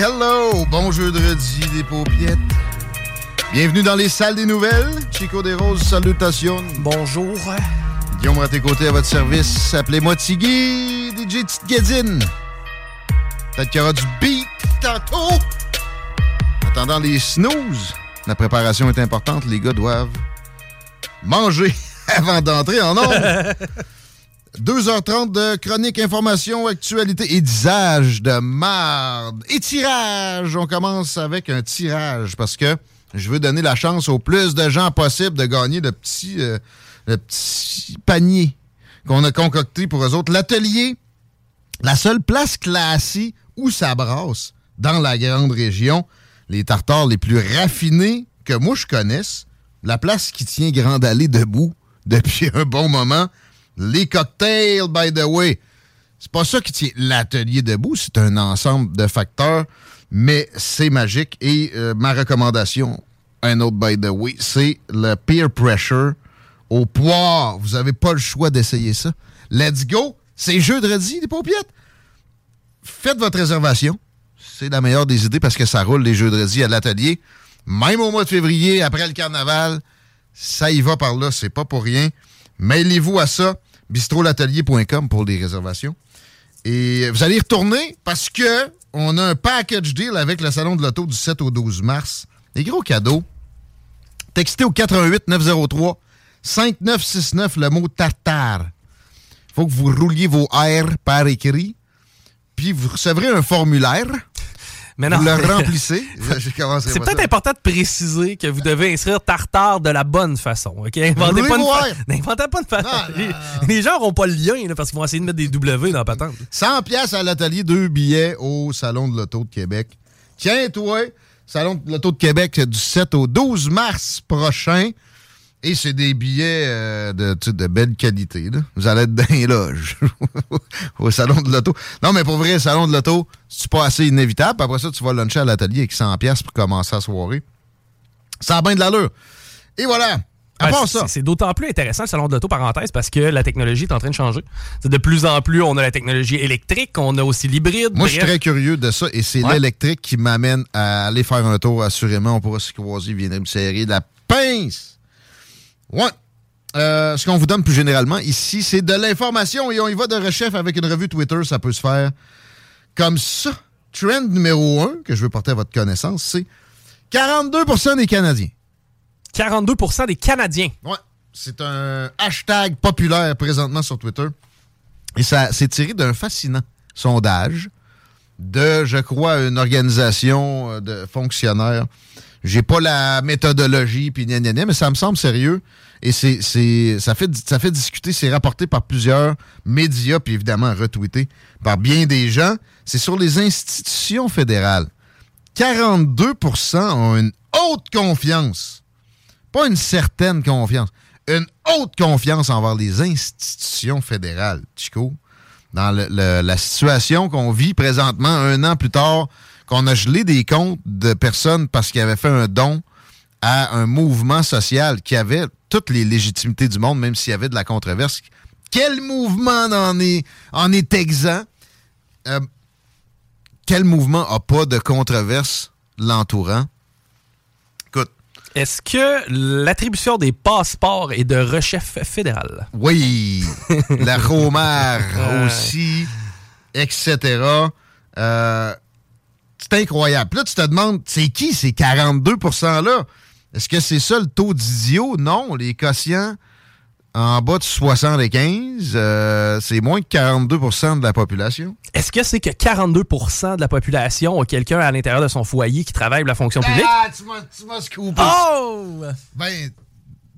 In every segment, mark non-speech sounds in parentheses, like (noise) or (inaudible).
hello, bon jeudi des paupiettes. Bienvenue dans les salles des nouvelles. Chico des Roses, salutations. Bonjour. Guillaume à tes côtés à votre service. Appelez-moi Tiggy, DJ Tite Guédine. Peut-être qu'il y aura du beat tantôt. En attendant les snooze, la préparation est importante. Les gars doivent manger (laughs) avant d'entrer en nombre. (laughs) 2h30 de chronique, information, actualité et d'usage de marde. Et tirage. On commence avec un tirage parce que je veux donner la chance au plus de gens possible de gagner le petit, euh, le petit panier qu'on a concocté pour eux autres. L'atelier, la seule place classée où ça brasse dans la grande région, les tartares les plus raffinés que moi je connaisse, la place qui tient Grande Allée debout depuis (laughs) un bon moment, les cocktails, by the way. C'est pas ça qui tient l'atelier debout, c'est un ensemble de facteurs, mais c'est magique. Et euh, ma recommandation, un autre by the way, c'est le peer pressure au poire. Vous avez pas le choix d'essayer ça. Let's go! C'est jeudi, les paupiettes. Faites votre réservation. C'est la meilleure des idées parce que ça roule les jeudredis à l'atelier. Même au mois de février, après le carnaval, ça y va par là, c'est pas pour rien. Mailez-vous à ça, bistrolatelier.com pour les réservations. Et vous allez retourner parce que on a un package deal avec le Salon de l'Auto du 7 au 12 mars. Des gros cadeaux. Textez au 88 903 5969 le mot tartare. faut que vous rouliez vos R par écrit. Puis vous recevrez un formulaire. Mais non. Vous (laughs) le remplissez? C'est peut-être important de préciser que vous devez inscrire tartare de la bonne façon. OK? Inventez voulez pas, fa- N'inventez pas une façon. Non, Les, les gens n'auront pas le lien là, parce qu'ils vont essayer de mettre des W dans la patente. 100 pièces à l'atelier, deux billets au Salon de l'Auto de Québec. Tiens-toi, Salon de l'Auto de Québec du 7 au 12 mars prochain. Et c'est des billets euh, de, de belle qualité. là. Vous allez être dans les loges (laughs) au Salon de l'Auto. Non, mais pour vrai, le Salon de l'Auto, c'est pas assez inévitable. Puis Après ça, tu vas luncher à l'atelier avec 100 pièces pour commencer la soirée. Ça a bien de l'allure. Et voilà. À part ça, C'est d'autant plus intéressant le salon de l'auto, parenthèse, parce que la technologie est en train de changer. De plus en plus, on a la technologie électrique, on a aussi l'hybride. Moi, je suis très curieux de ça et c'est Ouais. l'électrique qui m'amène à aller faire un tour. Assurément, on pourra se croiser, viendrait me serrer la pince. Ouais. Euh, ce qu'on vous donne plus généralement ici, c'est de l'information et on y va de rechef avec une revue Twitter. Ça peut se faire comme ça. Trend numéro un que je veux porter à votre connaissance, c'est 42% des Canadiens. 42% des Canadiens. Ouais. C'est un hashtag populaire présentement sur Twitter. Et ça s'est tiré d'un fascinant sondage de, je crois, une organisation euh, de fonctionnaires. J'ai pas la méthodologie, puis mais ça me semble sérieux. Et c'est, ça, fait, ça fait discuter, c'est rapporté par plusieurs médias, puis évidemment retweeté par bien des gens. C'est sur les institutions fédérales. 42% ont une haute confiance pas une certaine confiance, une haute confiance envers les institutions fédérales, Chico. dans le- la situation qu'on vit présentement, un an plus tard, qu'on a gelé des comptes de personnes parce qu'ils avaient fait un don à un mouvement social qui avait toutes les légitimités du monde, même s'il y avait de la controverse. Quel mouvement en est, en est exempt? Euh, quel mouvement a pas de controverse l'entourant? Écoute, Est-ce que l'attribution des passeports est de rechef fédéral? oui, la Romère (laughs) Ouais. aussi, etc. Euh, c'est incroyable. Puis là, tu te demandes, c'est qui ces 42 %-là? Est-ce que c'est ça le taux d'idiot? Non, les quotients en bas de 75, euh, c'est moins que 42% de la population. Est-ce que c'est que 42% de la population a quelqu'un à l'intérieur de son foyer qui travaille pour la fonction publique? Ah, tu m'as- scoopé. Oh! Ben,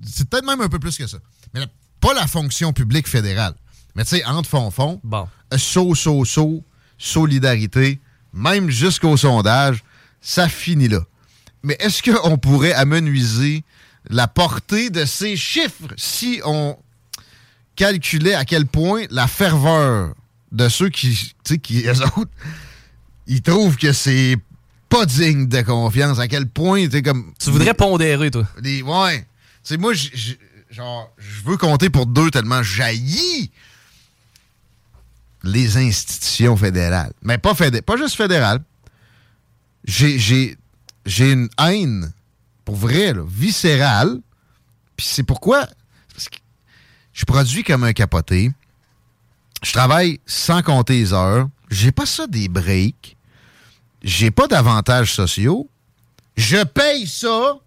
c'est peut-être même un peu plus que ça. Mais la- pas la fonction publique fédérale. Mais tu sais, entre fond-fond, Bon. saut, saut, saut, solidarité, même jusqu'au sondage, ça finit là. Mais est-ce qu'on pourrait amenuiser la portée de ces chiffres si on calculait à quel point la ferveur de ceux qui, tu sais, qui, eux autres, ils trouvent que c'est pas digne de confiance, à quel point, tu sais, comme... Tu voudrais pondérer, toi. ouais. Tu sais, moi, je veux compter pour deux tellement jaillit les institutions fédérales. Mais pas, juste fédérales. J'ai, une haine, pour vrai, viscérale. Puis c'est pourquoi je produis comme un capoté. Je travaille sans compter les heures. J'ai pas ça des breaks. J'ai pas d'avantages sociaux. Je paye ça.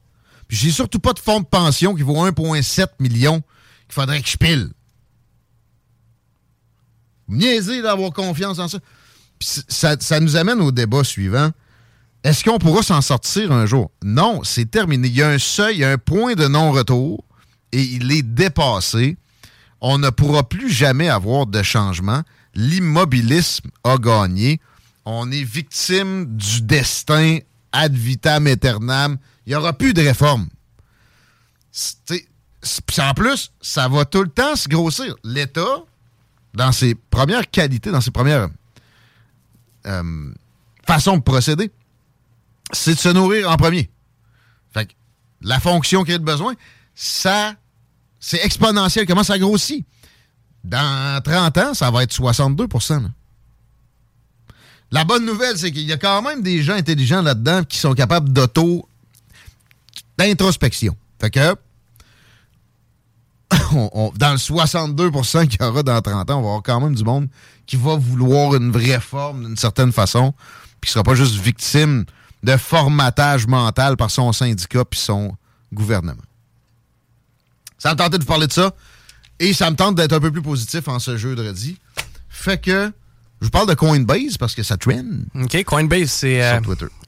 J'ai surtout pas de fonds de pension qui vaut 1,7 million qu'il faudrait que je pile. Niaiser d'avoir confiance en ça. Ça. Nous amène au débat suivant. Est-ce qu'on pourra s'en sortir un jour? Non, c'est terminé. Il y a un seuil, il y a un point de non-retour et il est dépassé. On ne pourra plus jamais avoir de changement. L'immobilisme a gagné. On est victime du destin ad vitam aeternam. Il n'y aura plus de réforme. En plus, ça va tout le temps se grossir. L'État, dans ses premières qualités, dans ses premières euh, façons de procéder, c'est de se nourrir en premier. Fait que la fonction crée le besoin, ça, c'est exponentiel. Comment ça grossit? Dans 30 ans, ça va être 62 là. La bonne nouvelle, c'est qu'il y a quand même des gens intelligents là-dedans qui sont capables d'auto d'introspection. Fait que (laughs) on- on- dans le 62% qu'il y aura dans 30 ans, on va avoir quand même du monde qui va vouloir une vraie forme d'une certaine façon, puis qui sera pas juste victime de formatage mental par son syndicat puis son gouvernement. Ça me tentait de vous parler de ça, et ça me tente d'être un peu plus positif en ce jeudi. Fait que je vous parle de Coinbase parce que ça trend OK, Coinbase, c'est euh,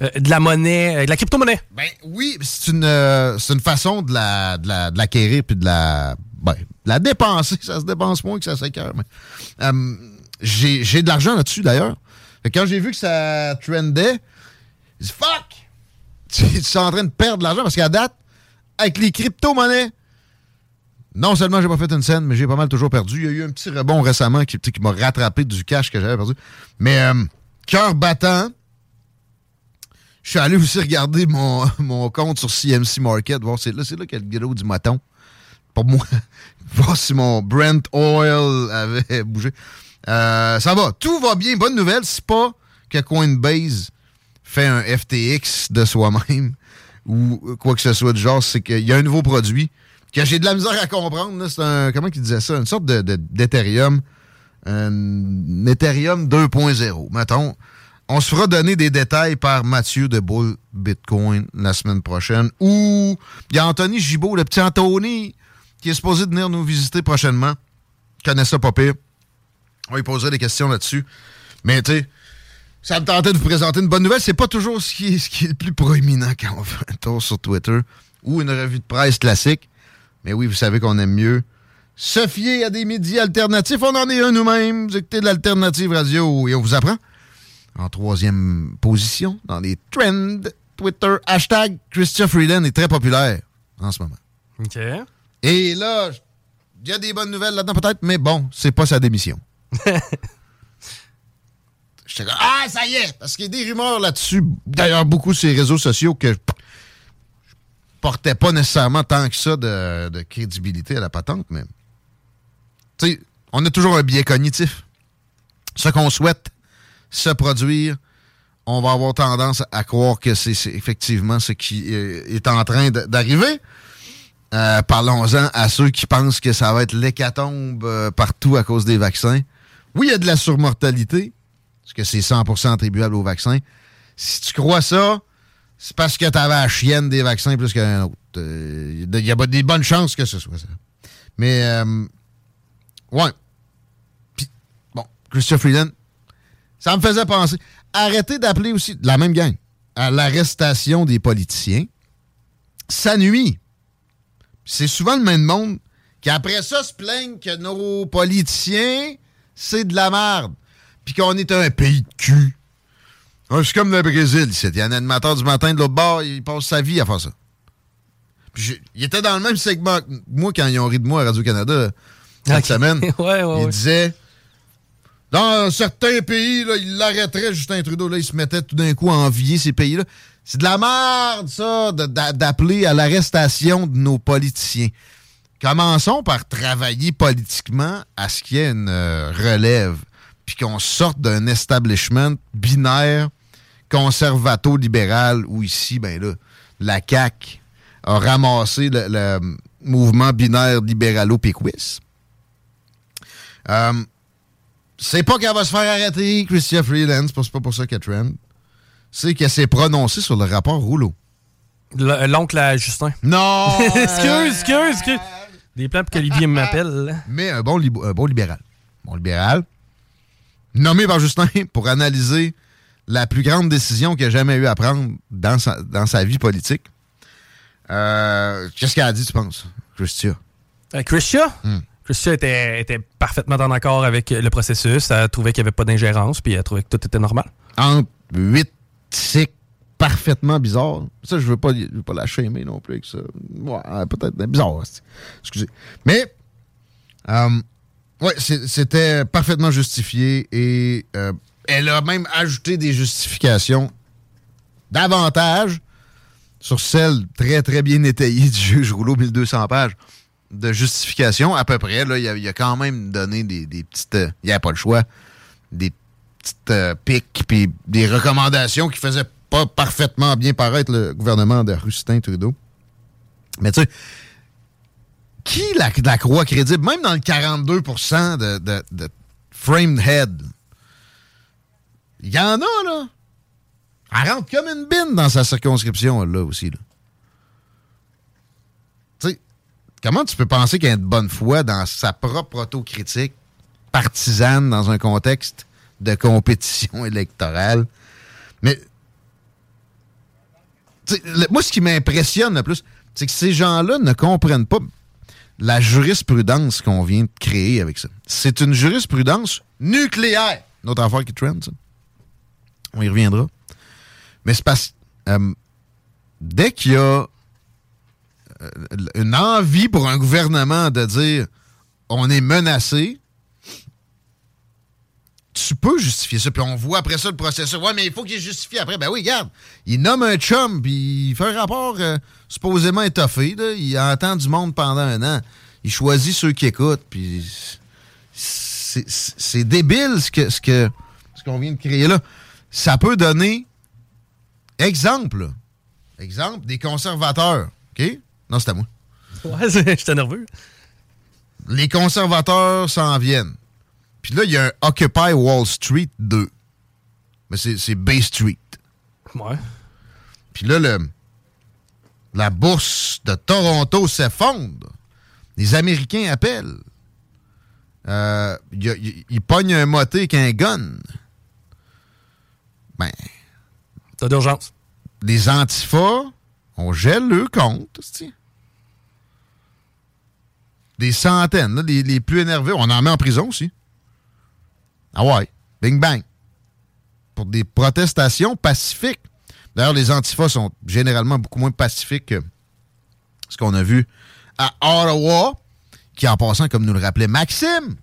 euh, de la monnaie, euh, de la crypto-monnaie. Ben oui, c'est une, façon de la, de la- de l'acquérir puis de la, ben, la dépenser. Ça se dépense moins que ça mais, euh, j'ai, de l'argent là-dessus d'ailleurs. Quand j'ai vu que ça trendait, j'ai dit fuck! (laughs) Tu es en train de perdre de l'argent parce qu'à date, avec les crypto-monnaies, non seulement j'ai pas fait une scène, mais j'ai pas mal toujours perdu. Il y a eu un petit rebond récemment qui, qui m'a rattrapé du cash que j'avais perdu. Mais euh, cœur battant, je suis allé aussi regarder mon, (laughs) mon compte sur CMC Market, voir c'est là, là le gros du maton. Pour moi, (laughs) voir si mon Brent Oil avait (laughs) bougé. Euh, ça va, tout va bien. Bonne nouvelle, c'est pas que Coinbase fait un FTX de soi-même (laughs) ou quoi que ce soit du genre, c'est qu'il y a un nouveau produit que j'ai de la misère à comprendre. C'est un, comment il disait ça? Une sorte de- d'Ethereum. Un Ethereum 2.0, mettons. On se fera donner des détails par Mathieu de Bull Bitcoin la semaine prochaine. Ou il y a Anthony Gibault, le petit Anthony, qui est supposé venir nous visiter prochainement. Ça pas pire. On lui poserait des questions là-dessus. Mais tu sais, ça me tentait de vous présenter une bonne nouvelle. C'est pas toujours ce qui est, ce qui est le plus proéminent quand on fait un tour sur Twitter ou une revue de presse classique. Mais oui, vous savez qu'on aime mieux se fier à des médias alternatifs. On en est un nous-mêmes. Vous écoutez de l'alternative radio et on vous apprend en troisième position dans les trends Twitter. Hashtag Christian Freeland est très populaire en ce moment. OK. Et là, il y a des bonnes nouvelles là-dedans peut-être, mais bon, c'est pas sa démission. (laughs) J'étais comme, ah, ça y est! Parce qu'il y a des rumeurs là-dessus, d'ailleurs, beaucoup sur les réseaux sociaux que je portais pas nécessairement tant que ça de, de crédibilité à la patente, mais. Tu sais, on a toujours un biais cognitif. Ce qu'on souhaite se produire, on va avoir tendance à croire que c'est effectivement ce qui est en train d'arriver. Euh, parlons-en à ceux qui pensent que ça va être l'hécatombe euh, partout à cause des vaccins. Oui, il y a de la surmortalité, parce que c'est 100% attribuable au vaccin. Si tu crois ça, c'est parce que tu avais la chienne des vaccins plus qu'un autre. Euh, il y a des bonnes chances que ce soit ça. Mais, ouais. Bon, Christophe Freeland, ça me faisait penser. Arrêtez d'appeler aussi, la même gang, à l'arrestation des politiciens. Ça nuit c'est souvent le même monde qui, après ça, se plaignent que nos politiciens, c'est de la merde. Puis qu'on est un pays de cul. Ah, c'est comme le Brésil, Il y a un animateur du matin de l'autre bord, il passe sa vie à faire ça. Puis il était dans le même segment que moi quand ils ont ri de moi à Radio-Canada cette semaine. (laughs) il disait dans certains pays, là, il l'arrêterait, Justin Trudeau. Là, il se mettait tout d'un coup à envier ces pays-là. C'est de la merde, ça, d'appeler à l'arrestation de nos politiciens. Commençons par travailler politiquement à ce qu'il y ait une euh, relève, puis qu'on sorte d'un establishment binaire, conservato-libéral, où ici, ben là, la CAQ a ramassé le, mouvement binaire libéralo-péquis. Euh, c'est pas qu'elle va se faire arrêter, Christian Freeland, c'est pas pour ça qu'elle trend c'est qu'elle s'est prononcée sur le rapport Rouleau. L'oncle à Justin. Non! (laughs) excuse, excuse, excuse. Des plans pour qu'Olivier m'appelle. Mais un bon, bon libéral. Bon libéral. Nommé par Justin pour analyser la plus grande décision qu'il a jamais eu à prendre dans sa, dans sa vie politique. Euh, qu'est-ce qu'elle a dit, tu penses, Christia? Euh, Christia? Hmm. Christia était, était, parfaitement en accord avec le processus. Elle trouvait qu'il n'y avait pas d'ingérence, puis elle trouvait que tout était normal. Entre 8 c'est parfaitement bizarre. Ça, je veux pas, veux pas la shamer non plus avec ça. Ouais, peut-être bizarre. Excusez. Mais, euh, ouais, c'était parfaitement justifié et euh, elle a même ajouté des justifications davantage sur celle très, très bien étayée du juge Rouleau, 1200 pages de justification à peu près. Là, il, a, a quand même donné des, petites... Euh, il n'y a pas le choix. Des petites euh, piques puis des recommandations qui faisaient pas parfaitement bien paraître le gouvernement de Rustin Trudeau. Mais tu sais, qui la, croit crédible, même dans le 42 de, de, de framed head? Il y en a, là. Elle rentre comme une bine dans sa circonscription, là aussi. Là. Tu sais, comment tu peux penser y a de bonne foi dans sa propre autocritique partisane dans un contexte de compétition (laughs) électorale. Mais moi, ce qui m'impressionne le plus, c'est que ces gens-là ne comprennent pas la jurisprudence qu'on vient de créer avec ça. C'est une jurisprudence nucléaire. Notre affaire qui trend, ça. On y reviendra. Mais c'est parce euh, dès qu'il y a euh, une envie pour un gouvernement de dire on est menacé, tu peux justifier ça. Puis on voit après ça le processus. Ouais, mais il faut qu'il justifie après. Ben oui, regarde. Il nomme un chum, puis il fait un rapport euh, supposément étoffé. Il entend du monde pendant un an. Il choisit ceux qui écoutent, puis c'est débile ce que ce que ce qu'on vient de créer là. Ça peut donner exemple. Exemple des conservateurs. OK? Non, c'est à moi. Ouais, (laughs) j'étais nerveux. Les conservateurs s'en viennent. Puis là, il y a un Occupy Wall Street 2. Mais c'est Bay Street. Ouais. Puis là, le, la bourse de Toronto s'effondre. Les Américains appellent. Euh, ils pognent un moté avec un gun. Ben. T'as d'urgence. Les antifas, on gèle le compte, Des centaines, les, les, plus énervés, on en met en prison aussi. Ah ouais, bing bang. Pour des protestations pacifiques. D'ailleurs, les antifas sont généralement beaucoup moins pacifiques que ce qu'on a vu à Ottawa, qui en passant, comme nous le rappelait Maxime,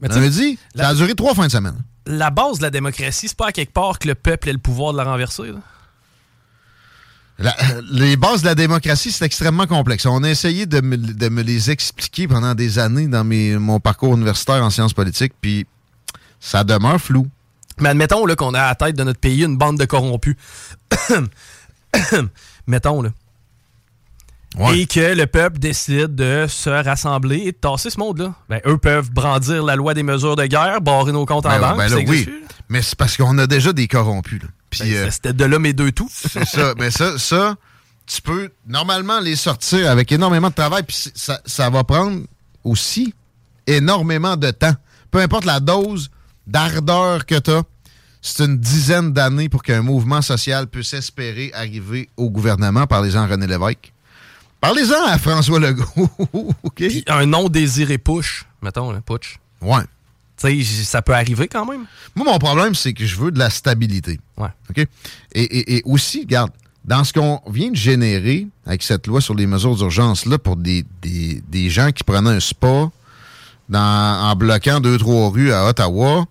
Mais dit, ça a duré trois fins de semaine. la base de la démocratie, c'est pas à quelque part que le peuple ait le pouvoir de la renverser. là? La- les bases de la démocratie, c'est extrêmement complexe. On a essayé de me, de me les expliquer pendant des années dans mes, mon parcours universitaire en sciences politiques, puis ça demeure flou. Mais admettons là, qu'on a à la tête de notre pays une bande de corrompus. (coughs) mettons, là. Ouais. Et que le peuple décide de se rassembler et de tasser ce monde-là. Ben, eux peuvent brandir la loi des mesures de guerre, barrer nos comptes en Ben, banque. ben là, oui, mais c'est parce qu'on a déjà des corrompus. Ben, euh, C'était de là mes deux tout. C'est ça. Mais (laughs) ça, ça, tu peux normalement les sortir avec énormément de travail, puis ça, ça va prendre aussi énormément de temps. Peu importe la dose d'ardeur que tu as, c'est une dizaine d'années pour qu'un mouvement social puisse espérer arriver au gouvernement. Parlez-en à René Lévesque. Parlez-en à François Legault. (laughs) Puis un non désiré push, mettons, là, putsch. Ouais. Tu sais, j- ça peut arriver quand même. Moi, mon problème, c'est que je veux de la stabilité. Ouais. OK? Et, et- et aussi, regarde, dans ce qu'on vient de générer avec cette loi sur les mesures d'urgence-là pour des, des- des gens qui prenaient un spa dans- en bloquant deux, trois rues à Ottawa,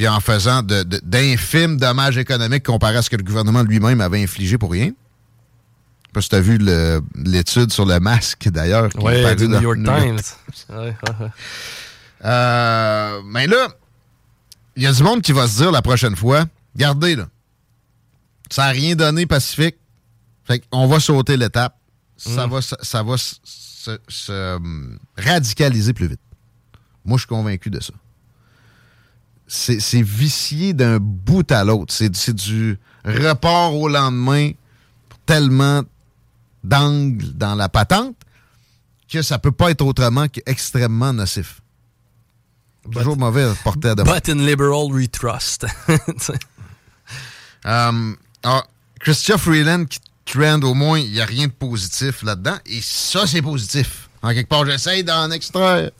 puis en faisant de- de- d'infimes dommages économiques comparé à ce que le gouvernement lui-même avait infligé pour rien? Je sais pas si tu as vu l'étude sur le masque, d'ailleurs. parue du New York Times. Ouais, ouais, ouais. euh, mais là, il y a du monde qui va se dire la prochaine fois, regardez là, ça n'a rien donné Pacifique, fait qu'on va sauter l'étape, ça va, ça, ça va se, se- se, euh, radicaliser plus vite. Moi, je suis convaincu de ça. C'est vicié d'un bout à l'autre. C'est du report au lendemain pour tellement d'angles dans la patente que ça peut pas être autrement qu'extrêmement nocif. Toujours mauvais à porter à demain. But in liberal we trust. Sais. (laughs) Euh, ah, Christian Freeland qui trend, au moins, il n'y a rien de positif là-dedans. Et ça, c'est positif. En quelque part, j'essaye d'en extraire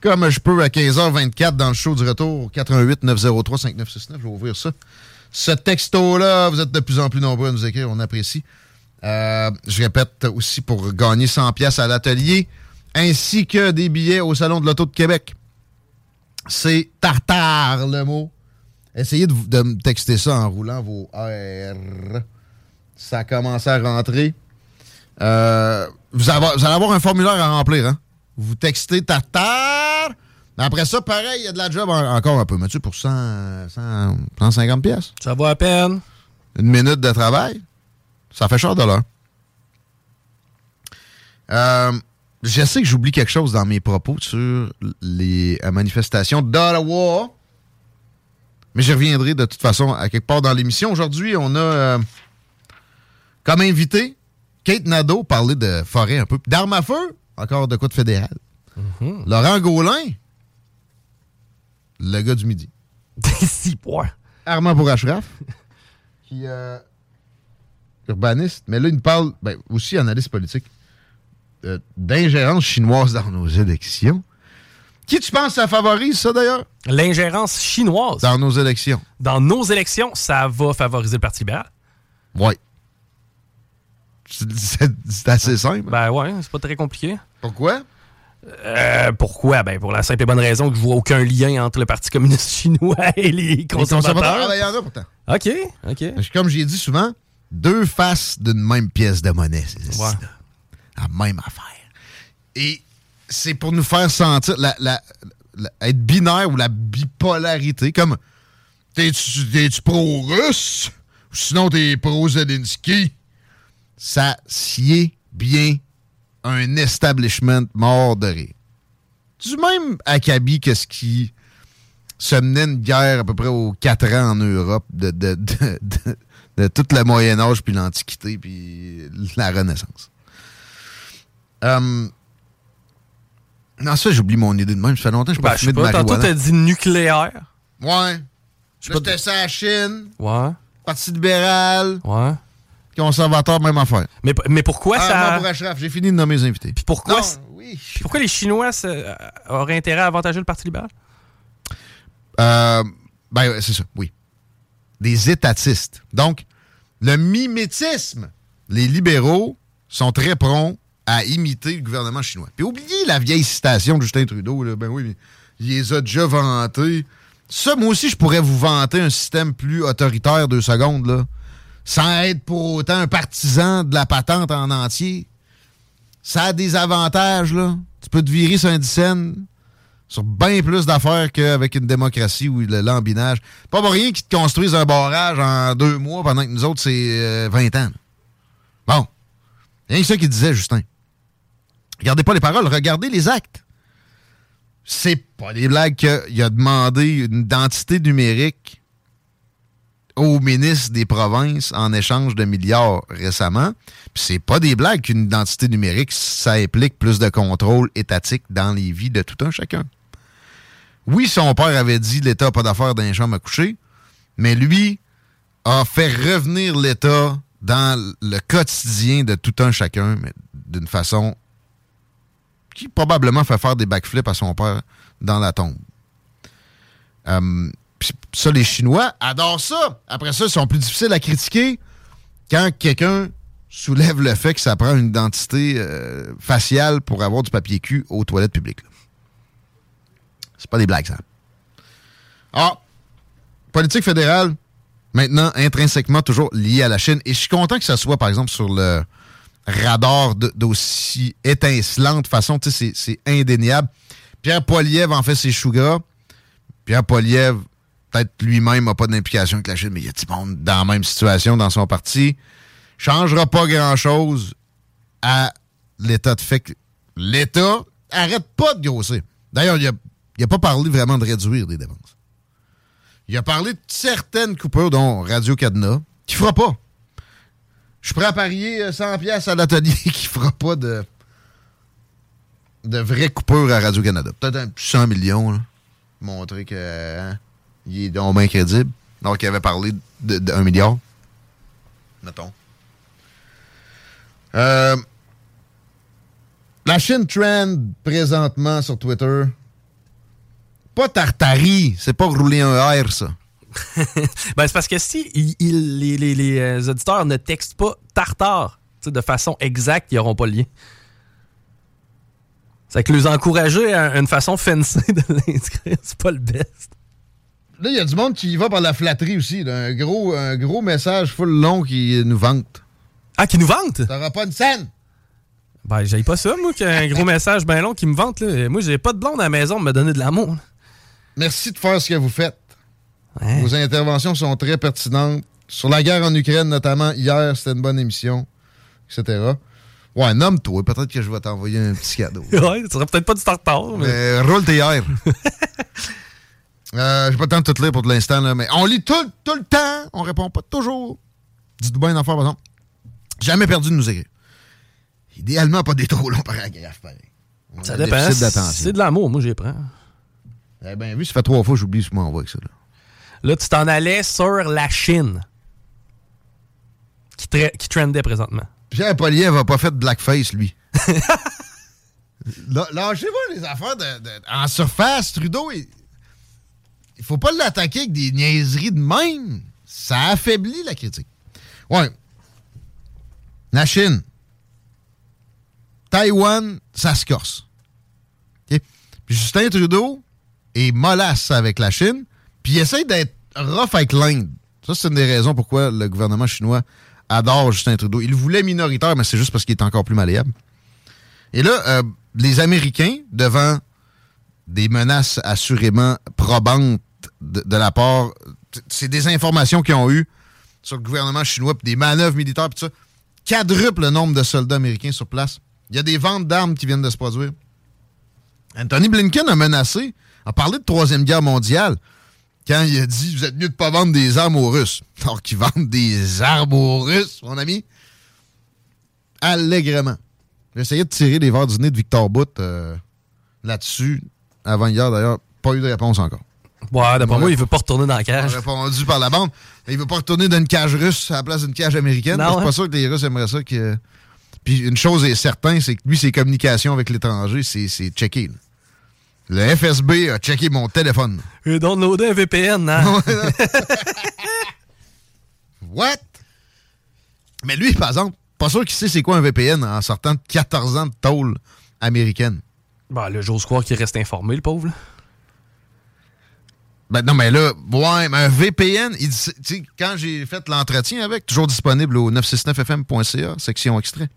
comme je peux à 15h24 dans le show du retour au 88 903 5969. Je vais ouvrir ça. Ce texto-là, vous êtes de plus en plus nombreux à nous écrire, on apprécie. Euh, je répète aussi pour gagner 100 pièces à l'atelier, ainsi que des billets au Salon de l'Auto de Québec. C'est tartare le mot. Essayez de, me texter ça en roulant vos R. Ça a commencé à rentrer. Euh, vous, vous allez avoir un formulaire à remplir. Hein? Vous textez tartare. Mais après ça, pareil, il y a de la job en- encore un peu. Mathieu, pour 100, 100, 150 pièces. Ça va à peine. Une minute de travail, ça fait cher de l'heure. Euh, je sais que j'oublie quelque chose dans mes propos sur les euh, manifestations d'Ottawa. Mais j'y reviendrai de toute façon à quelque part dans l'émission. Aujourd'hui, on a euh, comme invité Kate Nadeau parler de forêt un peu. D'armes à feu, encore de quoi de fédéral. Laurent Gaulin, le gars du midi. (laughs) Six points. Armand Bourrachraf, (laughs) qui euh, urbaniste, mais là, il nous parle, ben, aussi analyste politique, euh, d'ingérence chinoise dans nos élections. Qui tu penses ça favorise, ça, d'ailleurs? L'ingérence chinoise Dans nos élections. dans nos élections, ça va favoriser le Parti libéral. Oui. C'est assez simple. Ben ouais, c'est pas très compliqué. Pourquoi? Euh, pourquoi? Ben pour la simple et bonne raison que je vois aucun lien entre le Parti communiste (laughs) chinois et les Les conservateurs. il y en a pourtant. OK, OK. Comme j'ai dit souvent, deux faces d'une même pièce de monnaie. C'est Ouais. ça. La même affaire. Et c'est pour nous faire sentir la, la- la- être binaire ou la bipolarité, comme t'es-tu t'es-tu pro-russe? Ou sinon t'es pro-Zelensky? Ça sied bien un establishment mort de rire. Du même acabit que ce qui se menait une guerre à peu près aux 4 ans en Europe de, de, de, de- de tout le Moyen Âge, puis l'Antiquité, puis la Renaissance. Euh, non, ça, j'oublie mon idée de même. Ça fait longtemps que je Ben, pas fumé de pas, tantôt marijuana. t'as dit nucléaire. Ouais. C'était ça à Chine, Ouais, Parti libéral, ouais. Conservateur, même affaire. Mais, mais pourquoi Ah, ça... moi, pour Ashraf, j'ai fini de nommer les invités. Puis pourquoi, Non, oui. puis pourquoi les Chinois euh, auraient intérêt à avantager le Parti libéral? Euh, ben, c'est ça, oui. Des étatistes. Donc, le mimétisme. Les libéraux sont très prompts à imiter le gouvernement chinois. Puis oubliez la vieille citation de Justin Trudeau, là, ben oui, mais il les a déjà vantés Ça, moi aussi, je pourrais vous vanter un système plus autoritaire deux secondes, là, sans être pour autant un partisan de la patente en entier. Ça a des avantages, là. Tu peux te virer sur un dixaine sur bien plus d'affaires qu'avec une démocratie ou le lambinage. Pas pour rien qu'ils te construisent un barrage en deux mois pendant que nous autres, c'est 20 euh, ans. Bon. Rien que ça qu'il disait, Justin. Regardez pas les paroles, regardez les actes. C'est pas des blagues qu'il a demandé une identité numérique au ministre des provinces en échange de milliards récemment. Puis c'est pas des blagues qu'une identité numérique, ça implique plus de contrôle étatique dans les vies de tout un chacun. Oui, son père avait dit l'État n'a pas d'affaires dans les chambres à coucher, mais lui a fait revenir l'État dans le quotidien de tout un chacun, mais d'une façon qui probablement fait faire des backflips à son père dans la tombe. Euh, ça, les Chinois adorent ça. Après ça, ils sont plus difficiles à critiquer quand quelqu'un soulève le fait que ça prend une identité euh, faciale pour avoir du papier cul aux toilettes publiques. C'est pas des blagues, ça. Ah, politique fédérale, maintenant intrinsèquement toujours liée à la Chine. Et je suis content que ça soit, par exemple, sur le radar d'aussi étincelante façon. C'est indéniable. Pierre Poilievre en fait ses choux. Pierre Poilievre, peut-être lui-même n'a pas d'implication avec la Chine, mais il y a du monde dans la même situation dans son parti. Changera pas grand-chose à l'état de fait que l'État arrête pas de grossir. D'ailleurs, il n'a pas parlé vraiment de réduire des dépenses. Il a parlé de certaines coupures, dont Radio Cadena, qui fera pas. Je prêt à parier 100 euh, pièces à l'atelier (laughs) qui fera pas de de vraies coupures à Radio-Canada. Peut-être un 100 millions, là. Montrer que hein, il est donc bien crédible. Alors qu'il avait parlé d'un milliard. Mettons. Euh, la Chine trend présentement sur Twitter. Pas Tartari, c'est pas rouler un R, ça. (laughs) ben, c'est parce que si les, euh, auditeurs ne textent pas tartare de façon exacte, ils n'auront pas le lien. C'est que les encourager à une façon fancy de (laughs) l'inscrire, c'est pas le best. Là, il y a du monde qui va par la flatterie aussi. Un, gros, un gros message full long qui nous vante. Ah, qui nous vante? T'auras pas une scène? Ben, j'ai pas ça, moi, qu'un gros (laughs) message bien long qui me vante. Là. Moi, j'ai pas de blonde à la maison de me donner de l'amour. Merci de faire ce que vous faites. Vos interventions sont très pertinentes. Sur la guerre en Ukraine, notamment, hier, c'était une bonne émission, etc. Ouais, nomme-toi. Peut-être que je vais t'envoyer un petit cadeau. (laughs) ouais, ça serait peut-être pas du tartare. Mais, mais roule tes airs. (laughs) euh, J'ai pas le temps de tout lire pour l'instant, mais on lit tout, tout, le temps. On répond pas toujours. Dites-moi une affaire, par exemple. Jamais perdu de nous écrire. Idéalement, pas des trop longs paragraphes, pareil. ça dépend. C'est de l'amour, moi, j'y prends. Eh bien, vu, ça fait trois fois que j'oublie ce que je m'envoie avec ça. Là. Là, tu t'en allais sur la Chine, qui, qui trendait présentement. Pierre Poliev n'a pas fait de blackface, lui. (laughs) Lâchez-moi les affaires de, en surface. Trudeau, il, il faut pas l'attaquer avec des niaiseries de même. Ça affaiblit la critique. Ouais. La Chine. Taïwan, ça se corse. Puis Justin Trudeau est mollasse avec la Chine. Puis il essaie d'être rough avec l'Inde. Ça, c'est une des raisons pourquoi le gouvernement chinois adore Justin Trudeau. Il voulait minoritaire, mais c'est juste parce qu'il est encore plus malléable. Et là, euh, les Américains, devant des menaces assurément probantes de, la part... C'est des informations qu'ils ont eues sur le gouvernement chinois, des manœuvres militaires, puis ça, quadruple le nombre de soldats américains sur place. Il y a des ventes d'armes qui viennent de se produire. Anthony Blinken a menacé, a parlé de Troisième Guerre mondiale quand il a dit Vous êtes mieux de pas vendre des armes aux Russes. Alors qu'ils vendent des armes aux Russes, mon ami. Allègrement. Essayé de tirer les verres du nez de Victor Bout euh, là-dessus avant hier, d'ailleurs. Pas eu de réponse encore. Ouais, d'après moi, il veut pas retourner dans la cage. répondu par la bande. Il veut pas retourner dans une cage russe à la place d'une cage américaine. Je suis pas sûr que les Russes aimeraient ça. Que... Puis une chose est certaine, c'est que lui, ses communications avec l'étranger, c'est checké. Le FSB a checké mon téléphone. Et downloadé un VPN, hein? (laughs) What? Mais lui, par exemple, pas sûr qu'il sait c'est quoi un VPN en sortant de 14 ans de tôle américaine. Bah, le j'ose croire qu'il reste informé, le pauvre. Ben non, mais là, ouais, mais un VPN, il dit- tu sais, quand j'ai fait l'entretien avec, toujours disponible au 969fm.ca, section extrait.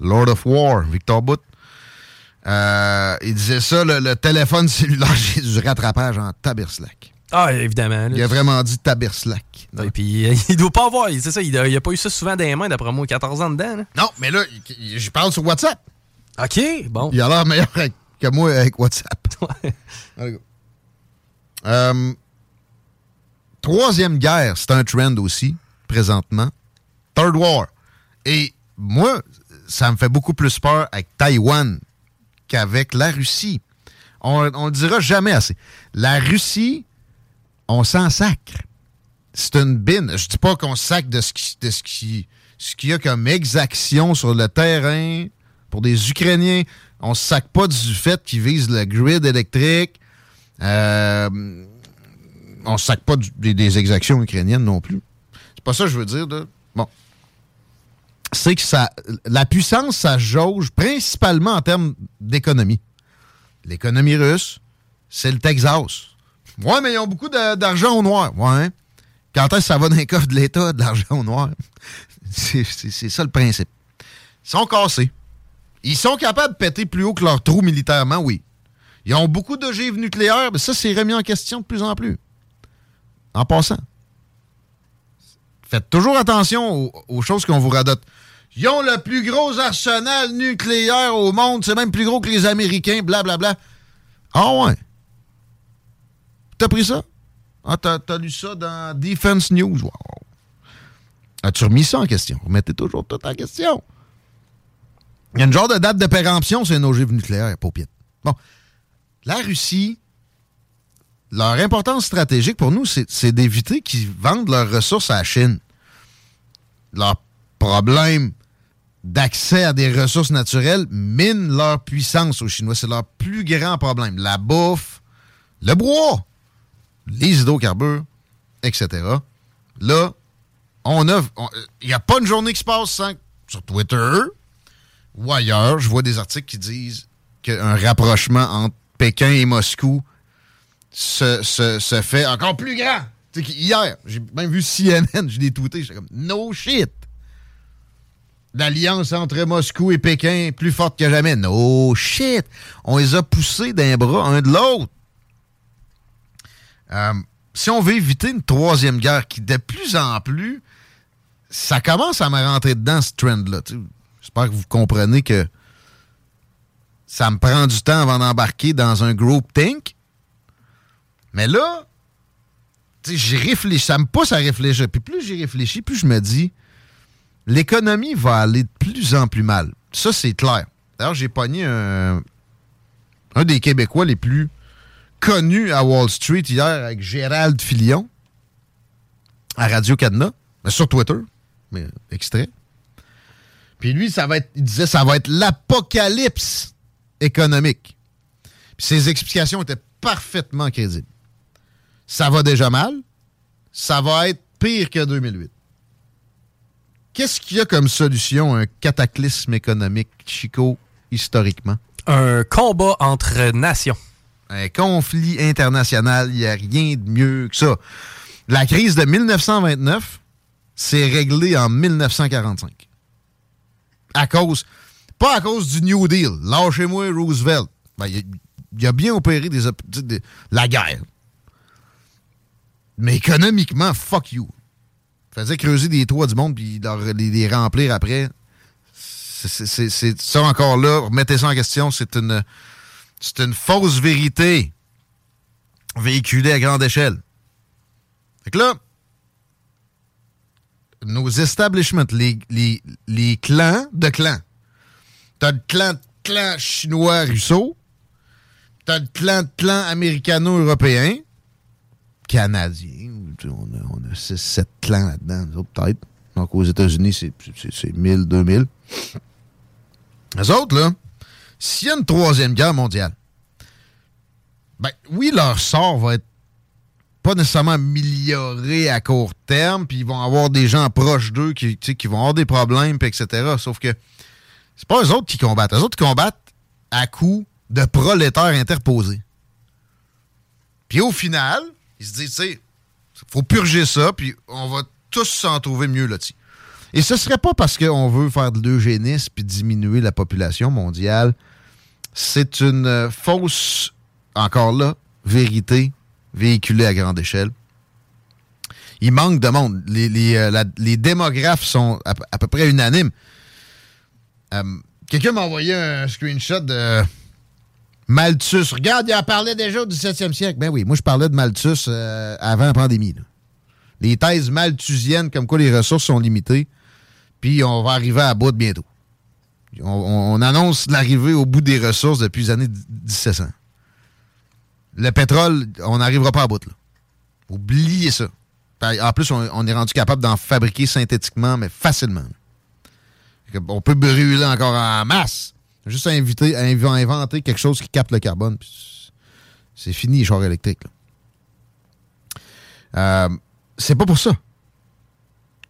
Lord of War, Victor Bout. Euh, il disait ça, le, le téléphone cellulaire, (laughs) j'ai du rattrapage en taberslack. Ah, évidemment. là. Il a vraiment dit taberslack. Et puis, euh, (laughs) il doit pas avoir. C'est ça, il a, il a pas eu ça souvent dans les mains, d'après moi, 14 ans dedans. là. Non, mais là, je parle sur WhatsApp. OK, bon. Il a l'air meilleur que moi avec WhatsApp. (laughs) Ouais. Euh, troisième guerre, c'est un trend aussi, présentement. Third War. Et moi, ça me fait beaucoup plus peur avec Taïwan qu'avec la Russie. On, on le dira jamais assez. La Russie, on s'en sacre. C'est une bine. Je dis pas qu'on sacre de ce qui, de ce qui, ce qu'il y a comme exaction sur le terrain pour des Ukrainiens. On se sacre pas du fait qu'ils visent le grid électrique. Euh, on se sacre pas des, exactions ukrainiennes non plus. C'est pas ça que je veux dire. Bon. C'est que ça, la puissance, ça jauge principalement en termes d'économie. L'économie russe, c'est le Texas. Ouais, mais ils ont beaucoup d'argent au noir. Ouais. Quand est-ce que ça va dans les coffres de l'État, de l'argent au noir? (laughs) C'est ça le principe. Ils sont cassés. Ils sont capables de péter plus haut que leur trou militairement, oui. Ils ont beaucoup d'ogives nucléaires, mais ça, c'est remis en question de plus en plus. En passant. Faites toujours attention aux, choses qu'on vous radote. Ils ont le plus gros arsenal nucléaire au monde, c'est même plus gros que les Américains, blablabla. Ah ouais. T'as pris ça? Ah, t'as t'as lu ça dans Defense News. Wow. As-tu remis ça en question? Remettez toujours tout en question. Il y a une genre de date de péremption, c'est une ogive nucléaire, paupiette. Bon. La Russie, leur importance stratégique pour nous, c'est d'éviter qu'ils vendent leurs ressources à la Chine. Leur problème d'accès à des ressources naturelles mine leur puissance aux Chinois. C'est leur plus grand problème. La bouffe, le bois, les hydrocarbures, etc. Là, on a. Il n'y a pas une journée qui se passe sans sur Twitter ou ailleurs, je vois des articles qui disent qu'un rapprochement entre Pékin et Moscou se, se- se fait encore plus grand. Hier, j'ai même vu CNN, je l'ai tweeté, j'étais comme no shit. L'alliance entre Moscou et Pékin est plus forte que jamais. No shit. On les a poussés d'un bras un de l'autre. Euh, si on veut éviter une troisième guerre qui, de plus en plus, ça commence à me rentrer dedans, ce trend-là. J'espère que vous comprenez que ça me prend du temps avant d'embarquer dans un group think. Mais là, j'y réfléchis. Ça me pousse à réfléchir. Puis plus j'y réfléchis, plus je me dis, l'économie va aller de plus en plus mal. Ça, c'est clair. D'ailleurs, j'ai pogné un, un des Québécois les plus connus à Wall Street hier avec Gérald Filion à Radio-Canada, mais sur Twitter, mais extrait. Puis lui, ça va être, il disait, ça va être l'apocalypse économique. Puis ses explications étaient parfaitement crédibles. Ça va déjà mal, ça va être pire que 2008. Qu'est-ce qu'il y a comme solution à un cataclysme économique, Chico, historiquement? Un combat entre nations. Un conflit international, il n'y a rien de mieux que ça. La crise de 1929 s'est réglée en 1945. À cause, pas à cause du New Deal. Lâchez-moi Roosevelt. Ben, il, il a bien opéré des, la guerre. Mais économiquement, fuck you. Faisait creuser des toits du monde puis leur- les, les remplir après. C'est- ça encore là. Remettez ça en question. C'est une, c'est une fausse vérité véhiculée à grande échelle. Fait que là, nos establishments, les clans de clans. T'as le clan de clan chinois-russo. T'as le clan de clan américano-européen. Canadien. On a, on a 6-7 clans là-dedans, peut-être. Donc, aux États-Unis, c'est- c'est c'est 1000, 2000. Les autres, là, s'il y a une troisième guerre mondiale, ben oui, leur sort va être pas nécessairement amélioré à court terme, puis ils vont avoir des gens proches d'eux qui, qui vont avoir des problèmes, puis etc. Sauf que c'est pas eux autres qui combattent. Eux autres combattent à coups de prolétaires interposés. Puis au final, Ils se disent, tu sais, faut purger ça, puis on va tous s'en trouver mieux là-dessus. Et ce serait pas parce qu'on veut faire de l'eugénisme puis diminuer la population mondiale. C'est une euh, fausse, encore là, vérité véhiculée à grande échelle. Il manque de monde. Les, les, euh, les démographes sont à, à, peu près unanimes. Euh, Quelqu'un m'a envoyé un screenshot de Malthus. Regarde, il en parlait déjà au 17e siècle. Ben oui, moi je parlais de Malthus euh, avant la pandémie. Les thèses malthusiennes, comme quoi les ressources sont limitées, puis on va arriver à bout bientôt. On, on annonce l'arrivée au bout des ressources depuis les années 1700. Le pétrole, on n'arrivera pas à bout. Là. Oubliez ça. En plus, on est rendu capable d'en fabriquer synthétiquement, mais facilement. On peut brûler encore en masse. Juste inviter, inventer quelque chose qui capte le carbone. C'est fini, les chars électriques. Euh, c'est pas pour ça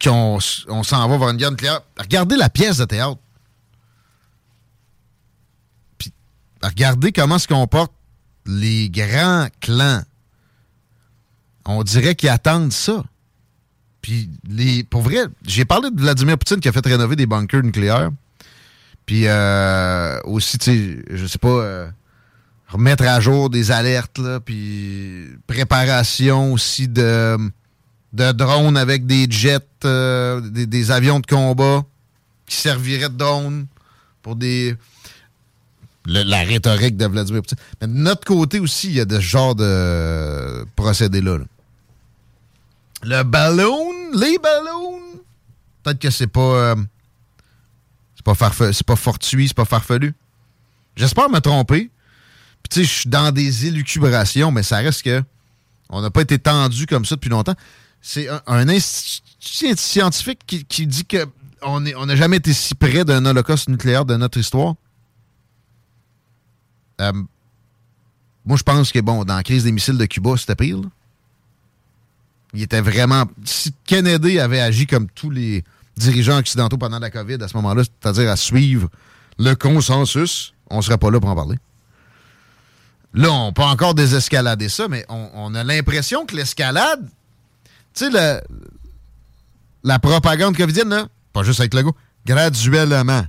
qu'on on s'en va vers une guerre nucléaire. Regardez la pièce de théâtre. Puis regardez comment se comportent les grands clans. On dirait qu'ils attendent ça. Puis, les, pour vrai, j'ai parlé de Vladimir Poutine qui a fait rénover des bunkers nucléaires. Puis euh, aussi, tu sais, je sais pas, euh, remettre à jour des alertes, là, puis préparation aussi de, de drones avec des jets, euh, des, avions de combat qui serviraient de drones pour des... La rhétorique de Vladimir Poutine. Mais de notre côté aussi, il y a ce genre de procédé-là. là. Le ballon, les ballons? Peut-être que c'est pas. Euh, c'est pas, farfe, pas fortuit, c'est pas farfelu. J'espère me tromper. Puis tu sais, je suis dans des élucubrations, mais ça reste que. On n'a pas été tendu comme ça depuis longtemps. C'est un, scientifique qui, dit que on n'a jamais été si près d'un holocauste nucléaire de notre histoire. Euh, moi, je pense que, bon, dans la crise des missiles de Cuba, c'était pire. Là. Il était vraiment. Si Kennedy avait agi comme tous les dirigeants occidentaux pendant la COVID à ce moment-là, c'est-à-dire à suivre le consensus, on ne serait pas là pour en parler. Là, on peut encore désescalader ça, mais on, a l'impression que l'escalade, tu sais, la, la propagande covidienne, là, pas juste avec le go, graduellement.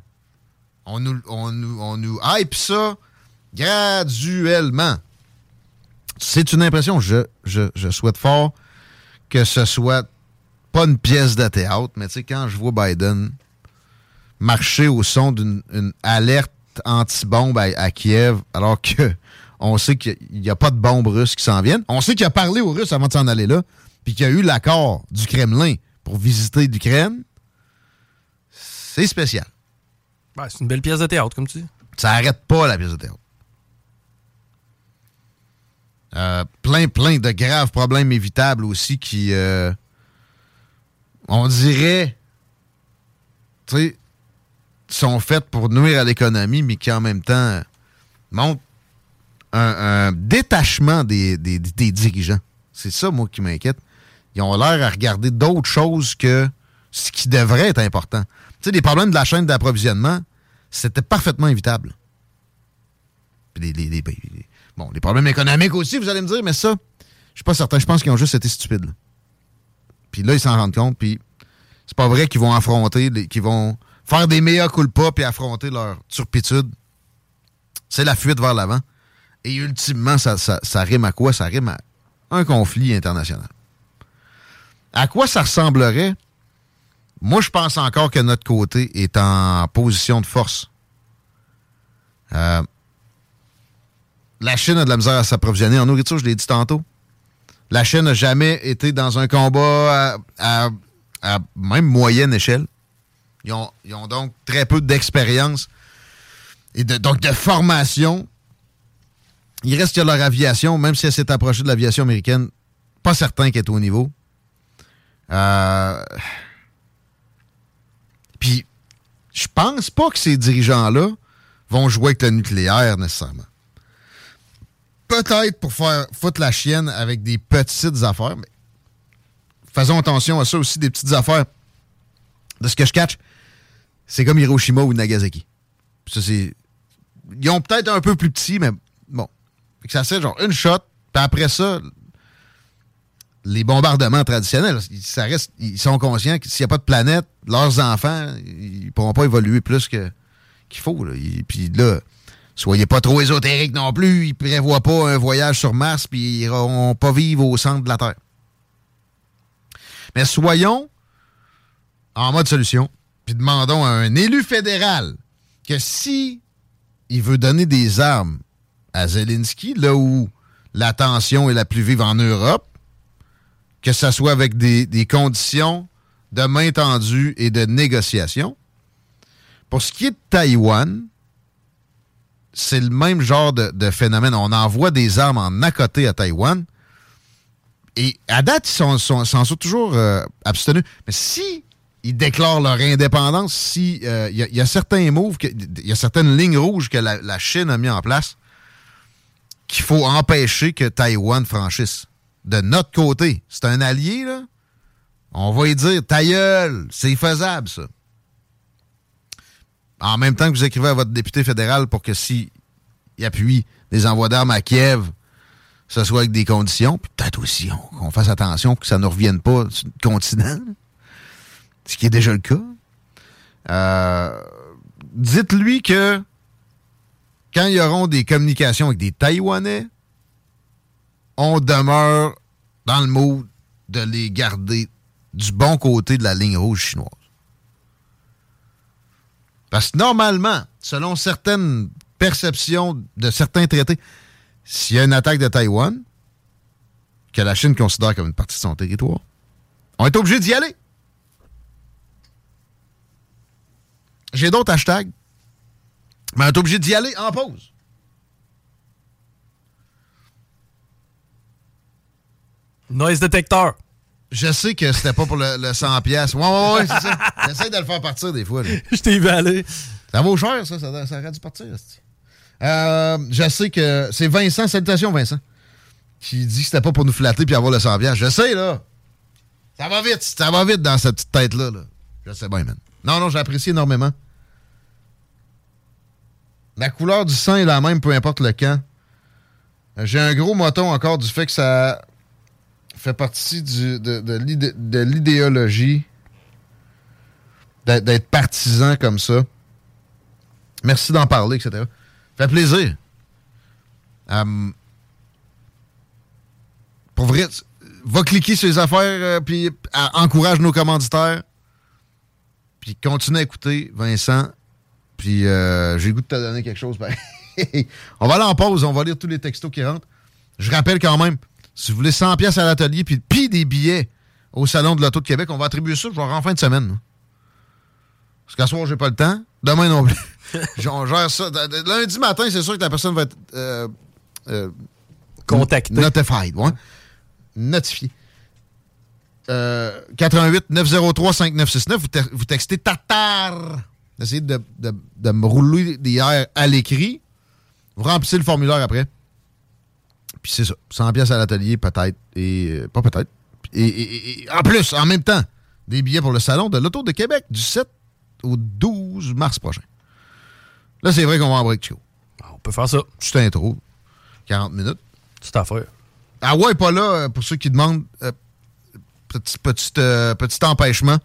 On nous, on nous, on nous hype ça graduellement. C'est une impression. Je, je, je souhaite fort que ce soit pas une pièce de théâtre, mais tu sais, quand je vois Biden marcher au son d'une alerte anti-bombe à, à, Kiev, alors que on sait qu'il n'y a pas de bombes russes qui s'en viennent. On sait qu'il a parlé aux Russes avant de s'en aller là, puis qu'il y a eu l'accord du Kremlin pour visiter l'Ukraine. C'est spécial. C'est une belle pièce de théâtre, comme tu dis. Ça arrête pas la pièce de théâtre. Euh, plein, plein de graves problèmes évitables aussi qui, euh, on dirait, sont faits pour nuire à l'économie, mais qui en même temps montrent un, détachement des, des, dirigeants. C'est ça, moi, qui m'inquiète. Ils ont l'air à regarder d'autres choses que ce qui devrait être important. Tu sais, les problèmes de la chaîne d'approvisionnement, c'était parfaitement évitable. Les, Bon, les problèmes économiques aussi, vous allez me dire, mais ça, je suis pas certain. Je pense qu'ils ont juste été stupides. Puis là, ils s'en rendent compte, puis c'est pas vrai qu'ils vont affronter, qu'ils vont faire des meilleurs culpas puis affronter leur turpitude. C'est la fuite vers l'avant. Et ultimement, ça, ça, ça rime à quoi? Ça rime à un conflit international. À quoi ça ressemblerait? Moi, je pense encore que notre côté est en position de force. Euh, la Chine a de la misère à s'approvisionner en nourriture, je l'ai dit tantôt. La Chine n'a jamais été dans un combat à, même moyenne échelle. Ils ont, ils ont donc très peu d'expérience et de, donc de formation. Il reste que leur aviation, même si elle s'est approchée de l'aviation américaine, pas certain qu'elle est au niveau. Euh... Puis, je pense pas que ces dirigeants-là vont jouer avec le nucléaire nécessairement peut-être pour faire foutre la chienne avec des petites affaires, mais faisons attention à ça aussi, des petites affaires. De ce que je catch, c'est comme Hiroshima ou Nagasaki. Ça, c'est. Ils ont peut-être un peu plus petit, mais bon. Que ça c'est genre une shot, puis après ça, les bombardements traditionnels. Ça reste, ils sont conscients que s'il n'y a pas de planète, leurs enfants, ils ne pourront pas évoluer plus que qu'il faut. Puis là, soyez pas trop ésotériques non plus. Ils prévoient pas un voyage sur Mars, puis ils n'iront pas vivre au centre de la Terre. Mais soyons en mode solution, puis demandons à un élu fédéral que si il veut donner des armes à Zelensky, là où la tension est la plus vive en Europe, que ce soit avec des, conditions de main tendue et de négociation. Pour ce qui est de Taïwan, c'est le même genre de, phénomène. On envoie des armes en à côté à Taïwan. Et à date, ils s'en sont, toujours euh, abstenus. Mais si ils déclarent leur indépendance, si euh, il y, a certains moves, il y a certaines lignes rouges que la, Chine a mis en place qu'il faut empêcher que Taïwan franchisse. De notre côté, c'est un allié, là. On va y dire, ta c'est faisable, ça. En même temps que vous écrivez à votre député fédéral pour que s'il appuie des envois d'armes à Kiev, ce soit avec des conditions, peut-être aussi qu'on fasse attention que ça ne revienne pas sur le continent, ce qui est déjà le cas. Euh, dites-lui que quand il y auront des communications avec des Taïwanais, on demeure dans le mood de les garder du bon côté de la ligne rouge chinoise. Parce que normalement, selon certaines perceptions de certains traités, s'il y a une attaque de Taïwan, que la Chine considère comme une partie de son territoire, on est obligé d'y aller. J'ai d'autres hashtags, mais on est obligé d'y aller en pause. Noise detector. Je sais que c'était pas pour le, 100 pièces. Ouais, ouais, ouais, c'est ça. J'essaie de le faire partir des fois. (laughs) je t'ai aller. Ça vaut cher, ça. Ça, ça aurait dû partir. Euh, je sais que c'est Vincent, salutations Vincent, qui dit que c'était pas pour nous flatter puis avoir le 100 pièces. Je sais, là. Ça va vite. Ça va vite dans cette petite tête-là. Là. Je sais bien, man. Non, non, j'apprécie énormément. La couleur du sang est la même, peu importe le camp. J'ai un gros moton encore du fait que ça fait partie de, de l'idéologie d'être partisan comme ça. Merci d'en parler, etc. Fait plaisir. Hum, pour vrai, va cliquer sur les affaires, euh, puis encourage nos commanditaires. Puis continue à écouter, Vincent. Puis euh, j'ai le goût de te donner quelque chose. (laughs) on va aller en pause, on va lire tous les textos qui rentrent. Je rappelle quand même, si vous voulez 100 pièces à l'atelier puis, puis des billets au Salon de l'Auto de Québec, on va attribuer ça genre en fin de semaine. Parce qu'à soir, j'ai pas le temps. Demain non plus. (laughs) on gère ça. Lundi matin, c'est sûr que la personne va être... Euh, euh, Contactée. Notified, ouais. Notifiée. 88 903 5969, vous, vous textez Tatar. Essayez de, de, me rouler des airs à l'écrit. Vous remplissez le formulaire après. Puis c'est ça. 100 pièces à l'atelier, peut-être. Et euh, pas peut-être. Et, en plus, en même temps, des billets pour le salon de l'Auto de Québec du 7 au 12 mars prochain. Là, c'est vrai qu'on va en break show. Ah, on peut faire ça. Juste intro. 40 minutes. C'est à faire. Ah ouais, pas là, euh, pour ceux qui demandent, euh, petit, petit, petit empêchement.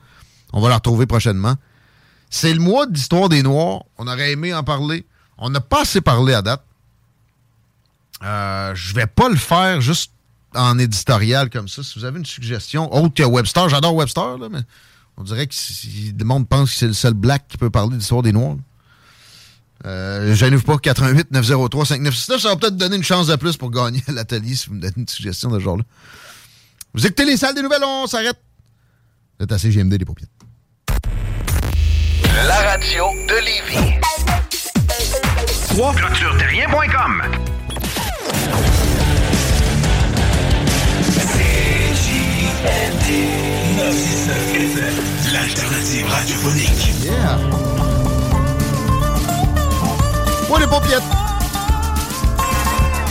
On va la retrouver prochainement. C'est le mois d'histoire des Noirs. On aurait aimé en parler. On n'a pas assez parlé à date. Euh, je vais pas le faire juste en éditorial comme ça. Si vous avez une suggestion, autre que Webster, j'adore Webster, là, mais on dirait que si, le monde pense que c'est le seul black qui peut parler d'histoire des Noirs. Euh, pas, 88 903 5969. Ça va peut-être donner une chance de plus pour gagner à l'atelier si vous me donnez une suggestion de ce genre-là. Vous écoutez les salles des nouvelles, on s'arrête. C'est assez GMD les paupières. La radio de Lévis. 3. L'alternative radiophonique. Yeah. Oh, les paupiettes.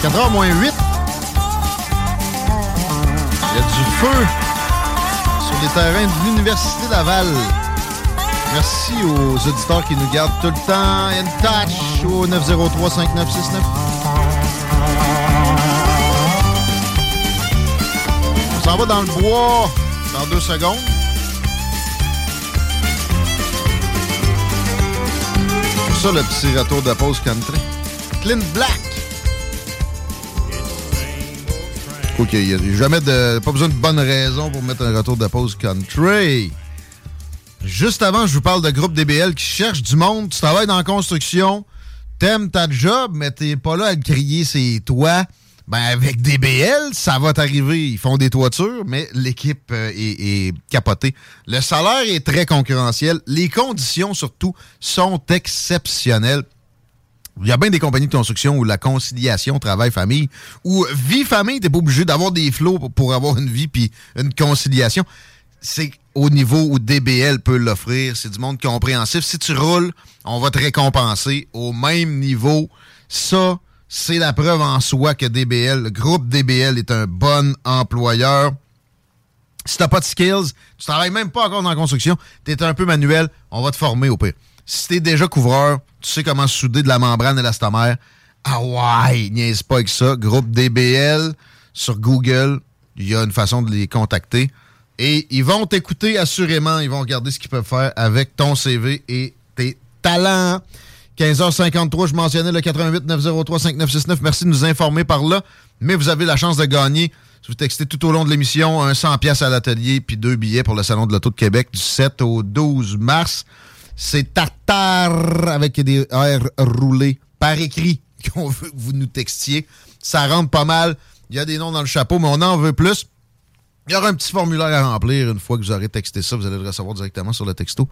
4h moins 8. Il y a du feu sur les terrains de l'Université Laval. Merci aux auditeurs qui nous gardent tout le temps in touch au 903-5969. On s'en va dans le bois dans deux secondes. C'est ça le petit retour de pause country. Clint Black. OK, il n'y a jamais de. Pas besoin de bonne raison pour mettre un retour de pause country. Juste avant, je vous parle de groupe DBL qui cherche du monde. Tu travailles dans la construction, t'aimes ta job, mais t'es pas là à crier c'est toi. Ben avec DBL, ça va t'arriver. Ils font des toitures, mais l'équipe euh, est, est capotée. Le salaire est très concurrentiel. Les conditions, surtout, sont exceptionnelles. Il y a bien des compagnies de construction où la conciliation travail-famille, ou vie-famille, t'es pas obligé d'avoir des flots pour, avoir une vie puis une conciliation. C'est au niveau où DBL peut l'offrir. C'est du monde compréhensif. Si tu roules, on va te récompenser au même niveau. Ça, c'est la preuve en soi que DBL, le groupe DBL est un bon employeur. Si t'as pas de skills, tu travailles même pas encore dans la construction, t'es un peu manuel, on va te former au pire. Si t'es déjà couvreur, tu sais comment souder de la membrane élastomère. Ah ouais, niaise pas avec ça. Groupe DBL sur Google, il y a une façon de les contacter. Et ils vont t'écouter assurément, ils vont regarder ce qu'ils peuvent faire avec ton CV et tes talents. 15h53, je mentionnais le 88 903 5969. Merci de nous informer par là. Mais vous avez la chance de gagner. Si vous textez tout au long de l'émission, un 100 pièces à l'atelier puis deux billets pour le Salon de l'Auto de Québec du 7 au 12 mars. C'est tartare avec des airs roulés par écrit (laughs) qu'on veut que vous nous textiez. Ça rentre pas mal. Il y a des noms dans le chapeau, mais on en veut plus. Il y aura un petit formulaire à remplir. Une fois que vous aurez texté ça, vous allez le recevoir directement sur le texto.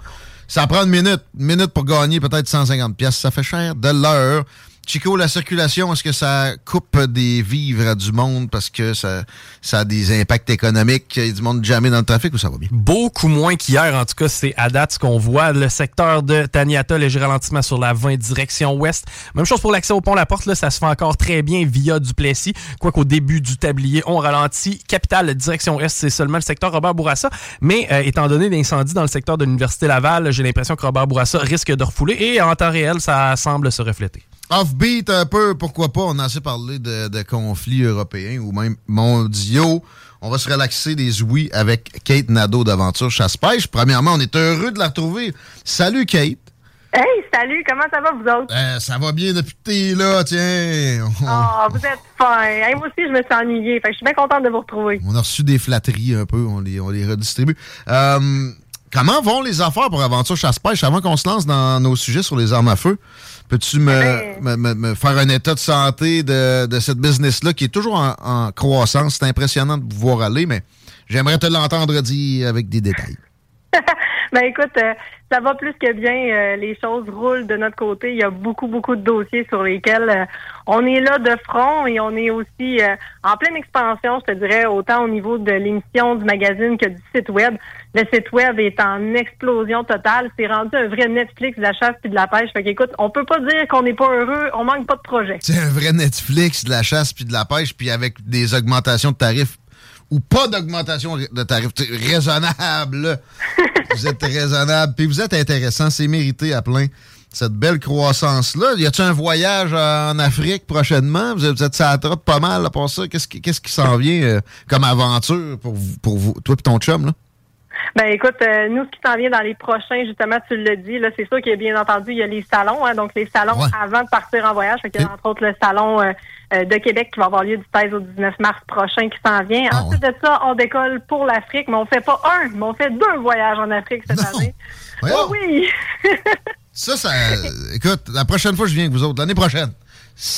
Ça prend une minute. Une minute pour gagner peut-être 150 pièces. Ça fait cher de l'heure. Chico, la circulation, est-ce que ça coupe des vivres à du monde parce que ça, ça a des impacts économiques? Il y a du monde jamais dans le trafic ou ça va bien? Beaucoup moins qu'hier, en tout cas, c'est à date ce qu'on voit. Le secteur de Taniata, léger ralentissement sur la 20 direction ouest. Même chose pour l'accès au pont La Porte, là, ça se fait encore très bien via Duplessis. Quoiqu'au début du tablier, on ralentit. Capitale, direction est, c'est seulement le secteur Robert Bourassa. Mais euh, étant donné l'incendie dans le secteur de l'Université Laval, j'ai l'impression que Robert Bourassa risque de refouler et en temps réel, ça semble se refléter. Offbeat un peu, pourquoi pas? On a assez parlé de, de conflits européens ou même mondiaux. On va se relaxer des ouïes avec Kate Nadeau d'Aventure Chasse-Pêche. Premièrement, on est heureux de la retrouver. Salut Kate. Hey, salut, comment ça va vous autres? Euh, ça va bien depuis que t'es là, tiens. Oh, (laughs) vous êtes fin. Hey, moi aussi, je me suis ennuyée. Fait que je suis bien contente de vous retrouver. On a reçu des flatteries un peu, on les, on les redistribue. Euh, comment vont les affaires pour Aventure Chasse-Pêche avant qu'on se lance dans nos sujets sur les armes à feu? Peux-tu me, Eh me, me- me faire un état de santé de, de cette business-là qui est toujours en, en croissance? C'est impressionnant de pouvoir aller, mais j'aimerais te l'entendre dire avec des détails. (laughs) Ben écoute, euh, ça va plus que bien. euh, les choses roulent de notre côté. Il y a beaucoup, beaucoup de dossiers sur lesquels euh, on est là de front et on est aussi euh, en pleine expansion, je te dirais, autant au niveau de l'émission du magazine que du site web. Le site web est en explosion totale. C'est rendu un vrai Netflix de la chasse puis de la pêche. Fait qu'écoute, on peut pas dire qu'on n'est pas heureux. On manque pas de projet. C'est un vrai Netflix de la chasse puis de la pêche, puis avec des augmentations de tarifs ou pas d'augmentation de tarifs. Raisonnable. (laughs) vous êtes raisonnable, puis vous êtes intéressant. C'est mérité à plein. Cette belle croissance-là. Y a-tu un voyage en Afrique prochainement? Vous êtes, vous êtes sur la trotte pas mal part ça. Qu'est-ce qui, qu'est-ce qui s'en vient euh, comme aventure pour vous, pour vous, toi et ton chum? Là? Ben écoute, euh, nous, ce qui s'en vient dans les prochains, justement, tu le dis, là, c'est sûr qu'il y a bien entendu, il y a les salons, hein, donc les salons Ouais. avant de partir en voyage. Fait qu'il y a entre autres le salon euh, euh, de Québec qui va avoir lieu du 16 au 19 mars prochain qui s'en vient. Ah, Ensuite de ça, on décolle pour l'Afrique, mais on fait pas un, mais on fait deux voyages en Afrique cette Non. année. Oh oui! (laughs) Ça, ça. écoute, la prochaine fois, je viens avec vous autres. L'année prochaine.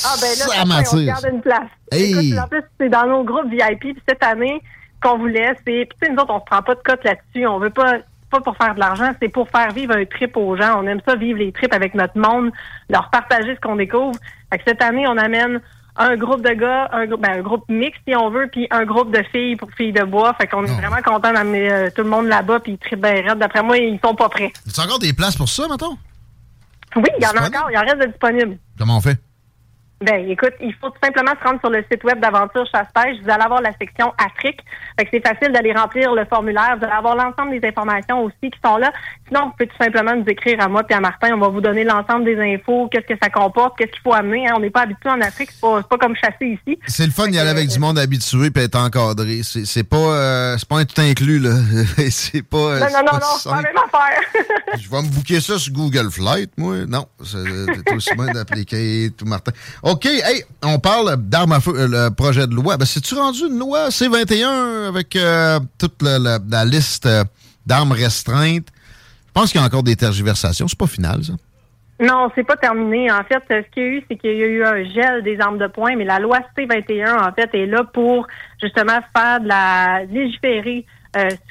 Ah ben là, ça certain, on garde une place. Hey. Écoute, en plus, c'est dans nos groupes VIP. Puis cette année, qu'on voulait, c'est... Puis tu sais, nous autres, on se prend pas de cote là-dessus. On veut pas pas pour faire de l'argent, c'est pour faire vivre un trip aux gens. On aime ça, vivre les trips avec notre monde, leur partager ce qu'on découvre. Fait que cette année, on amène un groupe de gars, un, grou- ben, un groupe mixte si on veut, puis un groupe de filles pour filles de bois. Fait qu'on est Oh. vraiment content d'amener euh, tout le monde là-bas, puis ils trippent bien. D'après moi, ils sont pas prêts. Y a encore des places pour ça, mettons? Oui, il y en a encore, il en reste de disponibles. Comment on fait? Ben, écoute, il faut tout simplement se rendre sur le site web d'Aventure Chasse-Pêche. Vous allez avoir la section Afrique. Fait que c'est facile d'aller remplir le formulaire. Vous allez avoir l'ensemble des informations aussi qui sont là. Sinon, vous pouvez tout simplement nous écrire à moi et à Martin. On va vous donner l'ensemble des infos, qu'est-ce que ça comporte, qu'est-ce qu'il faut amener. hein. On n'est pas habitué en Afrique. C'est pas, pas comme chasser ici. C'est le fun d'y aller avec du monde habitué puis être encadré. C'est c'est pas, euh, c'est pas un tout inclus, là. (laughs) c'est pas. euh, Non, non, non, pas non, c'est pas la même affaire. (laughs) Je vais me booker ça sur Google Flight, moi. Non, c'est aussi bien d'appeler Kate ou Martin. OK, hey, on parle d'armes à feu, euh, le projet de loi. Ben, c'est-tu rendu une loi C-21 avec euh, toute la, liste euh, d'armes restreintes? Je pense qu'il y a encore des tergiversations. C'est pas final, ça. Non, c'est pas terminé. En fait, ce qu'il y a eu, c'est qu'il y a eu un gel des armes de poing, mais la loi C-21, en fait, est là pour justement faire de la légiférer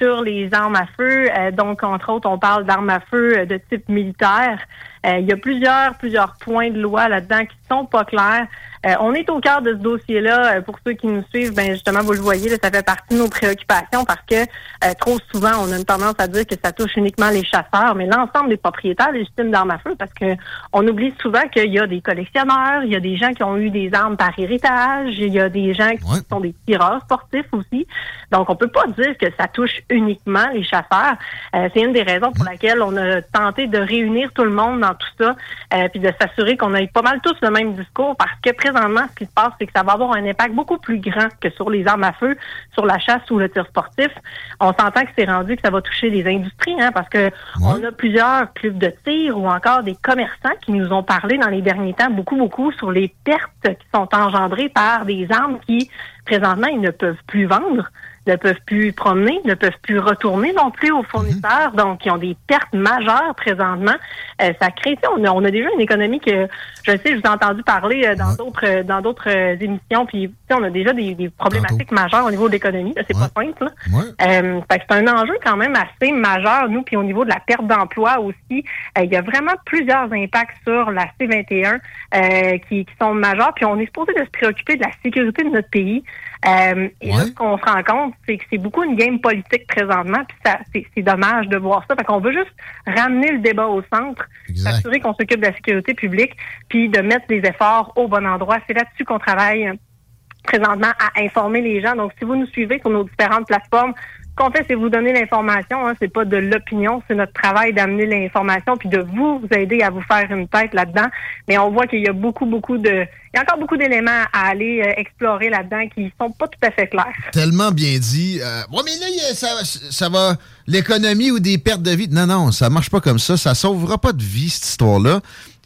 sur les armes à feu. Donc, entre autres, on parle d'armes à feu de type militaire. Euh, il y a plusieurs, plusieurs points de loi là-dedans qui sont pas clairs. Euh, on est au cœur de ce dossier-là. Euh, pour ceux qui nous suivent, ben justement, vous le voyez, là, ça fait partie de nos préoccupations parce que euh, trop souvent, on a une tendance à dire que ça touche uniquement les chasseurs, mais l'ensemble des propriétaires légitimes d'armes à feu, parce que on oublie souvent qu'il y a des collectionneurs, il y a des gens qui ont eu des armes par héritage, il y a des gens qui sont des tireurs sportifs aussi. Donc, on peut pas dire que ça touche uniquement les chasseurs. Euh, C'est une des raisons pour laquelle on a tenté de réunir tout le monde dans tout ça, euh, puis de s'assurer qu'on ait pas mal tous le même discours, parce que présentement, ce qui se passe, c'est que ça va avoir un impact beaucoup plus grand que sur les armes à feu, sur la chasse ou le tir sportif. On s'entend que c'est rendu que ça va toucher les industries, hein, parce que on a plusieurs clubs de tir ou encore des commerçants qui nous ont parlé dans les derniers temps beaucoup, beaucoup sur les pertes qui sont engendrées par des armes qui, présentement, ils ne peuvent plus vendre ne peuvent plus promener, ne peuvent plus retourner non plus aux fournisseurs, donc ils ont des pertes majeures présentement. Euh, ça crée, on a, on a déjà une économie que, je sais, je vous ai entendu parler euh, dans d'autres euh, dans d'autres euh, émissions, puis on a déjà des, des problématiques majeures au niveau de l'économie. C'est pas simple. là. Euh, fait que c'est un enjeu quand même assez majeur, nous, puis au niveau de la perte d'emploi aussi. il y a vraiment plusieurs impacts sur la C21 euh, qui, qui sont majeurs, puis on est supposé de se préoccuper de la sécurité de notre pays. Euh, et là, ce qu'on se rend compte, c'est que c'est beaucoup une game politique présentement, puis ça, c'est, dommage de voir ça. Fait qu'on veut juste ramener le débat au centre, s'assurer qu'on s'occupe de la sécurité publique, puis de mettre des efforts au bon endroit. C'est là-dessus qu'on travaille euh, présentement à informer les gens. Donc, si vous nous suivez sur nos différentes plateformes, qu'on fait, c'est vous donner l'information. Hein, c'est pas de l'opinion, c'est notre travail d'amener l'information puis de vous, aider à vous faire une tête là-dedans. Mais on voit qu'il y a beaucoup, beaucoup de, il y a encore beaucoup d'éléments à aller euh, explorer là-dedans qui sont pas tout à fait clairs. Tellement bien dit. Euh, mais là, ça va. L'économie ou des pertes de vie. Non, non, ça marche pas comme ça. Ça sauvera pas de vie, cette histoire-là.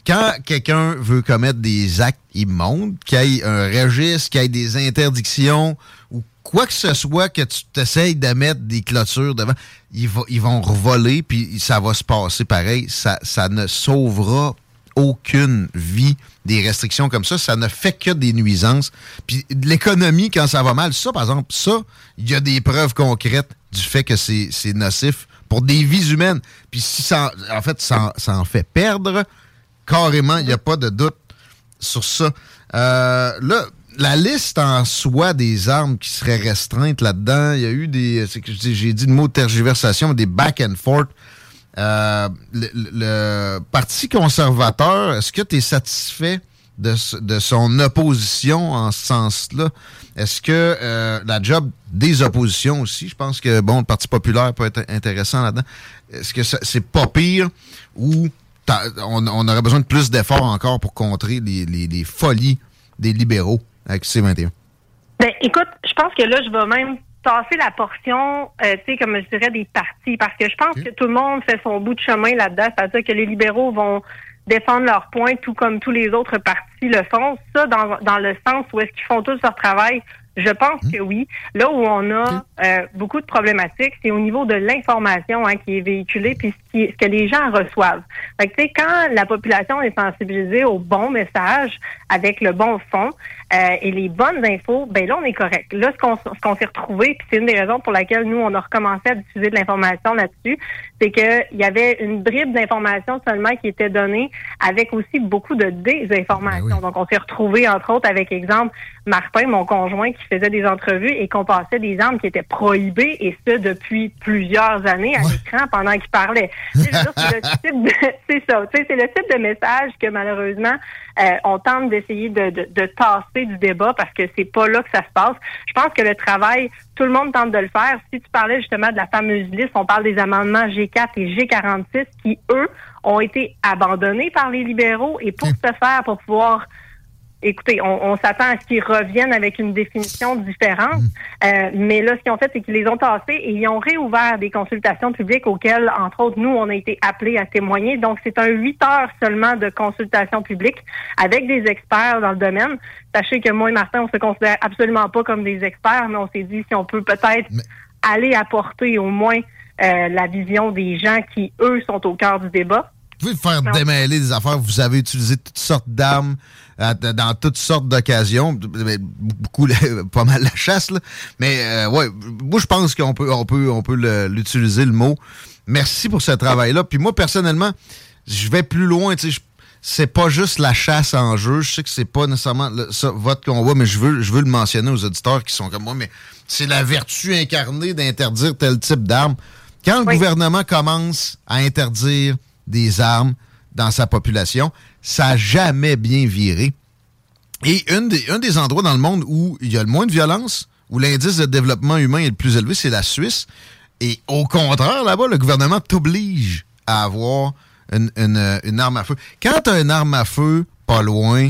Quand quelqu'un veut commettre des actes immondes, qu'il y ait un registre, qu'il y ait des interdictions ou quoi que ce soit que tu t'essayes de mettre des clôtures devant, ils, va- ils vont revoler, puis ça va se passer pareil. Ça, ça ne sauvera aucune vie des restrictions comme ça. Ça ne fait que des nuisances. Puis l'économie, quand ça va mal, ça, par exemple, ça, il y a des preuves concrètes du fait que c'est nocif pour des vies humaines. Puis si ça, en fait, ça, ça en fait perdre, carrément, il n'y a pas de doute sur ça. Euh, là, la liste en soi des armes qui seraient restreintes là-dedans, il y a eu des. c'est que j'ai dit le mot tergiversation, des back and forth. Euh, le, le- Parti conservateur, est-ce que tu es satisfait de, de son opposition en ce sens-là? Est-ce que euh, la job des oppositions aussi, je pense que bon, le Parti populaire peut être intéressant là-dedans. Est-ce que c'est pas pire ou on, on aurait besoin de plus d'efforts encore pour contrer les, les- les folies des libéraux? Avec C21? Ben, écoute, je pense que là, je vais même tasser la portion, euh, tu sais, comme je dirais, des partis, parce que je pense que tout le monde fait son bout de chemin là-dedans, c'est-à-dire que les libéraux vont défendre leurs points, tout comme tous les autres partis le font. Ça, dans, dans le sens où est-ce qu'ils font tous leur travail, je pense que oui. Là où on a euh, beaucoup de problématiques, c'est au niveau de l'information hein, qui est véhiculée, puis ce, qui- ce que les gens reçoivent. Fait que, tu sais, quand la population est sensibilisée au bon message, avec le bon fond euh, et les bonnes infos, ben là, on est correct. Là, ce qu'on ce qu'on s'est retrouvé, puis c'est une des raisons pour laquelle nous, on a recommencé à diffuser de l'information là-dessus, c'est qu'il y avait une bribe d'informations seulement qui était donnée avec aussi beaucoup de désinformation. Donc, on s'est retrouvé, entre autres, avec exemple, Martin, mon conjoint, qui faisait des entrevues et qu'on passait des armes qui étaient prohibées, et ce, depuis plusieurs années à l'écran pendant qu'il parlait. C'est le (laughs) type de- c'est ça. C'est le type de message que, malheureusement, euh, on tente d'essayer de, de, de tasser du débat parce que c'est pas là que ça se passe. Je pense que le travail, tout le monde tente de le faire. Si tu parlais justement de la fameuse liste, on parle des amendements G4 et G46 qui, eux, ont été abandonnés par les libéraux et pour ce faire, pour pouvoir écoutez, on, on s'attend à ce qu'ils reviennent avec une définition différente. Euh, mais là, ce qu'ils ont fait, c'est qu'ils les ont tassés et ils ont réouvert des consultations publiques auxquelles, entre autres, nous, on a été appelés à témoigner. Donc, c'est un huit heures seulement de consultation publique avec des experts dans le domaine. Sachez que moi et Martin, on se considère absolument pas comme des experts, mais on s'est dit si on peut peut-être aller apporter au moins euh, la vision des gens qui, eux, sont au cœur du débat. Vous pouvez faire démêler des affaires. Vous avez utilisé toutes sortes d'armes dans toutes sortes d'occasions. Beaucoup, (laughs) pas mal la chasse, là. Mais euh, ouais, moi je pense qu'on peut, on peut, on peut l'utiliser le, mot. Merci pour ce travail-là. Puis moi personnellement, je vais plus loin. Tu sais, c'est pas juste la chasse en jeu. Je sais que c'est pas nécessairement ça, votre combat, mais je veux, je veux le mentionner aux auditeurs qui sont comme moi. Mais c'est la vertu incarnée d'interdire tel type d'armes. Quand le gouvernement commence à interdire des armes dans sa population. Ça n'a jamais bien viré. Et une des, un des endroits dans le monde où il y a le moins de violence, où l'indice de développement humain est le plus élevé, c'est la Suisse. Et au contraire, là-bas, le gouvernement t'oblige à avoir une, une, arme à feu. Quand tu as une arme à feu pas loin,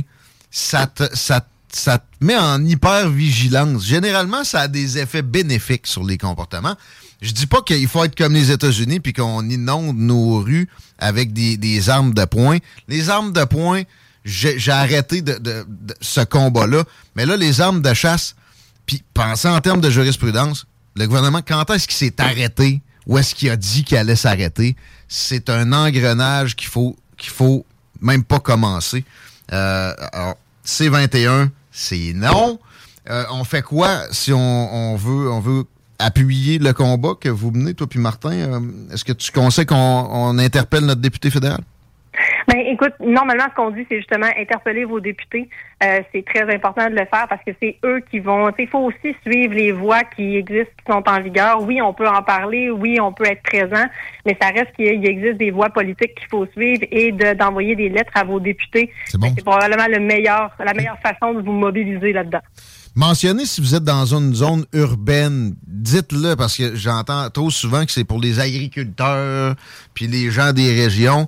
ça te, ça, ça te met en hyper-vigilance. Généralement, ça a des effets bénéfiques sur les comportements. Je dis pas qu'il faut être comme les États-Unis puis qu'on inonde nos rues avec des, armes de poing. Les armes de poing, j'ai arrêté de, ce combat-là. Mais là, les armes de chasse, puis pensez en termes de jurisprudence, le gouvernement, quand est-ce qu'il s'est arrêté? Où est-ce qu'il a dit qu'il allait s'arrêter? C'est un engrenage qu'il faut qu'il faut même pas commencer. Euh, alors, C21, c'est non. Euh, on fait quoi si on, veut on veut appuyer le combat que vous menez, toi puis Martin. Euh, est-ce que tu conseilles qu'on interpelle notre député fédéral? Ben, écoute, normalement, ce qu'on dit, c'est justement interpeller vos députés. Euh, c'est très important de le faire parce que c'est eux qui vont. Il faut aussi suivre les voies qui existent, qui sont en vigueur. Oui, on peut en parler. Oui, on peut être présent, mais ça reste qu'il existe des voies politiques qu'il faut suivre et d'envoyer des lettres à vos députés. C'est bon. probablement le meilleur, la meilleure façon de vous mobiliser là-dedans. Mentionnez si vous êtes dans une zone urbaine. Dites-le parce que j'entends trop souvent que c'est pour les agriculteurs puis les gens des régions.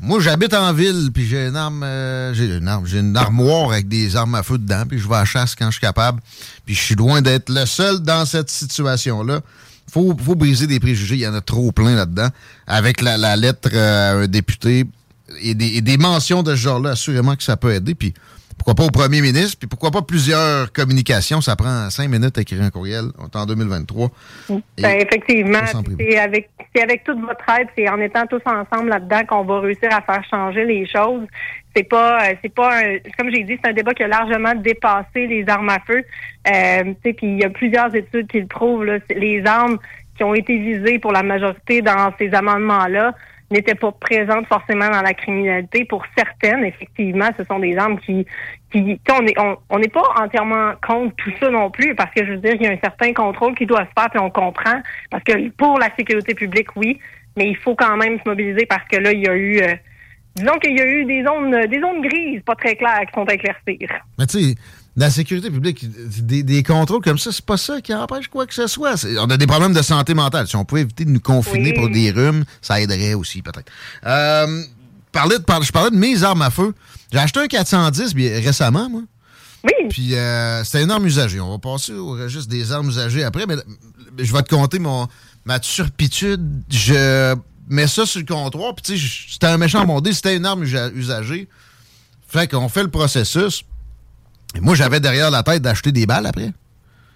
Moi, j'habite en ville, puis j'ai une arme, euh, j'ai une arme, j'ai une armoire avec des armes à feu dedans, puis je vais à chasse quand je suis capable. Puis je suis loin d'être le seul dans cette situation-là. Faut, faut briser des préjugés, il y en a trop plein là-dedans. Avec la, lettre à un député et des, des mentions de ce genre-là, assurément que ça peut aider. Puis pourquoi pas au premier ministre, puis pourquoi pas plusieurs communications. Ça prend cinq minutes à écrire un courriel. On est en 2023. Ben, effectivement, c'est avec, avec toute votre aide, c'est en étant tous ensemble là-dedans qu'on va réussir à faire changer les choses. C'est pas, euh, c'est pas, comme j'ai dit, c'est un débat qui a largement dépassé les armes à feu. Euh, puis il y a plusieurs études qui le prouvent. Là, les armes qui ont été visées pour la majorité dans ces amendements-là n'étaient pas présentes forcément dans la criminalité. Pour certaines, effectivement, ce sont des armes qui, qui on n'est on, n'est pas entièrement contre tout ça non plus, parce que je veux dire, il y a un certain contrôle qui doit se faire, puis on comprend, parce que pour la sécurité publique, oui, mais il faut quand même se mobiliser parce que là, il y a eu euh, disons qu'il y a eu des zones des zones grises pas très claires qui sont à éclaircir. Mais tu sais, la sécurité publique, des, contrôles comme ça, c'est pas ça qui empêche quoi que ce soit. On a des problèmes de santé mentale. Si on pouvait éviter de nous confiner pour des rhumes, ça aiderait aussi, peut-être. Euh, je parlais de mes armes à feu. J'ai acheté un 410 récemment, moi. Oui. Puis euh, c'était une arme usagée. On va passer au registre des armes usagées après, mais je vais te compter mon, ma turpitude. Je mets ça sur le comptoir, puis tu sais, c'était un méchant bondé, c'était une arme usagée. Fait qu'on fait le processus. Et moi, j'avais derrière la tête d'acheter des balles après.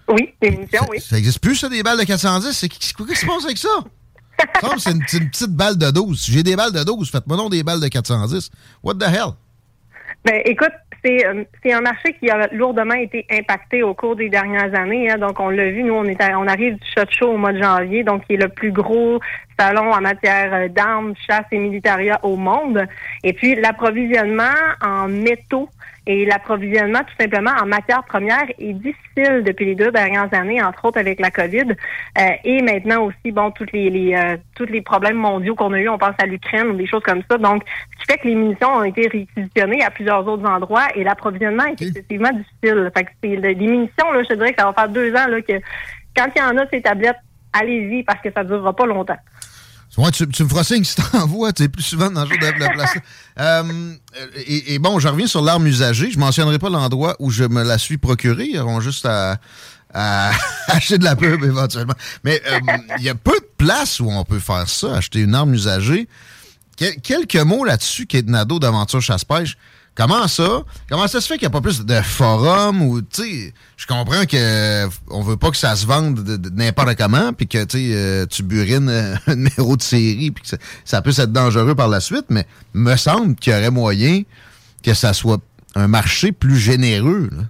Oui, des munitions, oui. Ça n'existe plus, ça, des balles de 410. C'est qu'est-ce qui se passe avec ça? (laughs) c'est une, une, petite balle de 12. J'ai des balles de 12. Faites-moi non des balles de 410. What the hell? Ben, écoute, c'est euh, c'est un marché qui a lourdement été impacté au cours des dernières années. Hein. Donc, on l'a vu, nous, on est on arrive du Shot Show au mois de janvier, donc qui est le plus gros salon en matière euh, d'armes, chasse et militaria au monde. Et puis, l'approvisionnement en métaux Et l'approvisionnement, tout simplement, en matière première est difficile depuis les deux dernières années, entre autres avec la COVID. Euh, et maintenant aussi, bon, tous les, les euh, tous les problèmes mondiaux qu'on a eu, on pense à l'Ukraine ou des choses comme ça. Donc, ce qui fait que les munitions ont été réquisitionnées à plusieurs autres endroits et l'approvisionnement est excessivement difficile. Fait que c'est les munitions, là, je te dirais que ça va faire deux ans là, que quand il y en a ces tablettes, allez-y parce que ça ne durera pas longtemps. Ouais, tu, tu me feras signe si t'envoies, tu plus souvent dans le jour de la place. (laughs) Euh, et, et, bon, je reviens sur l'arme usagée. Je mentionnerai pas l'endroit où je me la suis procurée. Ils auront juste à, à (laughs) acheter de la pub éventuellement. Mais euh, il y a peu de places où on peut faire ça, acheter une arme usagée. quelques mots là-dessus, Kate Nado d'Aventure Chasse-Pêche. Comment ça? Comment ça se fait qu'il n'y a pas plus de forums ou, tu sais, je comprends que on veut pas que ça se vende de, n'importe comment, puis que, tu euh, tu burines (laughs) un numéro de série, puis que ça, ça, peut être dangereux par la suite, mais me semble qu'il y aurait moyen que ça soit un marché plus généreux. Là.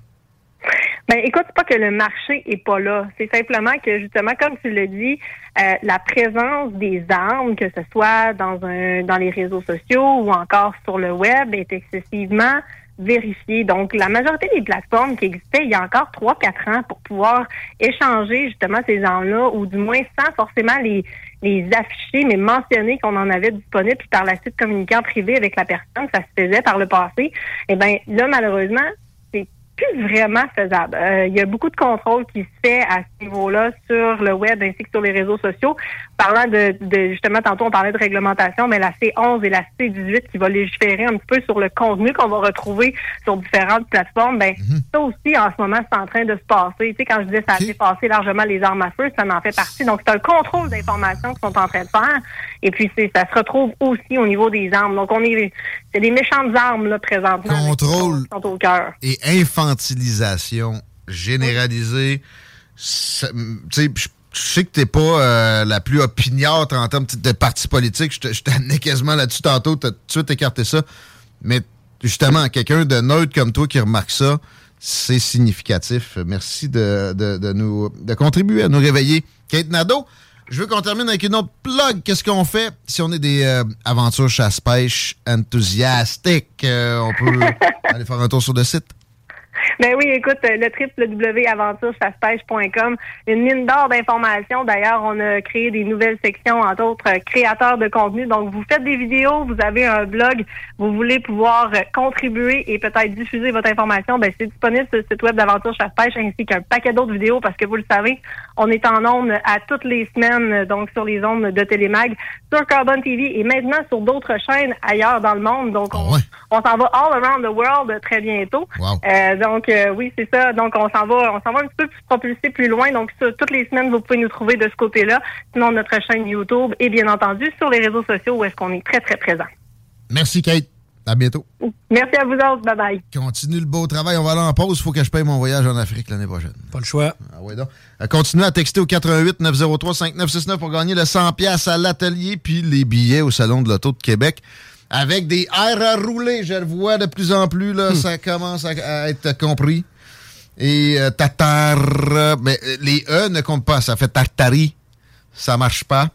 Ben, écoute, pas que le marché est pas là. C'est simplement que, justement, comme tu le dis, euh, la présence des armes, que ce soit dans un dans les réseaux sociaux ou encore sur le web, est excessivement vérifiée. Donc, la majorité des plateformes qui existaient il y a encore trois, quatre ans pour pouvoir échanger justement ces armes-là, ou du moins sans forcément les les afficher, mais mentionner qu'on en avait disponible, par la suite communiquer privé avec la personne, ça se faisait par le passé. Eh bien, là, malheureusement, plus vraiment faisable. Euh, il y a beaucoup de contrôle qui se fait à ce niveau-là sur le web ainsi que sur les réseaux sociaux. Parlant de, de, justement, tantôt on parlait de réglementation, mais la C11 et la C18 qui va légiférer un petit peu sur le contenu qu'on va retrouver sur différentes plateformes, ben mhm. ça aussi en ce moment c'est en train de se passer. Tu sais, quand je disais ça a dépassé largement les armes à feu, ça en fait partie. Donc c'est un contrôle d'informations qu'ils sont en train de faire. Et puis c'est ça se retrouve aussi au niveau des armes. Donc on est c'est des méchantes armes là présentement. Contrôle sont au cœur. Et infantilisation généralisée. Tu sais, je sais que t'es pas euh, la plus opiniâtre en termes de parti politique. Je t'amenais quasiment là-dessus tantôt. T'as tout de suite écarté ça. Mais justement, quelqu'un de neutre comme toi qui remarque ça, c'est significatif. Merci de, de, nous de contribuer à nous réveiller. Kate Nadeau, je veux qu'on termine avec une autre plug. Qu'est-ce qu'on fait si on est des euh, aventures chasse-pêche enthousiastiques? Euh, on peut (laughs) aller faire un tour sur le site. Ben oui, écoute, le www.aventurechassepêche.com, une mine d'or d'informations. D'ailleurs, on a créé des nouvelles sections, entre autres créateurs de contenu. Donc, vous faites des vidéos, vous avez un blog, vous voulez pouvoir contribuer et peut-être diffuser votre information, ben c'est disponible sur le site web d'Aventure Chasse-Pêche ainsi qu'un paquet d'autres vidéos parce que vous le savez, on est en ondes à toutes les semaines, donc sur les ondes de Télémag, sur Carbon TV et maintenant sur d'autres chaînes ailleurs dans le monde. Donc, on, on s'en va all around the world très bientôt. Euh, donc, euh, oui, c'est ça. Donc, on s'en va, on s'en va un petit peu plus propulser plus loin. Donc, toutes les semaines, vous pouvez nous trouver de ce côté-là. Sinon, notre chaîne YouTube et bien entendu sur les réseaux sociaux où est-ce qu'on est très, très présent. Merci, Kate. À bientôt. Merci à vous autres. Bye bye. Continue le beau travail. On va aller en pause. Il faut que je paye mon voyage en Afrique l'année prochaine. Pas le choix. Ah ouais donc. Euh, continuez à texter au 88 903 5969 pour gagner le 100 pièces à l'atelier puis les billets au Salon de l'Auto de Québec avec des airs à rouler. Je le vois de plus en plus, là, hmm. ça commence à, être compris. Et euh, tatar, mais euh, les E ne comptent pas, ça fait tartari. Ça marche pas.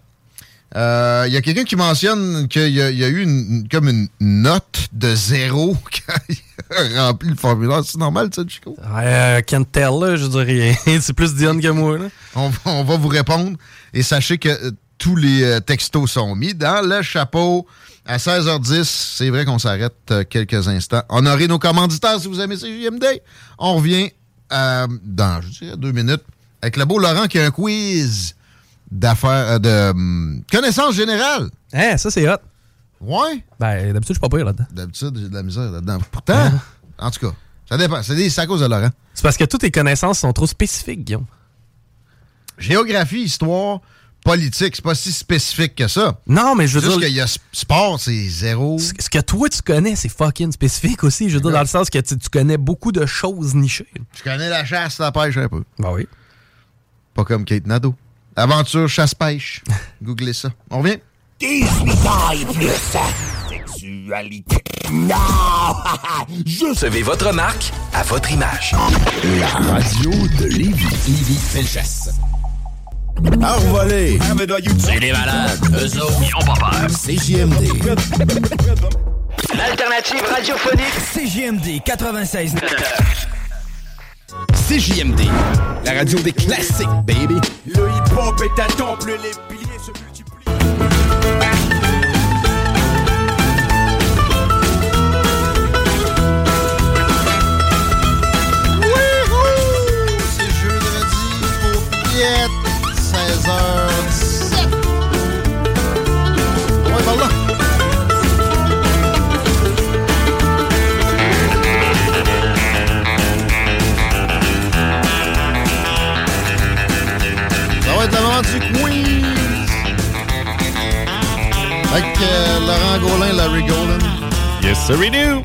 Il euh, y a quelqu'un qui mentionne qu'il y, a eu une, comme une note de zéro (laughs) quand il a rempli le formulaire. C'est normal, ça, Chico? Euh, can't tell, là, je dirais. (laughs) C'est plus Diane que moi. Là. On, on, va vous répondre. Et sachez que euh, tous les euh, textos sont mis dans le chapeau. À 16h10, c'est vrai qu'on s'arrête euh, quelques instants. On aurait nos commanditaires si vous aimez CJMD. On revient euh, dans, je dirais, deux minutes avec le beau Laurent qui a un quiz d'affaires, euh, de hum, connaissances générales. Hein, ça c'est hot. Ouais. Ben, d'habitude, je suis pas pire là-dedans. D'habitude, j'ai de la misère là-dedans. Pourtant, en tout cas, ça dépend. C'est à cause de Laurent. C'est parce que toutes tes connaissances sont trop spécifiques, Guillaume. Géographie, histoire, politique, c'est pas si spécifique que ça. Non, mais je veux Juste dire. qu'il y a sport, c'est zéro. Ce que toi, tu connais, c'est fucking spécifique aussi. Je veux dire, dans le sens que tu, connais beaucoup de choses nichées. Je connais la chasse, la pêche un peu. Bah oui. Pas comme Kate Nadeau. Aventure, chasse-pêche. (laughs) Googlez ça. On revient. 18 ans et plus. Sexualité. Non! (laughs) Je Recevez votre marque à votre image. La radio de Lévis. Lévis Felchasse. Envolé. C'est des malades. Eux autres, ils ont pas peur. CJMD. L'alternative radiophonique CJMD 96. CJMD, la radio des classiques, baby. Le hip-hop est un temple, les piliers se multiplient. Avec euh, Laurent Gaulin, Larry Golden. Yes, sir, we do.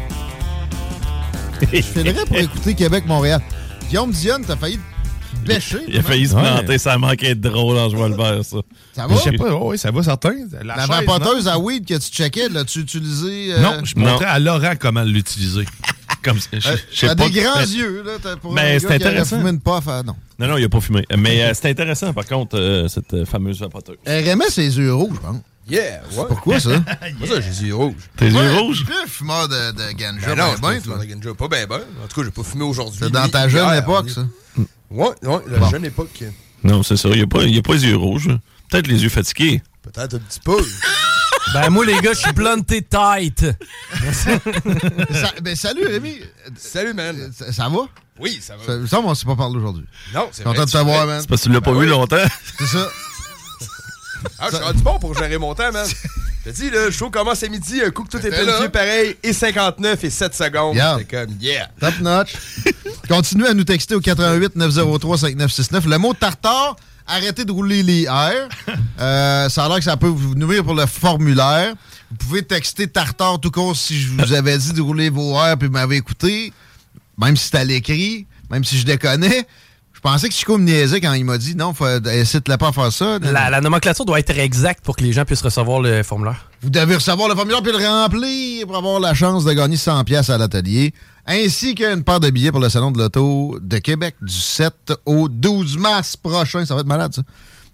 Je filerais pour écouter Québec-Montréal. Guillaume Dionne, t'as failli te bêcher. Il a failli se planter, ça manquait de drôle en jouant le verre, ça. Ça va? Je sais pas, oui, ça va certain. La, La chaise, vapoteuse non? à weed que tu checkais, l'as-tu utilisée? euh, Non, je montrais à Laurent comment l'utiliser. (laughs) Comme, je, je euh, sais T'as pas. des grands yeux, là. Pour Mais Ben, c'est intéressant. fumé une puff, à- non. Non, non, il a pas fumé. Mais euh, c'est intéressant, par contre, euh, cette euh, fameuse vapoteuse. RMS, ses yeux rouges, je pense. Yeah, ouais. Pourquoi ça? (laughs) Moi, ça, j'ai les yeux rouges. Tes yeux Ouais, rouges? Tu es fumeur de, de ganja, Ben ben, non, ben, je toi. pas ganja, pas ben ben. En tout cas, j'ai pas fumé aujourd'hui. C'est dans ta jeune hier, époque, ça? Ouais, ouais, la Bon. jeune époque. Non, c'est ça. Il n'y a, pas- il y a pas les yeux rouges. Peut-être les yeux fatigués. Peut-être un petit peu. (laughs) Ben, moi, les gars, je suis blunté tight. (laughs) Ça- ben, salut, Rémi. Salut, man. Ça, ça va? Oui, ça va. Ça, ça, on s'est pas parlé aujourd'hui. Non, c'est Content de te voir, man. C'est parce que tu l'as pas Ben vu oui. longtemps. C'est ça. Ah, je suis rendu bon pour gérer mon temps, man. Je te dis, là, le show commence à midi, un coup que tout est planifié pareil, et 59 et 7 secondes. C'est comme, yeah. Top notch. Continuez à nous texter au 88 903 5969. Le mot tartare, arrêtez de rouler les R. Euh, ça a l'air que ça peut vous nuire pour le formulaire. Vous pouvez texter tartare tout court si je vous avais dit de rouler vos R puis vous m'avez écouté. Même si c'est à l'écrit, même si je déconnais. Je pensais que Chico me niaisait quand il m'a dit non, faut, incite-le pas à faire ça. La, la nomenclature doit être exacte pour que les gens puissent recevoir le formulaire. Vous devez recevoir le formulaire puis le remplir pour avoir la chance de gagner 100 pièces à l'atelier, ainsi qu'une paire de billets pour le salon de l'auto de Québec du 7 au 12 mars prochain. Ça va être malade, ça.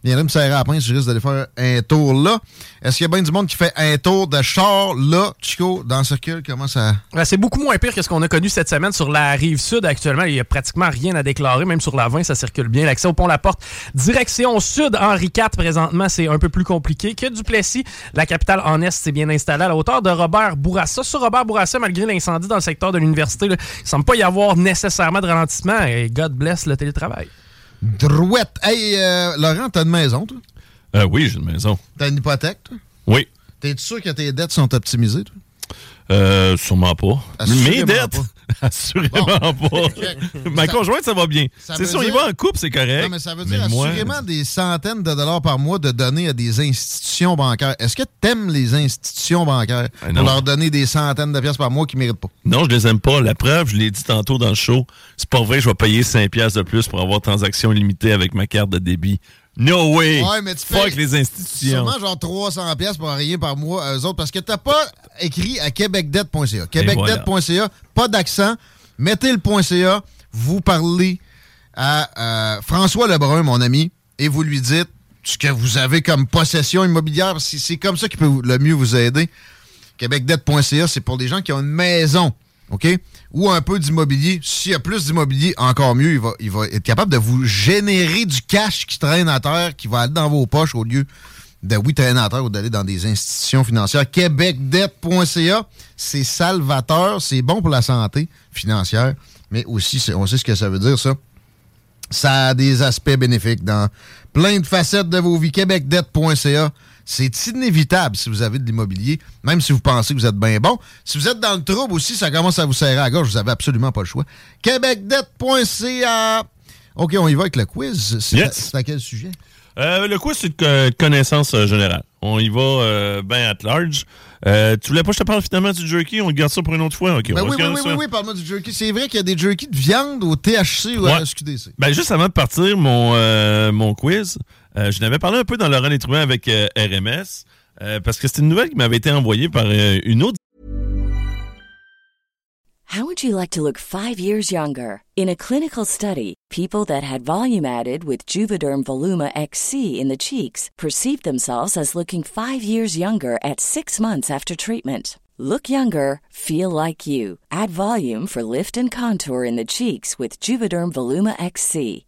Il viendrait me serrer à la pince, je risque d'aller faire un tour là. Est-ce qu'il y a bien du monde qui fait un tour de char là, Chico, dans le circuit? Comment ça... Ouais, C'est beaucoup moins pire que ce qu'on a connu cette semaine sur la rive sud. Actuellement, il n'y a pratiquement rien à déclarer. Même sur la 20, ça circule bien. L'accès au pont La Porte, direction sud, Henri IV, présentement, c'est un peu plus compliqué que Duplessis. La capitale en est s'est bien installée à la hauteur de Robert Bourassa. Sur Robert Bourassa, malgré l'incendie dans le secteur de l'université, il ne semble pas y avoir nécessairement de ralentissement. Et God bless le télétravail. Drouette. Hey, euh, Laurent, t'as une maison, toi? Euh, oui, j'ai une maison. T'as une hypothèque, toi? Oui. T'es sûr que tes dettes sont optimisées, toi? Euh, sûrement pas. Assurément Mes dettes? pas. (laughs) Assurément pas. (laughs) Ma Ça- conjointe, ça va bien. C'est si on y va en couple, c'est correct. Non, mais ça veut dire moi, assurément des centaines de dollars par mois de donner à des institutions bancaires. Est-ce que t'aimes les institutions bancaires? Ben pour non. leur donner des centaines de pièces par mois qu'ils méritent pas? Non, je les aime pas. La preuve, je l'ai dit tantôt dans le show, c'est pas vrai, je vais payer 5 piastres de plus pour avoir transaction limitée avec ma carte de débit. No way! Ouais, mais tu Fuck fais les institutions. Sûrement genre 300 pièces pour rien par mois eux autres parce que t'as pas écrit à québecdebt.ca. Québecdebt.ca, pas d'accent. Mettez le .ca, vous parlez à euh, François Lebrun, mon ami, et vous lui dites ce que vous avez comme possession immobilière. C'est comme ça qui peut le mieux vous aider. Québecdebt.ca, c'est pour des gens qui ont une maison, OK? Ou un peu d'immobilier. S'il y a plus d'immobilier, encore mieux, il va, il va être capable de vous générer du cash qui traîne à terre, qui va aller dans vos poches au lieu de, oui, traîner à terre ou d'aller dans des institutions financières. Québecdebt.ca, c'est salvateur, c'est bon pour la santé financière, mais aussi, on sait ce que ça veut dire, ça. Ça a des aspects bénéfiques dans plein de facettes de vos vies. Québecdebt.ca, c'est inévitable si vous avez de l'immobilier, même si vous pensez que vous êtes bien bon. Si vous êtes dans le trouble aussi, ça commence à vous serrer à la gorge, vous n'avez absolument pas le choix. Québecdebt.ca. OK, on y va avec le quiz. C'est à- Yes. à quel sujet? Euh, le coup, c'est de co- connaissance euh, générale. On y va euh, ben at large. Euh, tu voulais pas que je te parle finalement du jerky? On garde ça pour une autre fois? OK, Ben oui, oui, oui, oui, oui, parle-moi du jerky. C'est vrai qu'il y a des jerky de viande au THC ou à Ouais. la SQDC. Ben, juste avant de partir, mon, euh, mon quiz, euh, je n'avais parlé un peu dans Laurent avec euh, RMS, euh, parce que c'est une nouvelle qui m'avait été envoyée par une autre How would you like to look five years younger? In a clinical study, people that had volume added with Juvederm Voluma XC in the cheeks perceived themselves as looking five years younger at six months after treatment. Look younger, feel like you. Add volume for lift and contour in the cheeks with Juvederm Voluma XC.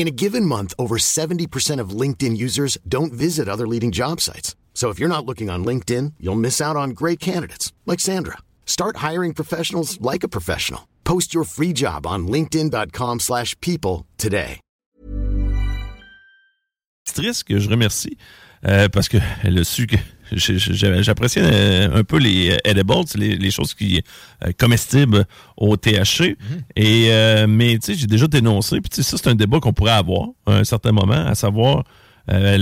In a given month, over 70% of LinkedIn users don't visit other leading job sites. So if you're not looking on LinkedIn, you'll miss out on great candidates like Sandra. Start hiring professionals like a professional. Post your free job on linkedin.com/people slash people today. Actrice que je remercie euh, parce qu'elle a su que j'appréciais euh, un peu les edibles, les, les choses qui euh, comestibles au THC. Et euh, mais tu sais, j'ai déjà dénoncé. Puis tu sais, ça c'est un débat qu'on pourrait avoir à un certain moment, à savoir, euh,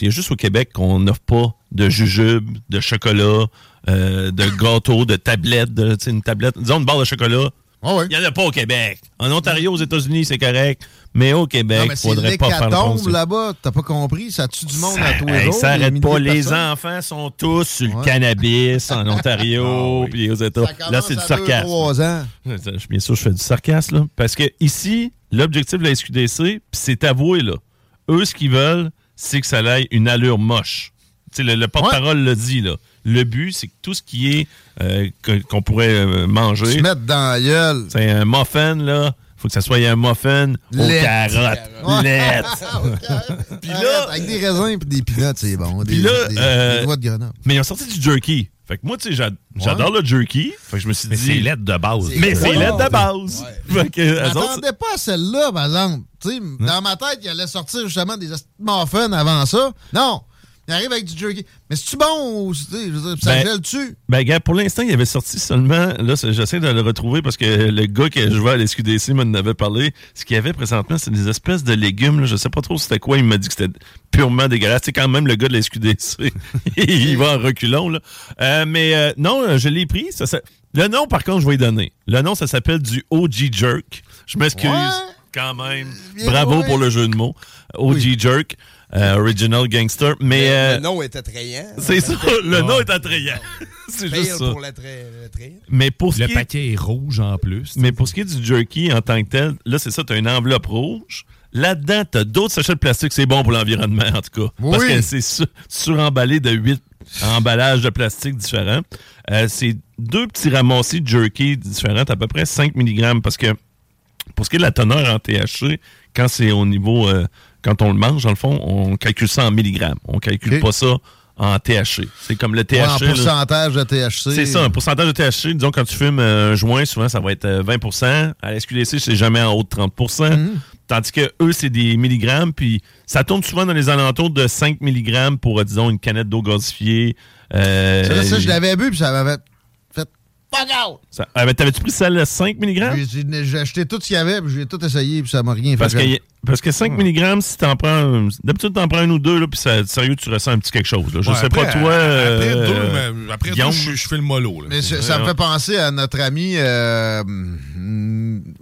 il y a juste au Québec qu'on n'offre pas de jujubes, de chocolat, euh, de (laughs) gâteaux, de tablettes, de, une tablette, disons une barre de chocolat. Il n'y en a pas au Québec. En Ontario, aux États-Unis, c'est correct. Mais au Québec, il faudrait pas faire le là-bas. T'as pas compris? Ça tue du monde à tous les jours. ça arrête pas. Les enfants sont tous sur le cannabis en (laughs) Ontario, puis aux États. Là, c'est du sarcasme. ans. Bien sûr, je fais du sarcasme, là. Parce que ici, l'objectif de la SQDC, c'est avoué, là. Eux, ce qu'ils veulent, c'est que ça ait une allure moche. Tu sais, le, le porte-parole le dit, là. Le but, c'est que tout ce qui est euh, qu'on pourrait euh, manger. Se mettre dans la gueule. C'est un muffin, là. Faut que ça soit un muffin aux Lait. (laughs) carottes. Puis là, avec des raisins et des peanuts, c'est bon. Des, Puis là, des, euh, des noix de Grenoble. Mais ils ont sorti du jerky. Fait que moi, tu sais, j'a- j'adore le jerky. Fait que je me suis Mais dit. c'est lettre de base. Mais c'est lettre de base. Fait que, autres, m'attendais pas à celle-là, par exemple. Tu sais, Dans ma tête, il allait sortir justement des muffins avant ça. Non! Il arrive avec du jerky. Mais c'est-tu bon ou ça Ben, gèle-tu? Ben, gars, pour l'instant, il avait sorti seulement. Là, j'essaie de le retrouver parce que le gars que je vois à l'SQDC m'en avait parlé. Ce qu'il y avait présentement, c'est des espèces de légumes. Là, je sais pas trop c'était quoi. Il m'a dit que c'était purement dégueulasse. C'est quand même le gars de la SQDC. (laughs) il va en reculons, là. Euh, mais euh, non, je l'ai pris. Ça, ça- Le nom, par contre, je vais y donner. Le nom, ça s'appelle du OG Jerk. Je m'excuse. Quand même. Bien Bravo pour le jeu de mots. OG Jerk. Euh, Original Gangster. Mais. Le, euh, le nom est attrayant. c'est ça, le nom est attrayant. (laughs) C'est juste ça. pour. Mais pour ce Le qui est- paquet est rouge en plus. Mais pour ce qui est du jerky en tant que tel, là, c'est ça, tu as une enveloppe rouge. Là-dedans, tu as d'autres sachets de plastique. C'est bon pour l'environnement, en tout cas. Parce que c'est sur- suremballé de huit emballages de plastique différents. Euh, c'est deux petits ramassis de jerky différents, à peu près 5 mg. Parce que pour ce qui est de la teneur en THC, quand c'est au niveau... euh, quand on le mange, dans le fond, on calcule ça en milligrammes. On calcule pas ça en THC. C'est comme le THC. Ouais, en là. pourcentage de THC. C'est ça, un pourcentage de THC. Disons, quand tu fumes euh, un joint, souvent, ça va être euh, 20% À la SQDC, c'est jamais en haut de 30 Mhm. Tandis que eux, c'est des milligrammes. Puis ça tourne souvent dans les alentours de 5 milligrammes pour, euh, disons, une canette d'eau gasifiée. Euh, Ça, ça, je l'avais bu, puis ça m'avait fait fuck out! ça- ben, T'avais-tu pris celle de 5 milligrammes? J'ai- J'ai j'ai acheté tout ce qu'il y avait, puis j'ai tout essayé, puis ça m'a rien fait. Parce que, parce que 5 mg, si t'en prends. un- D'habitude, t'en prends un ou deux, là, puis ça- sérieux, tu ressens un petit quelque chose. là. Je Ouais, sais après, pas, toi. Après euh, deux, mais après deux, je, je fais le mollo. là. Mais ça, ça me fait penser à notre ami, euh,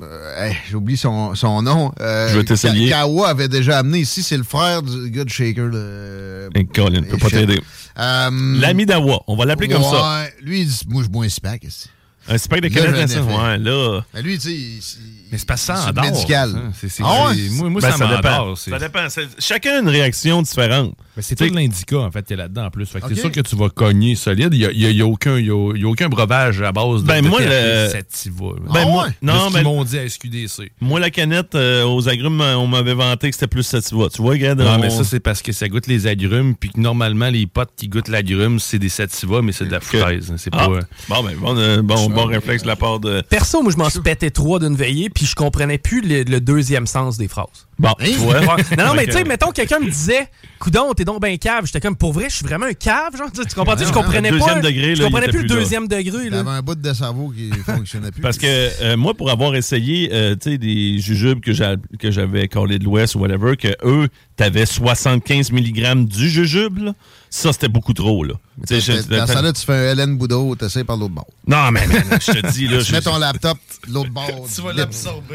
euh, hey, j'ai oublié son, son nom. Euh, Je vais t'essayer. Ka- Kawa avait déjà amené ici, c'est le frère du gars de Shaker. Le... Et Colin, peut pas t'aider. Euh, L'ami d'Awa, on va l'appeler comme ça. Lui, il dit, moi, je bois un SPAC. ici. Un spec de fait. ouais, là. Mais lui, tu sais, Mais c'est pas ça c'est en dehors, médical. C'est- c'est- Ah ouais? Moi, moi Ben, ça, ça dépend. c'est- Ça dépend. C'est- Chacun a une réaction différente. Mais c'est tout l'indica, en fait, qui est là-dedans en plus. Fait que Ok. C'est sûr que tu vas cogner solide. Il n'y a, il y a- il y a aucun, il y a- il y a aucun breuvage à base de, Ben, de moi, THC le- sativa. Ben, Ah moi, ouais? Non, mais m'ont dit à SQDC. moi, la canette euh, aux agrumes, on m'avait vanté que c'était plus sativa. Tu vois, regarde. Non, on- mais ça, c'est parce que ça goûte les agrumes, puis que normalement, les potes qui goûtent l'agrume, c'est des sativa, mais c'est de la fraise. C'est Ah. pas. euh, Bon, ben, bon, euh, bon réflexe de la part de. Perso, moi, je m'en suis pété trois d'une veillée, puis je comprenais plus le, le deuxième sens des phrases. Bon, vois. (laughs) Non, non, mais tu sais, mettons, quelqu'un me disait, Coudon, t'es donc ben cave. J'étais comme, pour vrai, je suis vraiment un cave, genre, tu comprends? Je comprenais Le pas. deuxième degré, je comprenais plus le deuxième degré, Il là. avait un bout de cerveau qui (laughs) fonctionnait plus. Parce que euh, moi, pour avoir essayé euh, tu sais, des jujubes que j'a- que j'avais collé de l'Ouest ou whatever, que eux, t'avais 75 mg du jujube, là, ça, c'était beaucoup trop. Là. Dans ça, là, tu fais un Hélène Boudreau, t'essayes par l'autre bord. Non, mais je te dis, là. (laughs) Tu je- mets ton laptop de l'autre bord. tu vas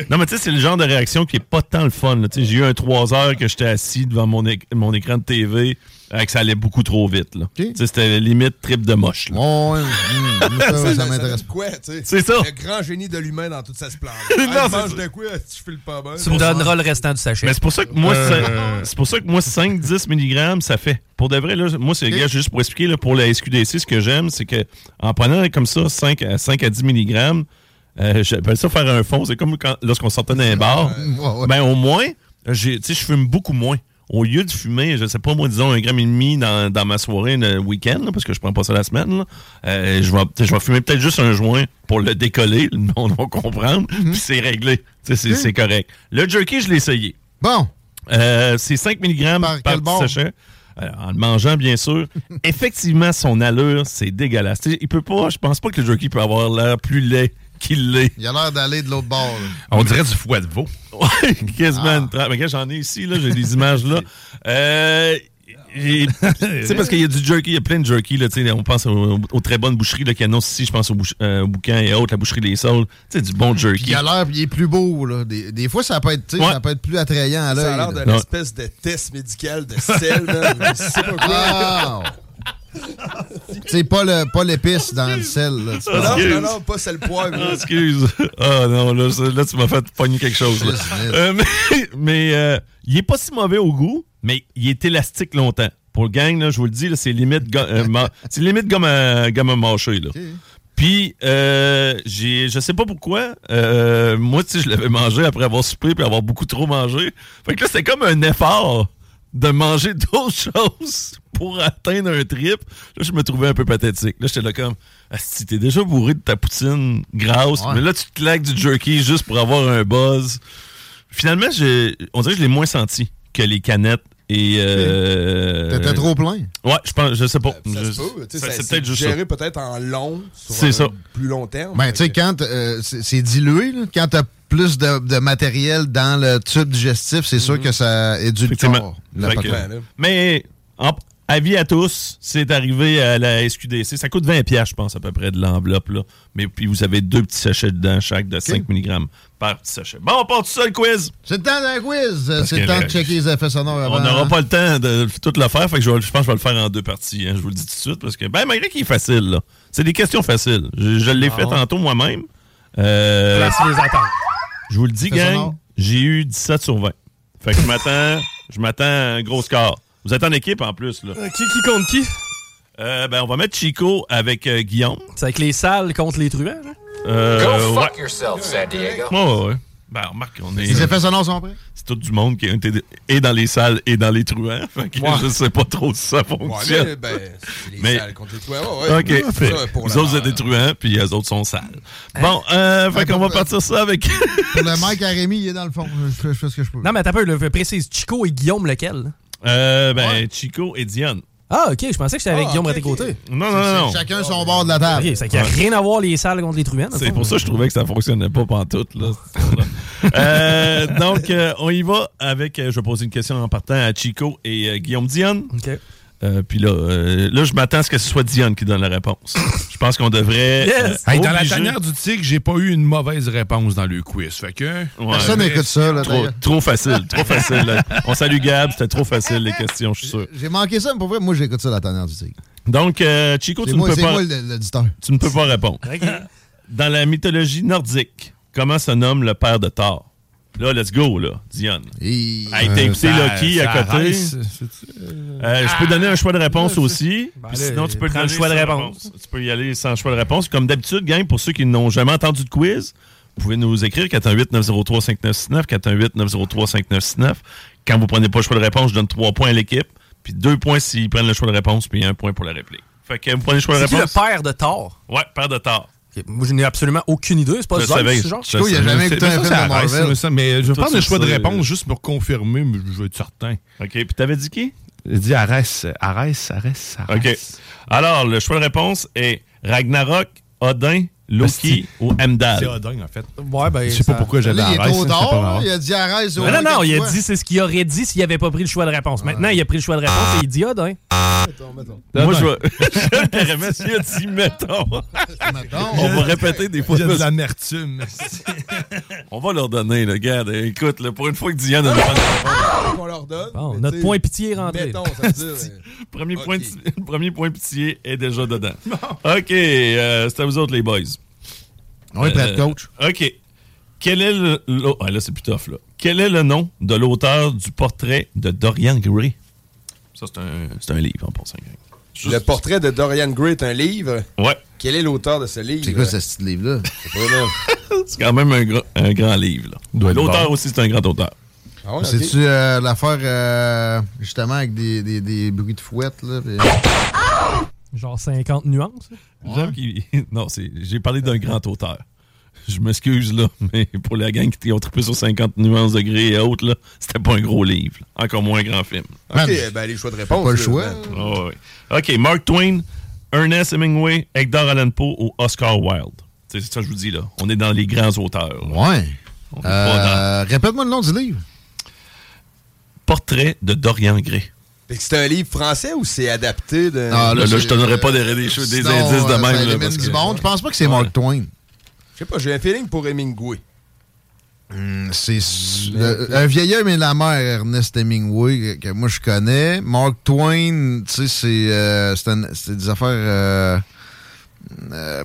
Non, mais tu sais, c'est le genre de réaction qui est pas tant le fun. là. J'ai eu un 3 heures que j'étais assis devant mon, éc- mon écran de TV euh, que ça allait beaucoup trop vite. là. Sais, C'était limite trip de moche. là. Ouais, hum, (laughs) ça, ça m'intéresse pas. Quoi, tu sais? C'est ça. Le grand génie de l'humain dans toute sa splendeur. (laughs) Non, mange de quoi? Tu fais le pas bon. Tu me donneras le restant du sachet. Mais c'est pour ça que moi, Euh, c'est- c'est pour ça que moi 5-10 mg, ça fait. Pour de vrai, là, moi, c'est gars, juste pour expliquer, là, pour la SQDC, ce que j'aime, c'est que en prenant comme ça 5 à, 5 à 10 mg, euh, j'appelle ça faire un fond. C'est comme lorsqu'on sortait d'un bar. Ben, au moins, je fume beaucoup moins. Au lieu de fumer, je sais pas, moi, disons, un gramme et demi dans, dans ma soirée le week-end, là, parce que je prends pas ça la semaine, là, euh, je vais je fumer peut-être juste un joint pour le décoller, le monde va comprendre, puis c'est réglé. C'est c'est correct. Le jerky, je l'ai essayé. Bon. c'est 5 mg par, petit bord? sachet. Euh, en le mangeant, bien sûr. (laughs) Effectivement, son allure, c'est dégueulasse. Tu sais, il peut pas, je pense pas que le jerky peut avoir l'air plus laid qu'il l'est. Il a l'air d'aller de l'autre bord. là. On dirait du foie de veau. (laughs) Quasiment. tra- Mais j'en ai ici, là, j'ai des images là. (laughs) Euh, (laughs) sais, parce qu'il y a du jerky, il y a plein de jerky, là, tu sais, on pense aux, aux très bonnes boucheries, là, qu'il y en a aussi, je pense au, euh, bouquin et autres, la boucherie des Saules. Tu sais, du bon Puis jerky. il a l'air, il est plus beau. Là. Des, des fois, ça peut, être, Ouais. ça peut être plus attrayant à l'œil. Ça a l'air d'une espèce de test médical de sel. Je sais pas quoi. Ah! C'est pas le pas l'épice dans le sel. Là, Non, penses. non, non, pas sel poivre. Ah, excuse. Ah non, là, là, tu m'as fait pogner quelque chose. là. Euh, (laughs) mais mais euh, il est pas si mauvais au goût, mais il est élastique longtemps. Pour le gang, là, je vous le dis, là, c'est limite, euh, c'est limite gomme à, gomme à mâcher. Là. Puis, euh, j'ai, je sais pas pourquoi, euh, moi, tu je l'avais mangé après avoir soupé puis avoir beaucoup trop mangé. Fait que là, c'est comme un effort de manger (laughs) d'autres choses pour atteindre un trip. Là, je me trouvais un peu pathétique. Là, j'étais là comme, si t'es déjà bourré de ta poutine grasse, Ouais. mais là, tu te claques du jerky juste pour avoir un buzz. Finalement, on dirait que je l'ai moins senti que les canettes et... Euh, T'étais trop plein? Ouais, je pense, je sais pas. Ça Je- c'est peut-être juste ça. géré peut-être en long, sur C'est un ça. plus long terme. Ben, tu sais, quand euh, c'est c'est dilué, là, quand t'as plus de, de matériel dans le tube digestif, c'est sûr que ça édulcore Effectivement. la Fait que- patente. mais en- avis à tous, c'est arrivé à la SQDC. Ça coûte 20 pièces, je pense, à peu près de l'enveloppe. là. Mais puis vous avez deux petits sachets dedans, chaque de 5 mg par petit sachet. Bon, on part tout ça, le quiz. C'est le temps d'un quiz. C'est le temps de checker les effets sonores avant. On n'aura pas le temps de tout le faire, fait que je, vais- je pense que je vais le faire en deux parties. hein, je vous le dis tout de suite, parce que, ben, malgré qu'il est facile, là. C'est des questions faciles. Je, je l'ai fait tantôt moi-même. Euh, Place les attentes. je vous le dis, gang, j'ai eu 17 sur 20. Fait que je m'attends, je m'attends à un gros score. Vous êtes en équipe en plus, là. Euh, qui, qui compte qui? Euh, ben, on va mettre Chico avec euh, Guillaume. C'est avec les salles contre les truands, hein? Euh, Go ouais. fuck yourself, San Diego. Ouais, ouais, ouais. Ben, remarque, on est. Les effets sonores sont prêts? C'est tout du monde qui est et dans les salles et dans les truands. (laughs) Fait que Ouais. je sais pas trop si ça Ouais, fonctionne. mais, ben, c'est les Mais- salles contre les toits. Ouais, ouais. OK. Ouais, Fait, ça, pour vous la- autres, êtes des truands, puis les autres sont sales. Bon, euh, fait Ouais, qu'on va partir ça avec. Pour le Mike à Rémi, il est dans le fond. Je fais, je fais ce que je peux. Non, mais t'as peu, le précise. Chico et Guillaume, lequel? Euh, ben, Chico et Diane. Ah, ok, je pensais que c'était avec Ah, Guillaume à tes côtés. Non, non, non. Chacun son bord de la table. Ok, ça n'a Ouais. rien à voir les salles contre les le C'est pour ça que je trouvais que ça fonctionnait pas pantoute. Là, (laughs) euh, donc, euh, on y va avec. euh, je vais poser une question en partant à Chico et euh, Guillaume Diane. OK. Euh, Puis là, euh, là, je m'attends à ce que ce soit Diane qui donne la réponse. (laughs) Je pense qu'on devrait. Yes! euh, Hey, dans la tanière du tigre, j'ai pas eu une mauvaise réponse dans le quiz. Fait que. Ouais. Personne n'écoute ça. Là, Trop, trop facile, trop (laughs) facile. là. On salue Gab, c'était trop facile les questions, je suis sûr. J'ai manqué ça, mais pour vrai, moi, j'écoute ça, la tanière du tigre. Donc, euh, Chico, tu ne, peux c'est pas, moi le- tu ne peux pas répondre. (laughs) Dans la mythologie nordique, comment se nomme le père de Thor? Là, let's go, là, Diane. Et... Hey, t'as écouté Loki ça à côté? Euh, je peux donner un choix de réponse aussi. Ben sinon, tu peux prends donner le choix de réponse. Tu peux y aller sans choix de réponse. Comme d'habitude, gang, pour ceux qui n'ont jamais entendu de quiz, vous pouvez nous écrire 418-903-5969, 418-903-5969. Quand vous prenez pas le choix de réponse, je donne trois points à l'équipe, puis deux points s'ils prennent le choix de réponse, puis un point pour la réplique. Fait que vous prenez le choix de C'est qui le réponse. père de Thor? Ouais, père de Thor. Moi, je n'ai absolument aucune idée. C'est pas savais- ce genre? je savais- c'est- mais ça, ça arrête, ça, ça, Mais je vais prendre le choix de réponse juste pour confirmer, mais je veux être certain. OK. Puis t'avais dit qui? J'ai dit Arès, Arès, Arès, Arès. OK. Alors, le choix de réponse est Ragnarok, Odin, Loki ou Heimdall. C'est Odin, en fait. Ouais, ben. Je sais pas pourquoi j'avais il est Arès. trop tard. Il a dit arrête. Non, non, non, il a dit c'est ce qu'il aurait dit s'il avait pas pris le choix de réponse. Maintenant, il a pris le choix de réponse et il dit Odin. Moi, je vais. (laughs) J'aime carrément s'il a dit mettons. On va répéter des fois. Il y a de l'amertume. (laughs) On va leur donner, le gars. Écoute, là, pour une fois que Diane a une bonne réponse. On leur donne. Notre point pitié est rentré. Mettons, ça veut dire. (laughs) Premier, Ok. point de- premier point pitié est déjà dedans. OK, euh, c'est à vous autres, les boys. On est prêt, Euh, coach. OK. Quel est le. le- ah, là, c'est plus tough, là. Quel est le nom de l'auteur du portrait de Dorian Gray? Ça, c'est un, c'est un livre, en passant. Juste- Le portrait de Dorian Gray est un livre? Ouais. Quel est l'auteur de ce livre? C'est quoi ce style livre-là? C'est pas là. (laughs) C'est quand même un, un grand livre. L'auteur bon. aussi, c'est un grand auteur. Ah ouais, ok. C'est-tu euh, l'affaire, euh, justement, avec des, des, des bruits de fouette, là? Genre 50 nuances. J'aime qu'il- (laughs) Non, c'est... j'ai parlé d'un grand auteur. Je m'excuse, là, (laughs) mais pour la gang qui ont trippé sur 50 nuances de gris et autres, là, c'était pas un gros livre. là. Encore moins un grand film. Ok, ben les choix de réponse. pas le choix. Ah. OK, Mark Twain, Ernest Hemingway, Edgar Allan Poe ou Oscar Wilde. C'est ça que je vous dis, là. On est dans les grands auteurs. là. Ouais. Euh, Répète-moi le nom du livre. Portrait de Dorian Gray. C'est un livre français ou c'est adapté de. Ah, là, c'est- je te donnerai pas des- des choses- des sinon, indices de euh, même, là, du monde. Je pense pas que c'est Ouais. Mark Twain. Je sais pas, j'ai un feeling pour Hemingway. Hmm, C'est un vieil homme et la mère, Ernest Hemingway, que, que moi je connais. Mark Twain, tu sais, c'est euh, des affaires euh, euh,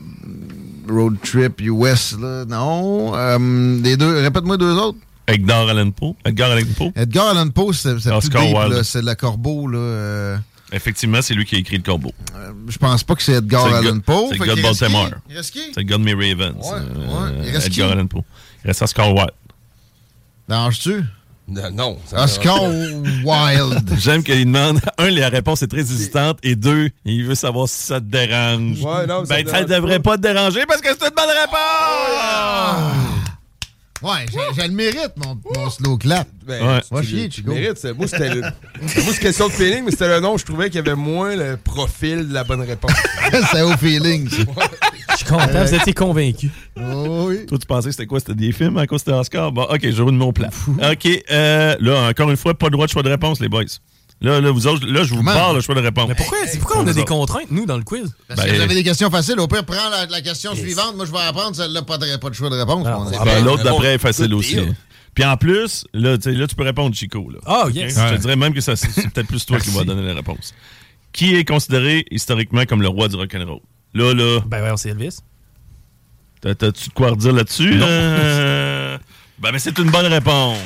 road trip US, là. Non. Euh, les deux, répète-moi deux autres. Edgar Allan Poe? Edgar Allan Poe? Edgar Allan Poe, c'est c'est plus Oscar deep, Wilde. là, c'est la Corbeau, là. euh, Effectivement, c'est lui qui a écrit Le Corbeau. je pense pas que c'est Edgar C'est le Allan Poe. C'est le gars de qu'il reste qui? Baltimore. Il reste qui? C'est le gars de Mary Evans. Ouais, euh, ouais. Il reste Edgar qui? Allan Poe. Il reste Oscar Wilde. Déranges-tu? Non, Oscar Wilde. (laughs) J'aime qu'il demande, un, la réponse est très hésitante, et deux, il veut savoir si ça te dérange. Ouais, non, ça ben, ça dérange devrait pas te déranger parce que c'est une bonne réponse! Ouais, j'ai le mérite, mon, mon slow clap. Ben, Ouais. tu- chier, Chico. mérites, c'est- Moi, c'était le- moi, c'est question de feeling, mais c'était le nom. Je trouvais qu'il y avait moins le profil de la bonne réponse. (laughs) c'est au feeling, ça. Je suis content, vous étiez convaincu. Oh, oui. Toi, tu pensais que c'était quoi? C'était des films à cause de Oscar? Bon, OK, je roule mon plat. OK, euh, là, encore une fois, pas de droit de choix de réponse, les boys. Là, là, vous autres, là, je vous Comment? barre le choix de réponse. Mais pourquoi, pourquoi on a des contraintes, nous, dans le quiz? Parce Ben, que vous avez des questions faciles. Au pire, prends la, la question suivante. Moi, je vais apprendre celle-là, pas de, pas de choix de réponse. Ah, ah, Ben, ben, L'autre d'après est facile aussi. hein. Puis en plus, là, tu sais, là, tu peux répondre, Chico. Là. Ah, Ok? yes. Je te dirais même que ça, c'est peut-être plus toi qui vas donner la réponse. Qui est considéré historiquement comme le roi du rock'n'roll? Là, là, Ben ouais, on sait Elvis. t'as- t'as-tu de quoi redire là-dessus? Euh, Ben, mais c'est une bonne réponse.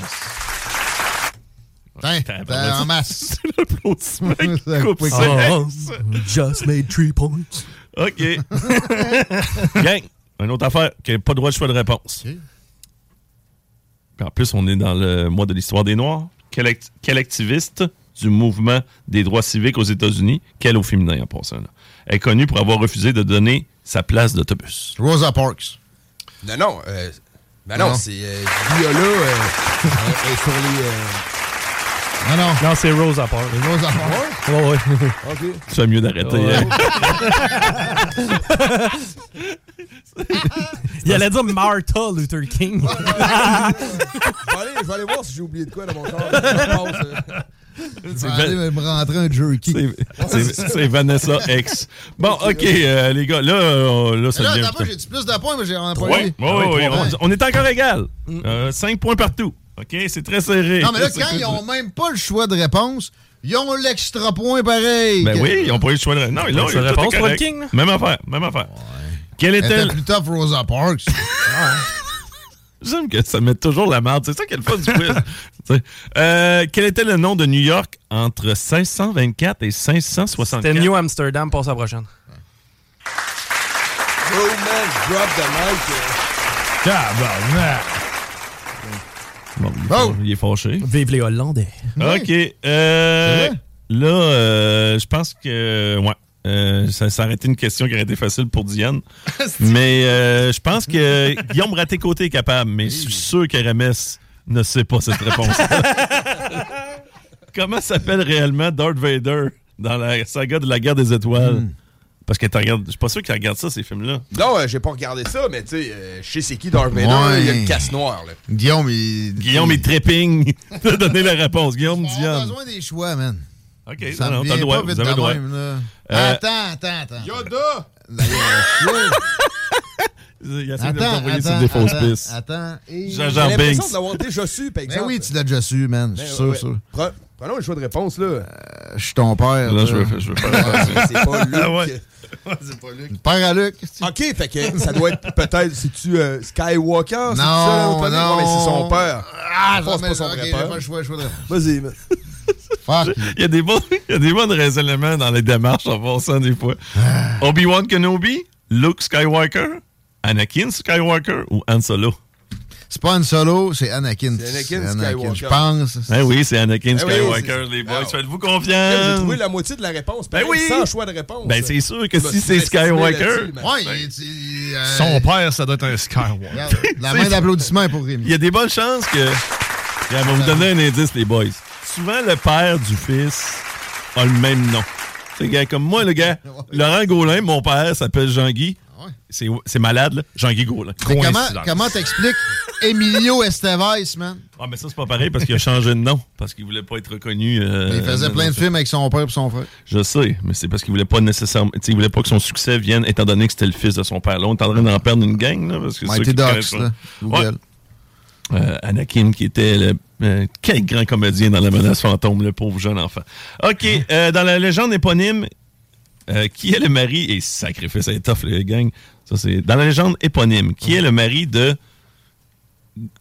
Tiens, Tabarnak. t'as en masse. (laughs) C'est l'applaudissement qui Ça coupe sec. Oh, just made three points. OK. (laughs) Gang, une autre affaire qui n'a pas droit de choix de réponse. OK. Puis en plus, on est dans le mois de l'histoire des Noirs. Quel, act- quel activiste du mouvement des droits civiques aux États-Unis, quel au féminin en passant, là, est connu pour avoir refusé de donner sa place d'autobus? Rosa Parks. Non, non. Euh, ben non, Non. c'est euh, Viola euh, (laughs) euh, sur les. Non, non. Non, c'est Rose à part. Rosa Parks. Ouais, ouais. OK. Tu fais mieux d'arrêter. Ouais. Il allait dire Martha Luther King. aller, je vais aller voir si j'ai oublié de quoi dans mon corps. Euh, aller me rentrer un jerky. C'est- C'est c'est Vanessa X. Bon, OK, euh, les gars, là, euh, là ça Là, devient... pas, j'ai plus de points, mais j'ai Ouais, eu. ouais, ouais, ouais, on, on est encore égal. Euh, cinq points partout. OK, c'est très serré. Non, mais là, (laughs) quand ils ont même pas le choix de réponse, ils ont l'extra point pareil. Ben oui, ils n'ont pas eu le choix de Non, ils de eu, est réponse, pas le King, là? Même affaire, même affaire. Quel Elle était... était plus tough Rosa Parks. (laughs) J'aime que ça met toujours la merde. C'est ça qui est le fun du quiz. (laughs) Euh, quel était le nom de New York entre 524 et 564? C'était New Amsterdam, à la prochaine. Roman drop the mic. Tabarnak. Bon, il, est Oh! fa- il est fâché. Vive les Hollandais. OK. euh, là, euh, je pense que... Ouais. Euh, ça, ça aurait été une question qui aurait été facile pour Diane. (laughs) mais euh, je pense que Guillaume Raté-Côté est capable, mais je suis sûr qu'RMS ne sait pas cette réponse. (laughs) Comment s'appelle réellement Darth Vader dans la saga de la guerre des étoiles? Hmm. Parce que tu regardes, je suis pas sûr qu'il regarde ça, ces films-là. Non, euh, j'ai pas regardé ça, mais tu sais, euh, je sais c'est qui Darth Vader, Ouais. il y a une casse noire, là. Guillaume, il. Guillaume est tripping (laughs) de donner la réponse. Guillaume On a besoin des choix, man. OK, Ça non, t'as le droit. pas vite Vous avez de le droit. même, là. Euh, Attends, attends, attends. Yoda! Il essaie de Attends, t'envoyer sur attends, des fausses attends, pistes. Attends. Et- J'ai l'impression de l'avoir déjà su, par Ben exemple. oui, tu l'as déjà su, man. Je Ben, suis sûr, ouais. sûr. Pre- Prenons un choix de réponse, là. Je suis ton père. Là, je veux, je veux faire c'est pas Luke. (laughs) Ah ouais. c'est pas Luc. Père à Luc. OK, fait que ça doit être peut-être, c'est-tu euh, Skywalker? Non, ça, non. Ouais, mais c'est son père. Ah, Je pense mais pas son ok, vrai j'ai père. pas le Vas-y. (laughs) Il y a des bons, il y a des bons raisonnements dans les démarches en passant des fois. Ah. Obi-Wan Kenobi, Luke Skywalker, Anakin Skywalker ou Han Solo? C'est pas Han Solo, c'est Anakin. C'est Anakin Skywalker. Je pense. Ben oui, c'est Anakin Ben oui, Skywalker, les boys. Faites-vous J'ai confiance. trouvé la moitié de la réponse. Ben pareil, oui. Sans choix de réponse. Ben c'est sûr que si c'est Skywalker. Ouais, il- euh, Son père, ça doit être un Skywalker. La (laughs) main d'applaudissement est pour Rémi. il y a des bonnes chances que. On va vous donner un indice, les boys. Souvent, le père du fils a le même nom. C'est gars comme moi, le gars. (laughs) Laurent Gaulin, mon père, s'appelle Jean-Guy. Ouais. C'est c'est malade, là. Jean-Guy Gaulin. Comment t'expliques Emilio Estevez, man? Ah, mais ça, c'est pas pareil parce qu'il a changé de nom. Parce qu'il voulait pas être reconnu. euh, Il faisait plein de films avec son père et son frère. Je sais, mais c'est parce qu'il voulait pas nécessairement. Il voulait pas que son succès vienne, étant donné que c'était le fils de son père. Là, on est en train d'en perdre une gang, là. Parce que Mighty Ducks, là. Ouais. Euh, Anakin, qui était le. euh, quel grand comédien dans la menace fantôme, le pauvre jeune enfant. OK, Hein? euh, dans la légende éponyme, euh, qui est le mari? Et sacrifice, c'est tough, les gang. Ça, c'est. Dans la légende éponyme, qui est le mari de.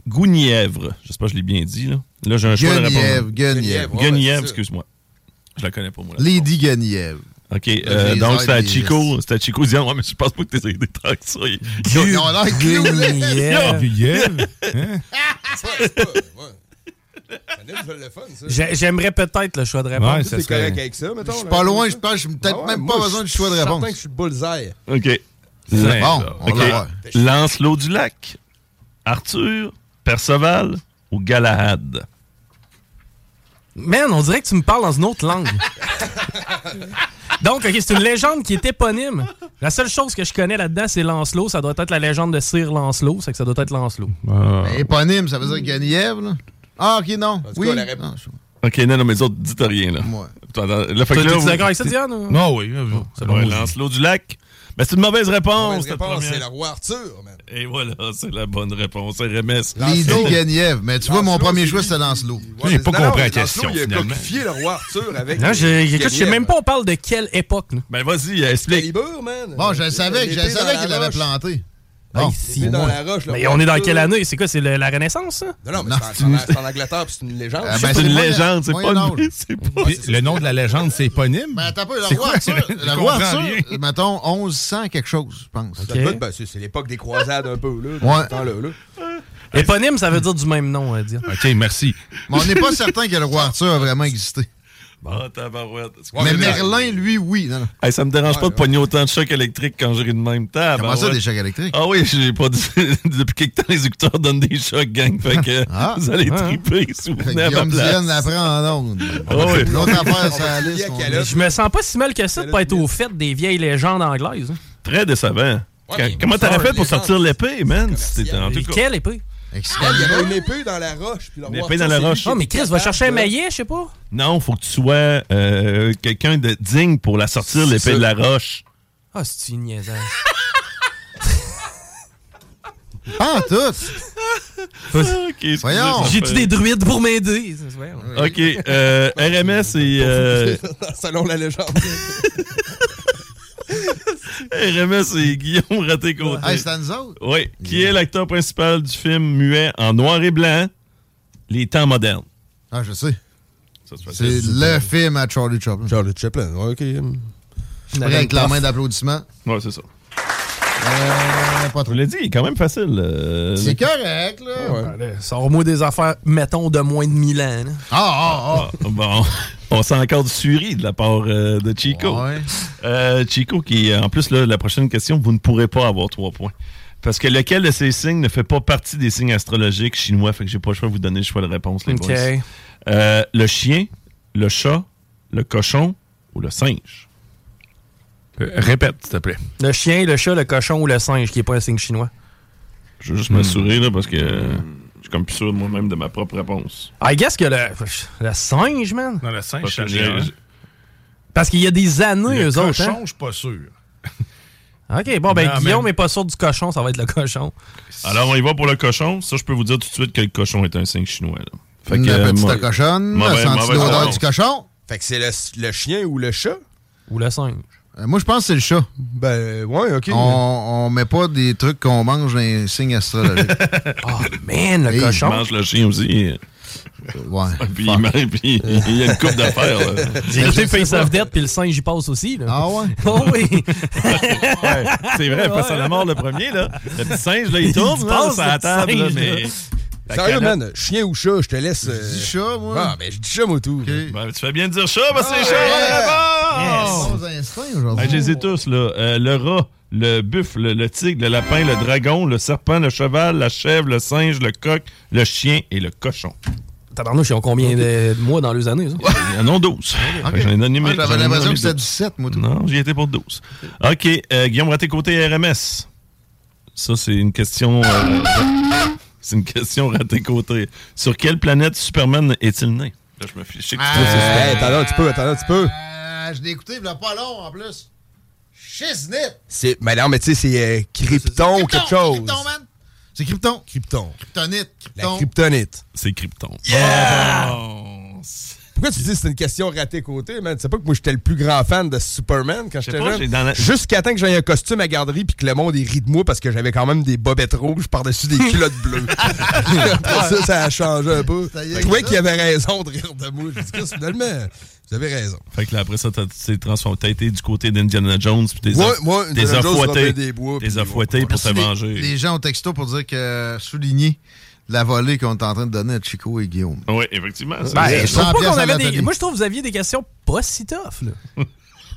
Gounièvre. J'espère que je l'ai bien dit, là. Là, j'ai un choix de Guenièvre, réponse. Guenièvre. Guenièvre, c'est excuse-moi. Je la connais pas, moi. Lady Guenièvre. OK, euh, donc c'était à Chico. C'était à Chico disant Ouais, mais je pense pas que t'es aidé tant que ça. Il- Ils ont l'air cloulés. Guenièvre. (laughs) (laughs) J'aimerais peut-être le choix de réponse. Ouais, T'es ça serait... correct avec ça, mettons? Je suis pas loin, je pense. J'ai peut-être Ah ouais, même pas je besoin du suis choix de certain réponse. que je suis bullseye. OK. Bon, on. Lancelot du lac, Arthur, Perceval ou Galahad? Man, on dirait que tu me parles dans une autre langue. (laughs) Donc, OK, c'est une légende qui est éponyme. La seule chose que je connais là-dedans, c'est Lancelot. Ça doit être la légende de Sir Lancelot. C'est que ça doit être Lancelot. Mais éponyme, ça veut dire Guenièvre, là? Ah, ok, non. tout Oui. cas, la réponse- Non, je- OK, non, non, mais les autres, dites rien, là. Attends, là, fait Toi, que là, vous- d'accord avec ça, Diane? ou- Non, oui. Ouais, Lancelot du lac. Ben, c'est une mauvaise réponse. C'est le roi Arthur, man. Et voilà, c'est la bonne réponse. RMS. Lancelot. Guenièvre. Mais tu vois, mon premier c'est choix, qui- Lancelot. Ouais, J'ai pas non, compris la question, Il a finalement. coquifié le roi Arthur avec. Non, écoute, je sais même pas on parle de quelle époque. là. Ben, vas-y, explique. Man. Bon, je le savais, je savais qu'il l'avait planté. Hey, Bon. si, L'épée dans la roche, le Mais on est dans quelle année? C'est quoi? C'est la Renaissance, ça? Non, non, mais c'est en- Angleterre, puis c'est une légende. Ah, ben, C'est une légende, c'est pas (laughs) pas. Le nom de la légende, c'est éponyme? Ben, attends pas, C'est le roi? Arthur, le roi Arthur, mettons, 1100 quelque chose, je pense. Ben, c'est l'époque des croisades un peu, là. Ouais. temps-là, là. Éponyme, ça veut dire du même nom, à dire. OK, merci. Mais on n'est pas certain que le roi Arthur a vraiment existé. Ah, tabarouette. Mais mais- Merlin, lui, oui. Non, non. Hey, ça me dérange pas de pogner autant de chocs électriques quand je ris de même temps. Comment ça, des chocs électriques? Ah oui, j'ai pas dit. (laughs) Depuis quelque temps, les écouteurs donnent des chocs, gang. Fait que (laughs) Ah. vous allez Ah. triper si vous Fait que venez à ma Guillaume Diane place. en ondes. Ah oui. L'autre affaire, c'est va la se liste. plier à qu'on calotte. a. Je me sens pas si mal que ça de pas être au fait des vieilles légendes anglaises. hein. Très décevant. Ouais, Comment t'aurais fait pour sortir l'épée, man? en tout cas. Quelle épée? Il y avait une épée dans la roche. Puis Une épée dans la roche. qui Oh, mais Chris va chercher un maillet, je sais pas. Non, faut que tu sois euh, quelqu'un de digne pour la sortir, l'épée ça. de la roche. Ah, c'est une niaisage. (laughs) Pas en tout. Ok, (laughs) excusez, Voyons. J'ai-tu des druides pour m'aider? Ouais, ouais. Ok, euh, RMS et euh, (laughs) Selon la légende. RMS et Guillaume. Hey, c'est à nous autres. Oui, qui est l'acteur principal du film muet en noir et blanc, Les temps modernes? Ah, je sais. C'est C'est le film à Charlie Chaplin. Charlie Chaplin, ouais, ok. Avec la main d'applaudissement. Ouais, c'est ça. Euh, pas Je trop. vous l'ai dit, il est quand même facile. euh, C'est correct, là. Ouais. Allez, Sors-moi des affaires, mettons, de moins de 1000 ans. là. Ah, ah, Ah, bon. (laughs) On sent encore du suri de la part euh, de Chico. Euh, Chico, qui, en plus, là, la prochaine question, vous ne pourrez pas avoir trois points. Parce que lequel de ces signes ne fait pas partie des signes astrologiques chinois? Fait que j'ai pas le choix de vous donner le choix de réponse, les Ok. boys. Euh, le chien, le chat, le cochon ou le singe? Répète, s'il te plaît. Le chien, le chat, le cochon ou le singe, qui est pas un signe chinois. Je veux juste Hmm. m'assurer, là, parce que euh, je suis comme plus sûr de moi-même de ma propre réponse. I guess que le, le singe, man. Non, le singe, Parce que j'ai- Parce qu'il y a des années, Le eux autres. cochon, Hein? je suis pas sûr. (laughs) OK, bon, ben Non, Guillaume mais- n'est pas sûr du cochon, ça va être le cochon. Alors, on y va pour le cochon. Ça, je peux vous dire tout de suite que le cochon est un signe chinois. Là. Fait La euh, petite moi- cochonne, la senti l'odeur réponse. du cochon. Fait que c'est le, le chien ou le chat? Ou le singe. Euh, moi, je pense que c'est le chat. Ben, ouais, OK. On, on met pas des trucs qu'on mange dans les signes astrologiques. oh, (laughs) man, le Hey, cochon. Il mange le chien aussi. Ouais. (laughs) Puis, il, mange- puis il y a une coupe d'affaires. là. J'ai écouté Face of Death, puis le singe y passe aussi. Là. Ah ouais? oh (laughs) oui. Ouais, c'est vrai, face à la mort le premier. Là. Le petit singe, là, il tourne Il là, passe, sur la le table. singe, là, là. mais... Sérieux, man, chien ou chat, je te laisse. euh, dis chat, moi. Ah, ben, je dis chat, moi, tout. Ben, tu fais bien de dire chat, parce que c'est Ah, chat. Bons instincts aujourd'hui. Hey, je les ai tous, là. Euh, le rat, le buffle, le, le tigre, le lapin, le dragon, le serpent, le cheval, la chèvre, le singe, le coq, le chien et le cochon. Tabarnouche, ils ont combien de, mois dans les années, ça? Il y en a 12. Fait que J'en ai donné j'en ai J'avais l'impression que c'était 12. du 7, moi, tout. Non, j'y étais pour 12. OK, euh, Guillaume Raté côté RMS. Ça, c'est une question... c'est une question raté côté. Sur quelle planète Superman est-il né? Là, je me fiche. Je sais que tu Hey, super. attends un petit peu, attends un petit peu. Euh, je l'ai écouté, il y a pas long, en plus. Shiznit! C'est, mais non, mais tu sais, c'est euh, Krypton ou quelque chose. Krypton, man! C'est Krypton. Krypton. Kryptonite. La Krypton. kryptonite. C'est Krypton. Yeah! Pourquoi tu dis que c'est une question ratée côté, man? Tu sais pas que moi, j'étais le plus grand fan de Superman quand j'étais jeune? la- Jusqu'à temps que j'aie un costume à garderie puis que le monde ait ri de moi parce que j'avais quand même des bobettes rouges par-dessus des (laughs) culottes bleues. (laughs) Ça, ça a changé un peu. Je trouvais qu'il avait raison de rire de moi. Je dis que finalement, vous avez raison. Fait que là, après ça, t'as transformé. T'as été du côté d'Indiana Jones. Puis t'es Ouais, Robin des Bois, T'es fouettés pour te venger. Les gens au texto pour dire que souligner la volée qu'on est en train de donner à Chico et Guillaume. Oui, effectivement. Ben, je trouve 100 pas qu'on avait des... Moi, je trouve que vous aviez des questions pas si tough, là. (laughs)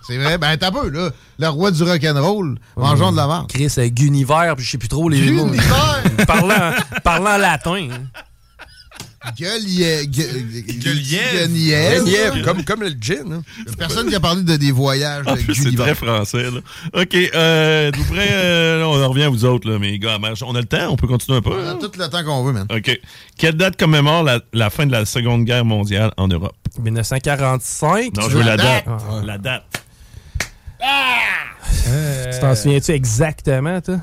C'est vrai, ben t'as peu, là. Le roi du rock'n'roll, mangeons de la merde. Chris, euh, Guniver, puis je sais plus trop les mots. Gulliver! (laughs) parlant, parlant latin. hein. Gueulier. Gueulièvre. Comme, comme le gin. Hein. Personne qui a parlé de des voyages c'est très français. Là. OK, euh, vous prêts? Euh, on en revient à vous autres, là, mes gars. On a le temps? On peut continuer un peu? On a hein? tout le temps qu'on veut, man. OK. Quelle date commémore la, la fin de la Seconde Guerre mondiale en Europe? 1945. Non, je veux la date. Ah. La date. Tu t'en souviens-tu exactement, toi?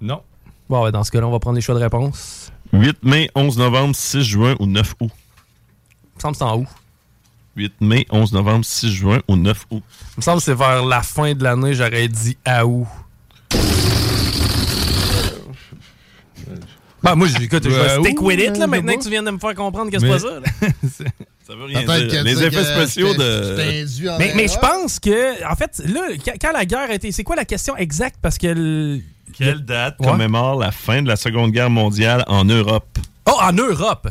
Non. Bon, ben, dans ce cas-là, on va prendre les choix de réponse. 8 mai, 11 novembre, 6 juin ou 9 août? Il me semble que c'est en août. 8 mai, 11 novembre, 6 juin ou 9 août? Il me semble que c'est vers la fin de l'année, j'aurais dit à août. Ben, moi, je- écoute, je vais Euh, stick with it, là, euh, maintenant que tu viens de me faire comprendre que c'est pas ça. là. (laughs) Ça veut rien dire. Les effets spéciaux de... Mais, mais je pense que, en fait, là, quand, quand la guerre a été. C'est quoi la question exacte? Parce que. Le- Quelle date Ouais. commémore la fin de la Seconde Guerre mondiale en Europe? Oh, en Europe!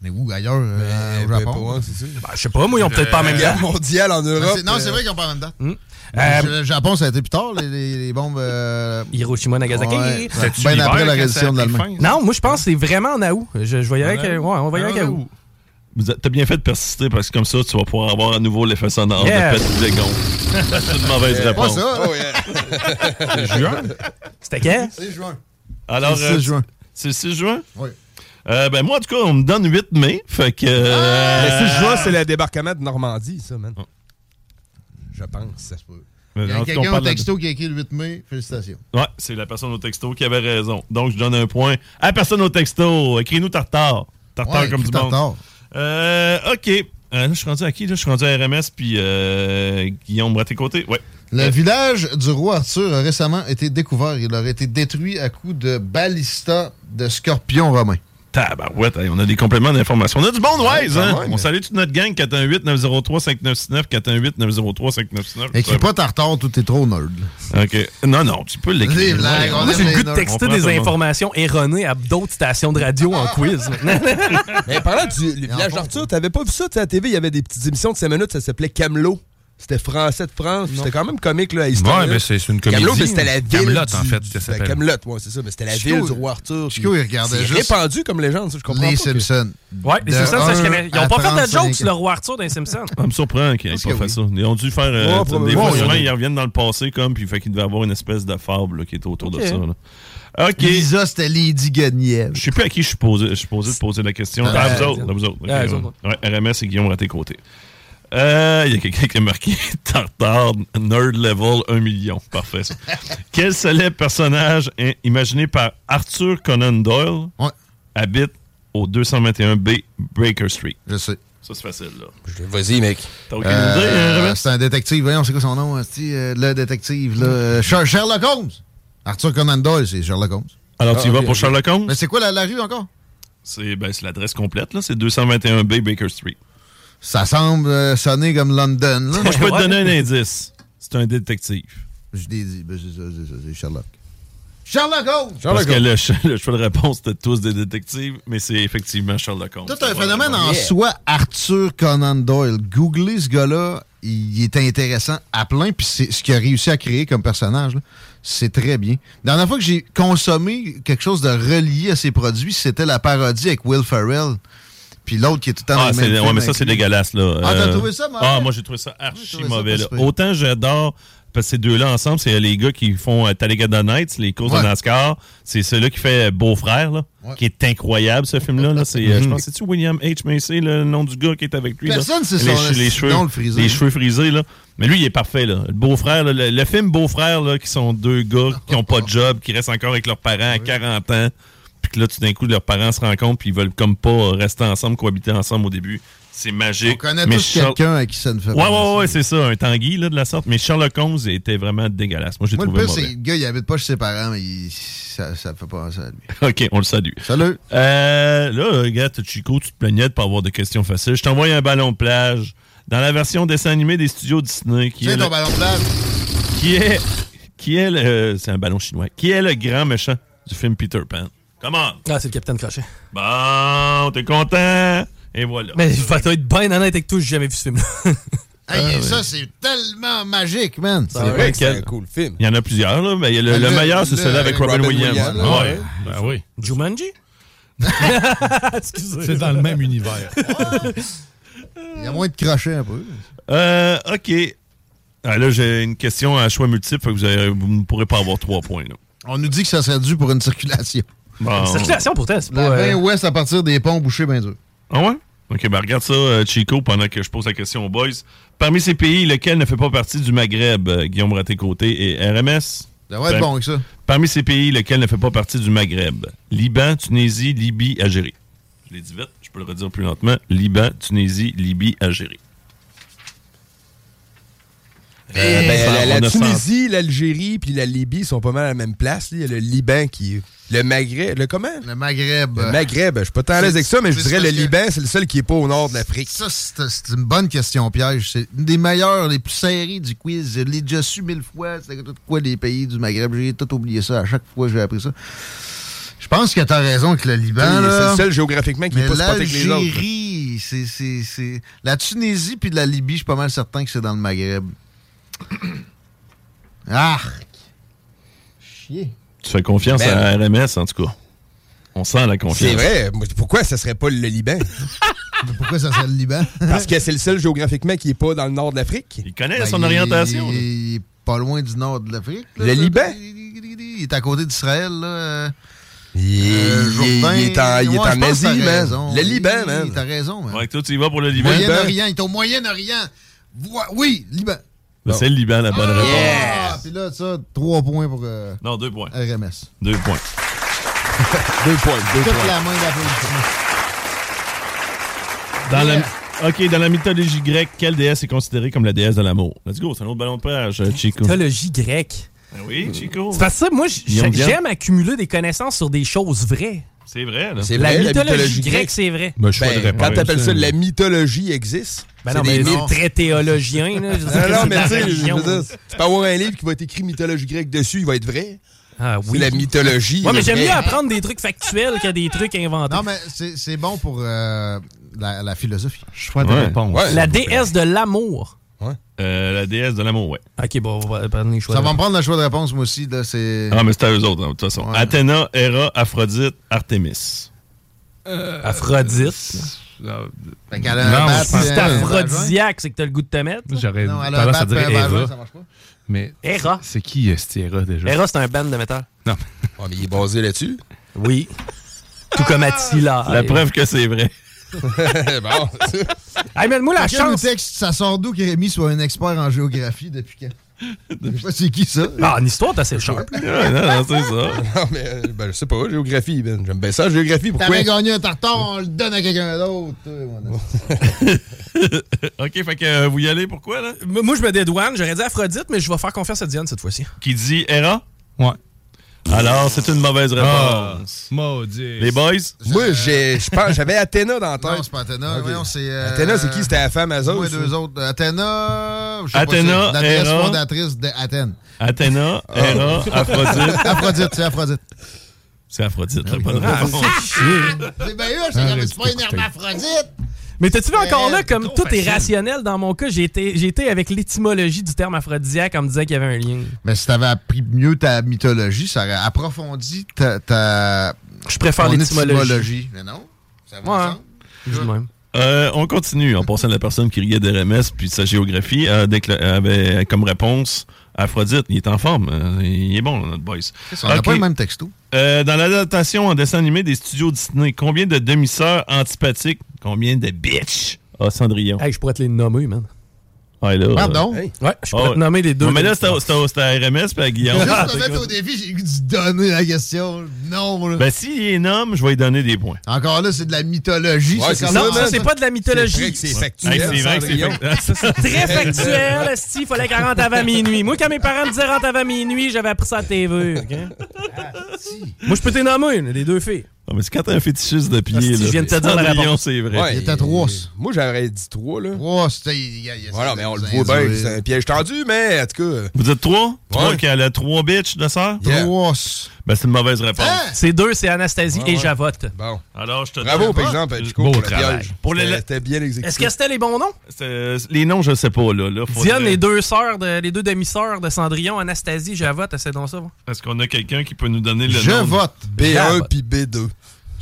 Mais où ailleurs? euh, au Ben, Japon? Ben, je sais pas, moi, ils ont peut-être pas la même Guerre guerre. mondiale en Ben, Europe. non, c'est euh, vrai qu'ils ont pas la même date. Hmm. Le Euh, Japon, ça a été plus tard, les, les- les bombes. euh, Hiroshima, Nagasaki? ouais, bien après la reddition de l'Allemagne. fin? Non, moi, je pense que c'est vraiment en août. Je, je voyais En avec. août? Ouais, on voyait avec En août. T'as bien fait de persister parce que comme ça, tu vas pouvoir avoir à nouveau l'effet sonore Yeah. de pète de gon. C'est une mauvaise Pas réponse. ça. Oh, yeah. C'est juin? C'était quand? C'est juin. Alors, C'est le euh, 6 juin. C'est le 6 juin? Oui. Euh, ben moi, en tout cas, on me donne 8 mai. Fait que... euh, Le 6 juin, c'est le débarquement de Normandie, ça, man. Oh. Je pense, ça se peut. mais Il y a quelqu'un au de- texto qui a écrit le 8 mai. Félicitations. Ouais, c'est la personne au texto qui avait raison. Donc, je donne un point à la personne au texto. Écris-nous Tartare. Tartare Ouais, comme du écris monde. Tartare. Euh, OK. Euh, là, je suis rendu à qui? Là? Je suis rendu à RMS puis euh, Guillaume Braté-Côté. Ouais. Le village du roi Arthur a récemment été découvert. Il aurait été détruit à coups de balistas de scorpions romains. Tabarouette, hey, on a des compléments d'information. On a du bon Wise, Ouais, hein? même. On salue toute notre gang, 418-903-5969, 418-903-5969. Écris pas ta retard, tout est trop nerd. OK. Non, non, tu peux l'écrire. Moi, j'ai le goût de texter des informations erronées à d'autres stations de radio en quiz. (laughs) Mais parlant du le village d'Arthur, t'avais pas vu ça? À la TV, il y avait des petites émissions de 5 minutes, ça s'appelait Camelot. C'était français de France. puis C'était quand même comique, là, à. Ouais, mais c'est c'est une comédie. Camelot, mais c'était la ville. Camelot, du- en fait, du- ça ben, s'appelle. Camelot, ouais, c'est ça. Mais c'était la Chico- ville du roi Arthur. Chico, puis il regardait c'est juste répandu comme légende, ça, je comprends Les pas. que- Simpsons. Ouais, les De Simpsons, ça, je un connais. Ils à ont pas fait de 35. joke sur le roi Arthur dans les Simpsons. Ça me surprend qu'ils n'aient Parce pas fait oui. ça. Ils ont dû faire. euh, Ouais, des probablement. fois, Ouais, souvent, ils reviennent dans le passé, comme, puis fait qu'il devait avoir une espèce de fable là, qui est autour Ok. de ça. là. OK. Lisa, c'était Lady Guenièvre. Je sais plus à qui je suis posé, je suis posé de poser la question. Euh, Ah, vous autres. à vous autres. Ok, Ah, vous ouais. autres. Ouais, RMS et Guillaume raté Euh, Il y a quelqu'un qui a marqué (laughs) Tartare, nerd level 1 million. Parfait, ça. Quel célèbre personnage hein, imaginé par Arthur Conan Doyle? Ouais. habite au 221B Baker Street? Je sais. Ça, c'est facile, là. Je- Vas-y, mec. T'as aucune Euh, idée, hein, RMS? c'est un détective. Voyons, c'est quoi son nom? euh, le détective, là? Euh, Sher- Sherlock Holmes. Arthur Conan Doyle, c'est Sherlock Holmes. Alors, tu y Ah, vas pour. Sherlock Holmes? Mais c'est quoi la, la rue encore? C'est ben, c'est l'adresse complète, là. C'est 221B Baker Street. Ça semble euh, sonner comme London, là. Moi, (laughs) je peux te donner un indice. C'est un détective. Je l'ai dit, ben, c'est ça, c'est ça, c'est Sherlock. Sherlock Holmes! Parce que le, ch- le choix de réponse, c'était tous des détectives, mais c'est effectivement Sherlock Holmes. Tout un phénomène en Yeah. soi, Arthur Conan Doyle. Googlez ce gars-là, il est intéressant à plein, puis c'est ce qu'il a réussi à créer comme personnage, là, c'est très bien. La dernière fois que j'ai consommé quelque chose de relié à ses produits, c'était la parodie avec Will Ferrell, puis l'autre qui est tout le temps dans Ah, le c'est- même ouais, mais ça, c'est dégueulasse, là. Ah, t'as Euh, trouvé ça mauvais? Ah, moi, j'ai trouvé ça archi trouvé mauvais, là. Autant j'adore, parce que ces deux-là ensemble, c'est les gars qui font euh, Talladega Nights, les courses Ouais. de NASCAR. C'est celui-là qui fait euh, Beau-frère, là, Ouais. qui est incroyable, ce film-là. Là. C'est, euh, Je pense, c'est-tu William H. Macy, le nom du gars qui est avec lui? là? Personne sait les, son- les cheveux, le frisé. Les cheveux frisés, là. Mais lui, il est parfait, là. Le beau-frère, là, le, le film Beau-frère, là, qui sont deux gars qui ont pas de job, qui restent encore avec leurs parents à 40 ans. Puis que là, tout d'un coup, leurs parents se rencontrent, puis ils veulent comme pas rester ensemble, cohabiter ensemble au début. C'est magique. On connaît Mais tous Charles- quelqu'un à qui ça ne fait Ouais, pas. ouais, ouais, c'est ça, un Tanguy là, de la sorte. Mais Sherlock Holmes était vraiment dégueulasse. Moi, j'ai le trouvé pire, mauvais. le gars, il habite pas chez ses parents, mais il- ça, ça fait penser à lui. (laughs) OK, on le salue. Salut! Euh, là, regarde, Chico, tu te plaignais de pas avoir de questions faciles? Je t'envoie un ballon de plage dans la version dessin animé des studios Disney. Qui Tiens est ton le- ballon de plage? qui est, qui est le, c'est un ballon chinois. Qui est le grand méchant du film Peter Pan? Come on! Ah, c'est le capitaine Crochet. Bon, t'es content? Et voilà. Mais je vais être bien honnête avec toi, j'ai jamais vu ce film-là. (laughs) Hey, Ah, ça, c'est tellement magique, man. C'est vrai que c'est un cool film. Il y en a plusieurs, là. Mais le, le le- meilleur, c'est celui avec Robin, Robin Williams. Williams, Ouais. ouais. Ben oui. Jumanji? (laughs) C'est dans le même univers. (laughs) Il y a moins de crochets un peu. Euh, OK. Ah, là, j'ai une question à choix multiple, fait que vous, avez- vous ne pourrez pas avoir trois points. Là. On nous dit que ça serait dû pour une circulation. Bon. Circulation, pourtant, c'est La pas... 20 euh, ouest à partir des ponts bouchés, bien dur. Ah ouais? OK, ben regarde ça, euh, Chico, pendant que je pose la question aux boys. Parmi ces pays, lequel ne fait pas partie du Maghreb, euh, Guillaume Raté-Côté et RMS? Ça va être Ben, bon avec ça. Parmi ces pays, lequel ne fait pas partie du Maghreb? Liban, Tunisie, Libye, Algérie. Je l'ai dit vite, je peux le redire plus lentement. Liban, Tunisie, Libye, Algérie. Euh, ben, Ça, la, la Tunisie, l'Algérie puis la Libye sont pas mal à la même place. Il y a le Liban qui. Le Maghreb. Le comment? Le Maghreb. Le Maghreb. Je suis pas tant à l'aise avec ça, mais je C'est dirais le que- Liban, c'est le seul qui est pas au nord de l'Afrique. Ça, c'est une bonne question piège. C'est une des meilleures, les plus serrées du quiz. Je l'ai déjà su mille fois. C'est tout quoi les pays du Maghreb. J'ai tout oublié ça à chaque fois que j'ai appris ça. Je pense que t'as raison avec le Liban. C'est le seul géographiquement qui Mais est pas spoté avec les autres. l'Algérie, c'est, c'est, c'est... La Tunisie puis la Libye, je suis pas mal certain que c'est dans le Maghreb. (clears throat) Ah! Chier. Tu fais confiance Ben, à RMS, en tout cas. On sent la confiance. C'est vrai. Pourquoi ça serait pas le Liban? (laughs) Mais pourquoi ça serait le Liban? (laughs) Parce que c'est le seul géographiquement qui est pas dans le nord de l'Afrique. Il connaît Ben, son il- orientation. Il, il est pas loin du nord de l'Afrique. là. Le Liban? Il est à côté d'Israël, là. euh, Il, est- euh, il est- Jourdain. il est en, il est Ouais, en je pense que Asie, man. Le Liban, man. T'as raison, man. Ouais, toi, tu y vas pour le Liban. Moyen-Orient. Il est au Moyen-Orient. Oui, Liban. C'est le Liban, la bonne réponse. Ah, puis là, ça, trois points pour euh, Non, deux points. RMS. Deux points. (laughs) Deux points, deux Toute points. la main d'applaudissement. Dans la, OK, dans la mythologie grecque, quelle déesse est considérée comme la déesse de l'amour? Let's go, c'est un autre ballon de plage, euh, Chico. Mythologie grecque. Ben oui, Chico. C'est parce que ça, moi, j- Guillaume Diane. j'aime accumuler des connaissances sur des choses vraies. C'est vrai, là. C'est La vrai, mythologie grecque, c'est vrai. Ben, Ben, quand t'appelles ça ça. la mythologie existe. Ben c'est non, mais très théologien. Là. Je non, mais tu la sais, je religion. veux dire, tu peux avoir un livre qui va être écrit mythologie grecque dessus, il va être vrai. Ah C'est la mythologie. Ouais, mais j'aime mieux apprendre des trucs factuels que des trucs inventés. Non, mais c'est c'est bon pour euh, la, la philosophie. Choix de Ouais. réponse. Ouais. La déesse de l'amour. Euh, la déesse de l'amour, ouais. Ok, bon, on va prendre les choix. Ça de- va me prendre le choix de réponse, moi aussi. là, C'est. Ah, mais c'est à eux autres, hein, de toute façon. Ouais. Athéna, Héra, Aphrodite, Artémis. Aphrodite? Fait qu'elle a un Non, bat, Si euh, c'est aphrodisiaque, c'est que t'as le goût de te mettre. là? J'aurais Non, elle a tendance à dire ça marche pas. Mais Hera. c'est qui euh, cette Hera déjà? Hera, c'est un band de métal. Non. Ouais, mais il est basé là-dessus. Oui. Tout comme Attila. La preuve que c'est vrai. (laughs) bon. Hey, mais moi, la Quelqu'un nous chance. texte, ça sort d'où qu'Rémi soit un expert en géographie depuis quand? Je sais pas c'est qui ça. Ah, en histoire, t'as assez sharp. Ouais, non, non, c'est ça. (laughs) Non, mais euh, ben, je sais pas, géographie, Ben. J'aime bien ça, géographie. Pourquoi? T'avais gagné un tartare, on le donne à quelqu'un d'autre. (laughs) OK, fait que euh, vous y allez, pourquoi, là? M- Moi, je me dédouane. J'aurais dit Aphrodite, mais je vais faire confiance à Diane cette fois-ci. Qui dit Héra? Ouais. Alors, c'est une mauvaise Ah, réponse. maudit. Les boys? Moi, j'ai- je pense, j'avais Athéna dans la tête. Non, c'est pas Athéna. Voyons, euh, Athéna, c'est qui? C'était la femme Azos? Ça? deux autres. Athéna. je sais pas, Athéna, c'est la déesse Héra. fondatrice d'Athènes. Athéna, Héra, Aphrodite. (laughs) Aphrodite, c'est Aphrodite. C'est Aphrodite, la bonne Ah, réponse. c'est bien eux, c'est Ah, pas une hermaphrodite. Mais t'as-tu vu encore là, comme tout est rationnel dans mon cas, j'ai été, j'ai été avec l'étymologie du terme aphrodisiaque en me disant qu'il y avait un lien. Mais si t'avais appris mieux ta mythologie, ça aurait approfondi ta. ta Je préfère l'étymologie. étymologie. Mais non. Ça va Ouais. Euh, on continue en passant de la personne qui riait d'RMS puis de sa géographie avait comme réponse Aphrodite. Il est en forme. Euh, Il est bon, là, notre boys. On n'a pas le même texto. Euh, dans l'adaptation en dessin animé des studios Disney, combien de demi-sœurs antipathiques, combien de bitch a Cendrillon? Hey, je pourrais te les nommer, man. Ouais, là, Pardon? Hey. Ouais, je pourrais Oh, te nommer les deux. Ouais, mais là, c'était RMS puis à Guillaume. Juste Ah, te mettre au défi, j'ai eu dû donner la question. Non, là. ben, s'il est nomme, je vais lui donner des points. Encore là, c'est de la mythologie. Ouais, c'est non, ça, c'est pas de la C'est vrai mythologie. que c'est Hey, factuel. c'est vrai que c'est fait- (laughs) Très factuel, esti, il fallait qu'elle rentre avant minuit. Moi, quand mes parents me disaient rentre avant minuit, j'avais appris ça à la TV. Moi, je peux t'en nommer, une, les deux filles. Ah, mais c'est quand t'as un fétichiste de pied. Si, là, je viens de te dire la réponse. c'est vrai. Ouais, Il était trois. Moi, j'aurais dit trois, là. Oh, c'était. Voilà, mais on le c'est voit bien, c'est un piège tendu, mais en tout cas. Vous êtes trois? Trois qui a trois bitches de? Yeah. Trois. Ben, c'est une mauvaise réponse. Hein? C'est deux, c'est Anastasie Ouais, et ouais. Javotte. Bon. Alors, je te Bravo, donne- par exemple, Pico, Beau pour travail. piège. Pour les- C'était- bien exécuté. Est-ce que c'était les bons noms? C'est- Les noms, je sais pas, là. là les deux sœurs, de- les deux demi-sœurs de Cendrillon, Anastasie, Javotte, c'est donc ça. va? Est-ce qu'on a quelqu'un qui peut nous donner le Je nom? vote. B1 Javotte. puis B2.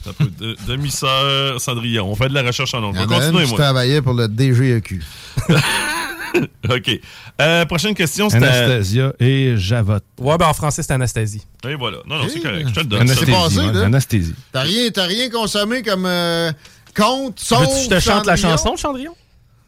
Ça peut- de- Demi-sœur Cendrillon. On fait de la recherche en nom. Il Je y vais en a une continuer, qui moi. travaillait pour le DGEQ. (laughs) (laughs) OK. Euh, prochaine question, c'était... Anastasia et Javotte. Ouais, ben en français, c'est Anastasie. Et voilà. Non, non, c'est correct. Je te le donne. Anasthésie. passé, ouais, là. Anasthésie. T'as rien, t'as rien consommé comme euh, Veux-tu que je te chante la chanson, Cendrillon?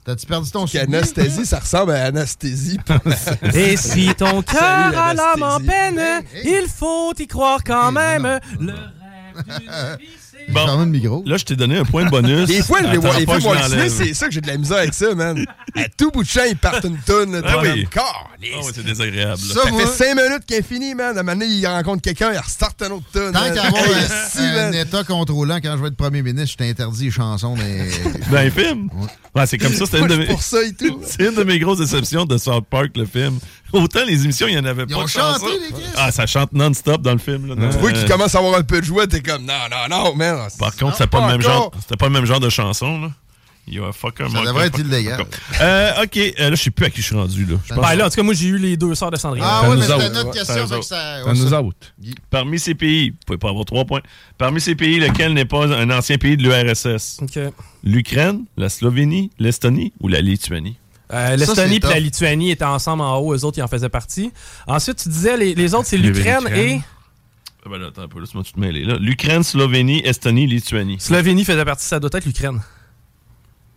T'as-tu perdu ton soulier? Anasthésie, ça ressemble à Anasthésie. (laughs) Et si ton cœur a l'âme en peine, Hey, hey. il faut y croire quand Hey, même. non, Le rêve d'une vie, (laughs) c'est- Bon. Ferme le micro. Là, je t'ai donné un point de bonus. Des fois, les, les films Walt Disney, c'est ça que j'ai de la misère avec ça, man. À tout bout de champ, ils partent une tonne. Ah oui. Encore. Ouais, c'est désagréable. Ça, Ça moi, fait 5 minutes qu'il est fini, man. À un moment donné, il rencontre quelqu'un, il restart un autre tonne. tant qu'à avoir (laughs) un, si, un man. état contrôlant quand je vais être premier ministre, je t'interdis les chansons des... Dans les films? Ouais, c'est comme ça. C'était une, de mes... suis pour ça et tout. (laughs) c'est une de mes grosses déceptions de South Park, le film. Autant les émissions, il n'y en avait Ils pas ont de chanté, les Chris. Ah, ça chante non-stop dans le film. Là, Tu vois à avoir un peu de joie, t'es comme non, non, non, man. Par contre, c'était Non, pas, le même genre, c'était pas le même genre de chanson. Là. You are fucker, Ça devrait être illégal. Euh, ok, euh, là, je sais plus à qui je suis rendu. Là. Ben là, en tout cas, moi, j'ai eu les deux sœurs de Cendrillon. Ah oui, mais c'était notre question. ça ça- Ça nous autres. Parmi ces pays, vous pouvez pas avoir trois points. Parmi ces pays, lequel n'est pas un ancien pays de l'URSS Ok. L'Ukraine, la Slovénie, l'Estonie ou la Lituanie? Euh, L'Estonie et la Lituanie étaient ensemble en haut, eux autres, ils en faisaient partie. Ensuite, tu disais, les, les autres, c'est l'Ukraine et. Ah ben là, attends un peu, laisse-moi tout mêler. là. L'Ukraine, Slovénie, Estonie, Lituanie. Slovénie faisait partie, ça doit être l'Ukraine.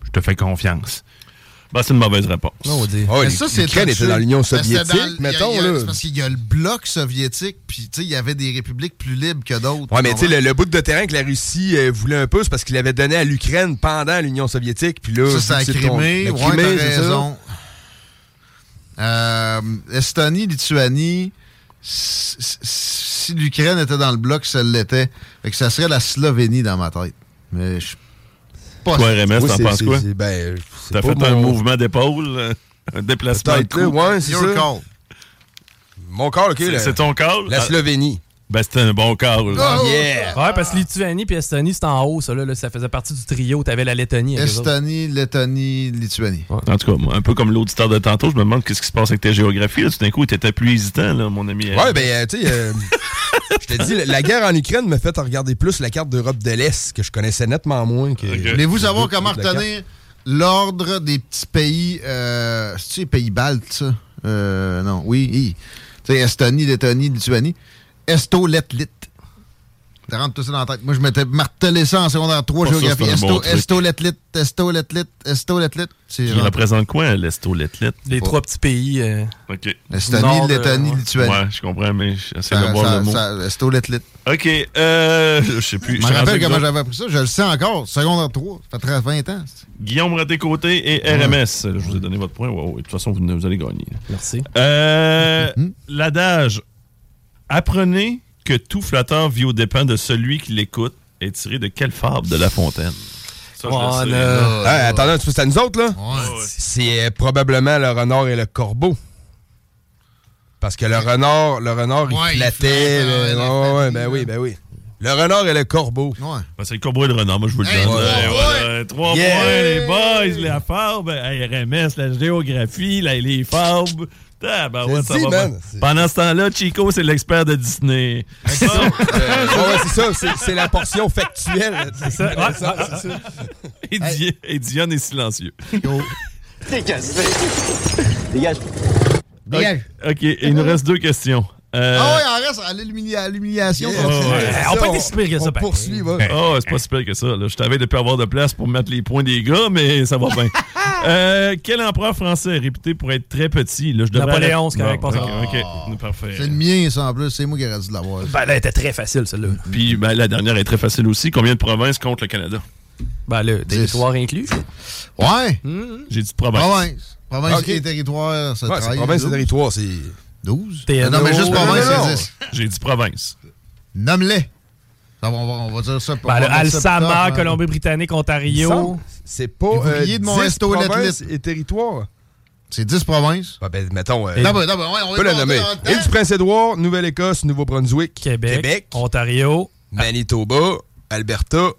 Je te fais confiance. Ben, c'est une mauvaise réponse. Non, on dit. Oh, Mais les- ça, c'est L'Ukraine touché. était dans l'Union c'était soviétique, dans a- mettons. a-. C'est parce qu'il y a le bloc soviétique, puis tu sais, il y avait des républiques plus libres que d'autres. Ouais, mais tu sais, le, le bout de terrain que la Russie euh, voulait un peu, c'est parce qu'il avait donné à l'Ukraine pendant l'Union soviétique. Puis là, Ça, ton- Ouais, ça? raison. Euh, Estonie, Lituanie, si l'Ukraine était dans le bloc, ça l'était. Fait que ça serait la Slovénie dans ma tête. Mais je suis pas Toi, RMS, t'en penses quoi? ben, T'as fait un mon- mouvement d'épaule, euh, un déplacement de cou. ouais, c'est ça. call. Mon call, OK. C'est ton call? La Ah, Slovénie. Ben, c'était un bon call. Oh! Yeah! Ouais, parce que Lituanie puis Estonie, c'était en haut, ça, là, là, ça faisait partie du trio. T'avais la Lettonie. Estonie, Lettonie, Lituanie. En tout cas, moi, un peu comme l'auditeur de tantôt, je me demande qu'est-ce qui se passe avec ta géographie. Là. Tout d'un coup, t'étais plus hésitant, là, mon ami. Ouais, ben, euh, tu sais, euh, (laughs) je te dis, la- guerre en Ukraine me fait regarder plus la carte d'Europe de l'Est, que je connaissais nettement moins que. Voulez-vous savoir comment retenir l'ordre des petits pays, euh, c'est-tu les pays baltes, ça? Euh, non, oui, oui. Tu sais, Estonie, Lettonie, Lituanie. Esto, Let, Lit. Tu rentres tout ça dans la tête. Moi, je m'étais martelé ça en secondaire 3 Oh, ça, géographie. Esto. Esto, Let, Lit, Esto, Let, Lit, Esto, Let, Lit. C'est Il représente quoi, l'Esto Letlet? Les trois petits pays. euh, OK. Estonie, de- Lettonie. Lituanie. Ouais, je comprends, mais j'essaie de voir ça- le mot. ça- Esto, Let, Lit. OK, euh, je sais plus. Je me rappelle comment j'avais appris ça. Je le sais encore. Secondaire 3. Ça fait 13, 20 ans. Guillaume Raté-Côté et RMS. Je vous ai donné votre point. De toute façon, vous, vous allez gagner. Merci. Euh, (laughs) Mhm. L'adage Apprenez que tout flatteur vit aux dépens de celui qui l'écoute est tiré de quelle fable de La Fontaine? Ça, je Oh, le sais. attendez un petit peu, c'est à nous autres, là? C'est euh, probablement le renard et le corbeau. Parce que le renard, le renard, il Ouais, il flattait. flatte, le- ouais, la ouais, ouais, famille, ben oui, ben oui. Le renard et le corbeau. Ouais. Ben, c'est le corbeau et le renard, moi je vous le donne. points. voilà, Trois Yeah. points, les boys, la farbe, RMS, la géographie, la- les farbes. Ça va man. C'est- Pendant ce temps-là, Chico, c'est l'expert de Disney. (laughs) Euh, ouais, ouais, c'est ça, c'est- c'est la portion factuelle. C'est ça, ouais. Et, Di- et Diane est silencieux. Dégage. OK, et il nous reste deux questions. Euh, Ah ouais, en reste à l'humili- à l'humiliation. Yeah. ouais. On peut être si pire que ça, On poursuit, ouais. Oh, c'est pas si pire que ça. Là. Je t'avais de plus avoir de place pour mettre les points des gars, mais ça va bien. (laughs) Euh, quel empereur français est réputé pour être très petit? Là, je devrais Napoléon, c'est correct, Bon, pas OK, ça. OK. Parfait. C'est le mien, ça, en plus. C'est moi qui aurais dû l'avoir. Ben, là, elle était très facile, celle-là. Puis ben, la dernière est très facile aussi. Combien de provinces contre le Canada? Ben, là, territoire inclus. Ouais. J'ai dit province. Province. Province Ah, ok. et territoire, c'est Ouais, c'est 13, province et 12. territoire, c'est. 12. TNO. Non, mais juste province, c'est 10. J'ai dit province. Nomme-les. Ça, On va, on va dire ça. on Ben, Alsama, hein. Colombie-Britannique, Ontario. C'est pas euh, de 10 provinces Letlit. et territoires. C'est 10 provinces? Ah, ben, mettons. euh, Non, ben, non, ben, ouais, on peut y nommer. Île du Prince-Édouard, Nouvelle-Écosse, Nouveau-Brunswick, Québec, Québec, Ontario, Manitoba, Alberta,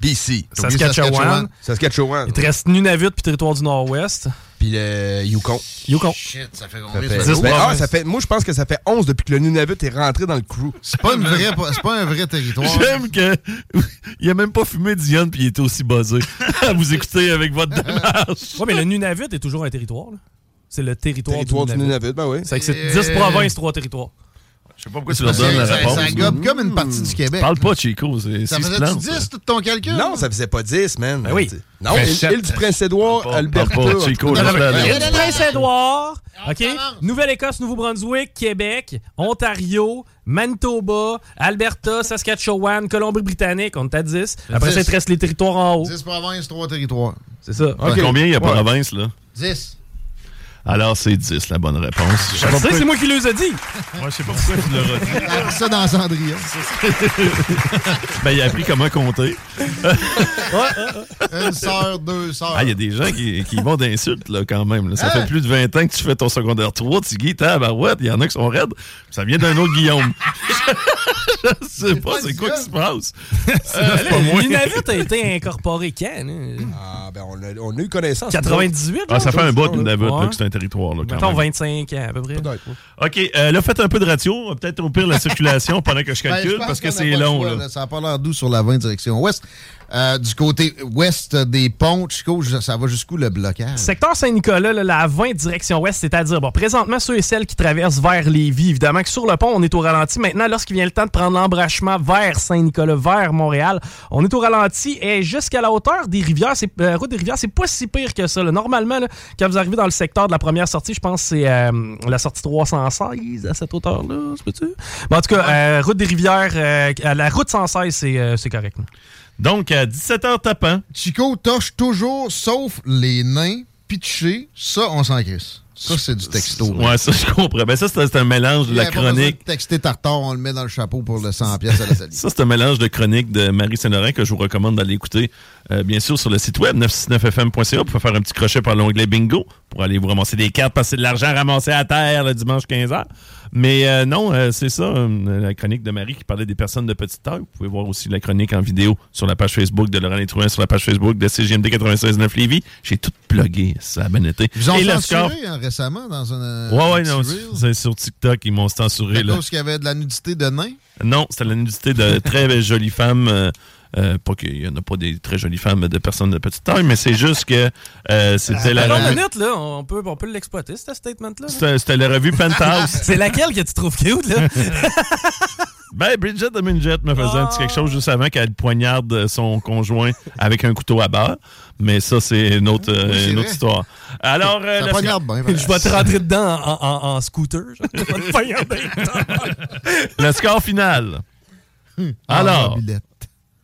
BC, Saskatchewan. Saskatchewan, Il te reste Nunavut puis territoire du Nord-Ouest. Puis le Yukon. Yukon. Shit, ça fait Ça combien? fait- ça? dix Ben, ah, provinces. ça fait, moi, je pense que ça fait 11 depuis que le Nunavut est rentré dans le crew. C'est pas, une vraie, c'est pas un vrai territoire. J'aime que (laughs) il a même pas fumé Diane puis il était aussi buzzé (laughs) à vous écouter avec votre démarche. Ouais, mais le Nunavut est toujours un territoire. là. C'est le territoire, Territoire du du Nunavut. Nunavut, ben oui. C'est que c'est Euh, 10 provinces, 3 territoires. Je sais pas pourquoi tu leur donnes la réponse. Ça gobe comme une partie du Québec. Parle pas, Chico. Ça c'est faisait silence, 10 tout ton calcul? Non, ça faisait pas 10, man. Ben oui. Non, Ben, île, île du Prince-Édouard, Alberta. parle pas, Chico, non, non, Prince-Édouard, OK? Nouvelle-Écosse, Nouveau-Brunswick, Québec, Ontario, Manitoba, Alberta, Saskatchewan, Colombie-Britannique, on est à 10. Après ça, il te reste les territoires en haut. 10 provinces, 3 territoires. C'est ça. Combien il y a Ouais. province, là? 10. Alors, c'est 10, la bonne réponse. Je sais Je pas sais, c'est moi qui les ai dit. pourquoi- je sais pas pourquoi tu l'auras dit. Ça dans Cendrillon. (laughs) Ben, il a appris comment compter. Une sœur, deux sœurs. Ah, il y a des gens qui, qui vont d'insultes, là, quand même. là. Ça Hein? fait plus de 20 ans que tu fais ton secondaire 3, Tigui, tabarouette, il y en a qui sont raides. Ça vient d'un autre Guillaume. (laughs) je sais pas, pas c'est quoi qui se passe. Euh, c'est pas moi. Nunavut a été incorporé quand? Ah, ben, on a, on a eu connaissance. 98, Ah, ça fait un bout. Nunavut, que c'est un territoire, là, quand Mettons même. 25 ans, à peu près. Peut-être. OK, euh, là, faites un peu de ratio. Peut-être au pire la circulation pendant que je Ben, calcule, je parce que c'est long, choix, là. là. Ça n'a pas l'air doux sur la 20 direction ouest. Euh, du côté ouest des ponts, Chico, ça va jusqu'où le blocage? Secteur Saint-Nicolas, la 20 direction ouest, c'est-à-dire, bon, présentement, ceux et celles qui traversent vers Lévis, évidemment que sur le pont, on est au ralenti. Maintenant, lorsqu'il vient le temps de prendre l'embrachement vers Saint-Nicolas, vers Montréal, on est au ralenti et jusqu'à la hauteur des rivières, c'est, euh, route des rivières, c'est pas si pire que ça. là. Normalement, là, quand vous arrivez dans le secteur de la première sortie, je pense que c'est euh, la sortie 316 à cette hauteur-là, c'est tu En tout cas, route des rivières, la route 116, c'est, c'est correct. là. Donc, à 17h tapant, Chico torche toujours, sauf les nains pitchés. Ça, on s'en crisse. Ça, c'est du texto. Ouais, ça, je comprends. Ben, ça, c'est un mélange de la chronique. de texter Tartare, on le met dans le chapeau pour le 100 pièces à l'atelier. (laughs) Ça, c'est un mélange de chroniques de Marie Saint-Laurent que je vous recommande d'aller écouter, euh, bien sûr, sur le site web 969fm.ca. Vous pouvez faire un petit crochet par l'onglet bingo pour aller vous ramasser des cartes, passer de l'argent ramassé à terre le dimanche 15h. Mais euh, non, euh, c'est ça, la chronique de Marie qui parlait des personnes de petite taille. Vous pouvez voir aussi la chronique en vidéo sur la page Facebook de Laurent Létrouin, sur la page Facebook de CGMD 96.9 Lévis. J'ai tout plugué, ça a bien été. Ils ont Et censuré hein, récemment dans un. Ouais, ouais, non, c'est sur TikTok, ils m'ont censuré. Là. cause qu'il y avait de la nudité de nains. Non, c'était la nudité de très jolies femmes. euh, euh, pas qu'il n'y en a pas des très jolies femmes de personnes de petite taille, mais c'est juste que euh, c'était la Alors, revue. minute, là, on peut, on peut l'exploiter, ce statement-là. là. C'était la revue Penthouse. (laughs) C'est laquelle que tu trouves cute, là? (laughs) Ben, Bridget de Minjet me faisait un petit quelque chose juste avant qu'elle poignarde son conjoint avec un couteau à beurre. Mais ça, c'est une autre, Oui, une autre histoire. Alors, euh, (laughs) Je vais te rentrer dedans en, en- en scooter. genre. Je vais te poignarder. le score final. Ah, Alors, mobilette.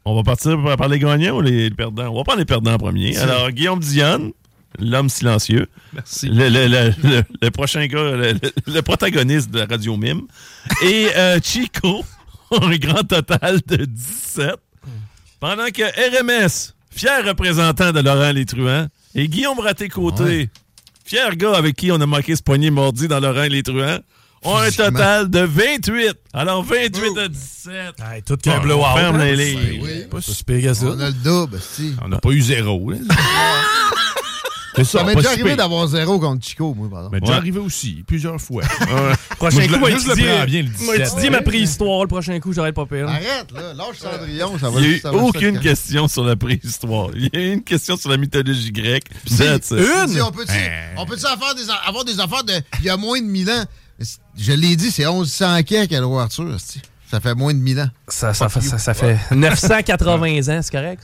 On va partir par les gagnants ou les perdants? On va prendre les perdants en premier. Alors, Guillaume Dionne, l'homme silencieux. Merci. Le, le- le- le- le prochain gars, le, protagoniste de la radio Mime. Et euh, Chico, (laughs) un grand total de 17. Pendant que RMS, fier représentant de Laurent Les Truands, et Guillaume Raté-Côté, fier gars avec qui on a manqué ce poignet mordi dans Laurent Les Truands, ont un total de 28. Alors 28 à 17. Hey, tout qu'un blowout. on ferme hein? les lignes. Oui. Pas si pire que ça. On a le double, si. On n'a pas eu zéro. (laughs) C'est ça, Ça m'est déjà arrivé d'avoir zéro contre Chico, moi, pardon. Mais déjà arrivé aussi, plusieurs fois. (laughs) Prochain coup, moi, je le bien, le moi, 17. étudier ma préhistoire. Le prochain coup, j'aurais pas pire. Arrête, là. Lâche Cendrillon, ça va Il n'y a aucune question sur la préhistoire. Il y a eu une question sur la mythologie grecque. Si, on peut-tu on peut avoir, des, avoir des affaires de il y a moins de 1000 ans? Je l'ai dit, c'est 1100 quelques à le roi Arthur. esti. Ça fait moins de 1000 ans. Ça, ça, fait- ça, ça fait 980 ans, c'est correct?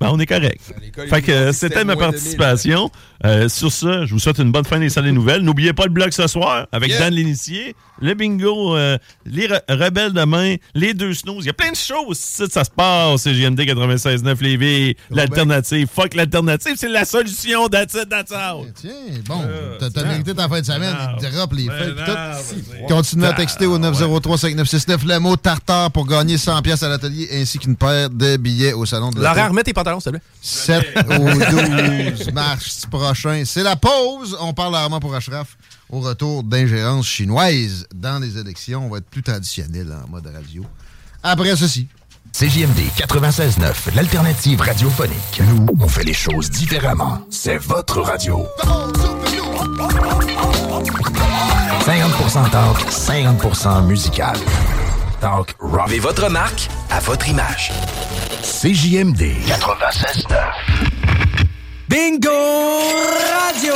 Ben, on est correct. Fait que euh, c'était ma participation. Euh, sur ce, je vous souhaite une bonne fin des salles des nouvelles. N'oubliez pas le blog ce soir avec Yeah. Dan l'initié, le bingo, euh, les re- rebelles demain, les deux snooze. Il y a plein de choses. Ça, ça se passe. C'est JMD 96.9 Lévis. L'alternative. Fuck l'alternative. C'est la solution. That's it, that's out. Tiens, bon, t'as t'as mérité ta fin de semaine. Il drop les feuilles ben Continuez à texter au 903-5969 le mot tartare pour gagner 100 pièces à l'atelier ainsi qu'une paire de billets au salon de la Laurent, remets tes pantalons, s'il te plaît. 7 au 12 mars prochain. C'est la pause. On parle rarement pour Ashraf au retour d'ingérence chinoise dans les élections. On va être plus traditionnel en mode radio. Après ceci. CJMD 96.9, l'alternative radiophonique. Nous, on fait les choses différemment. C'est votre radio. 50% talk, 50% musical. Talk rock. Mais votre marque à votre image. CJMD 96.9. Bingo Radio!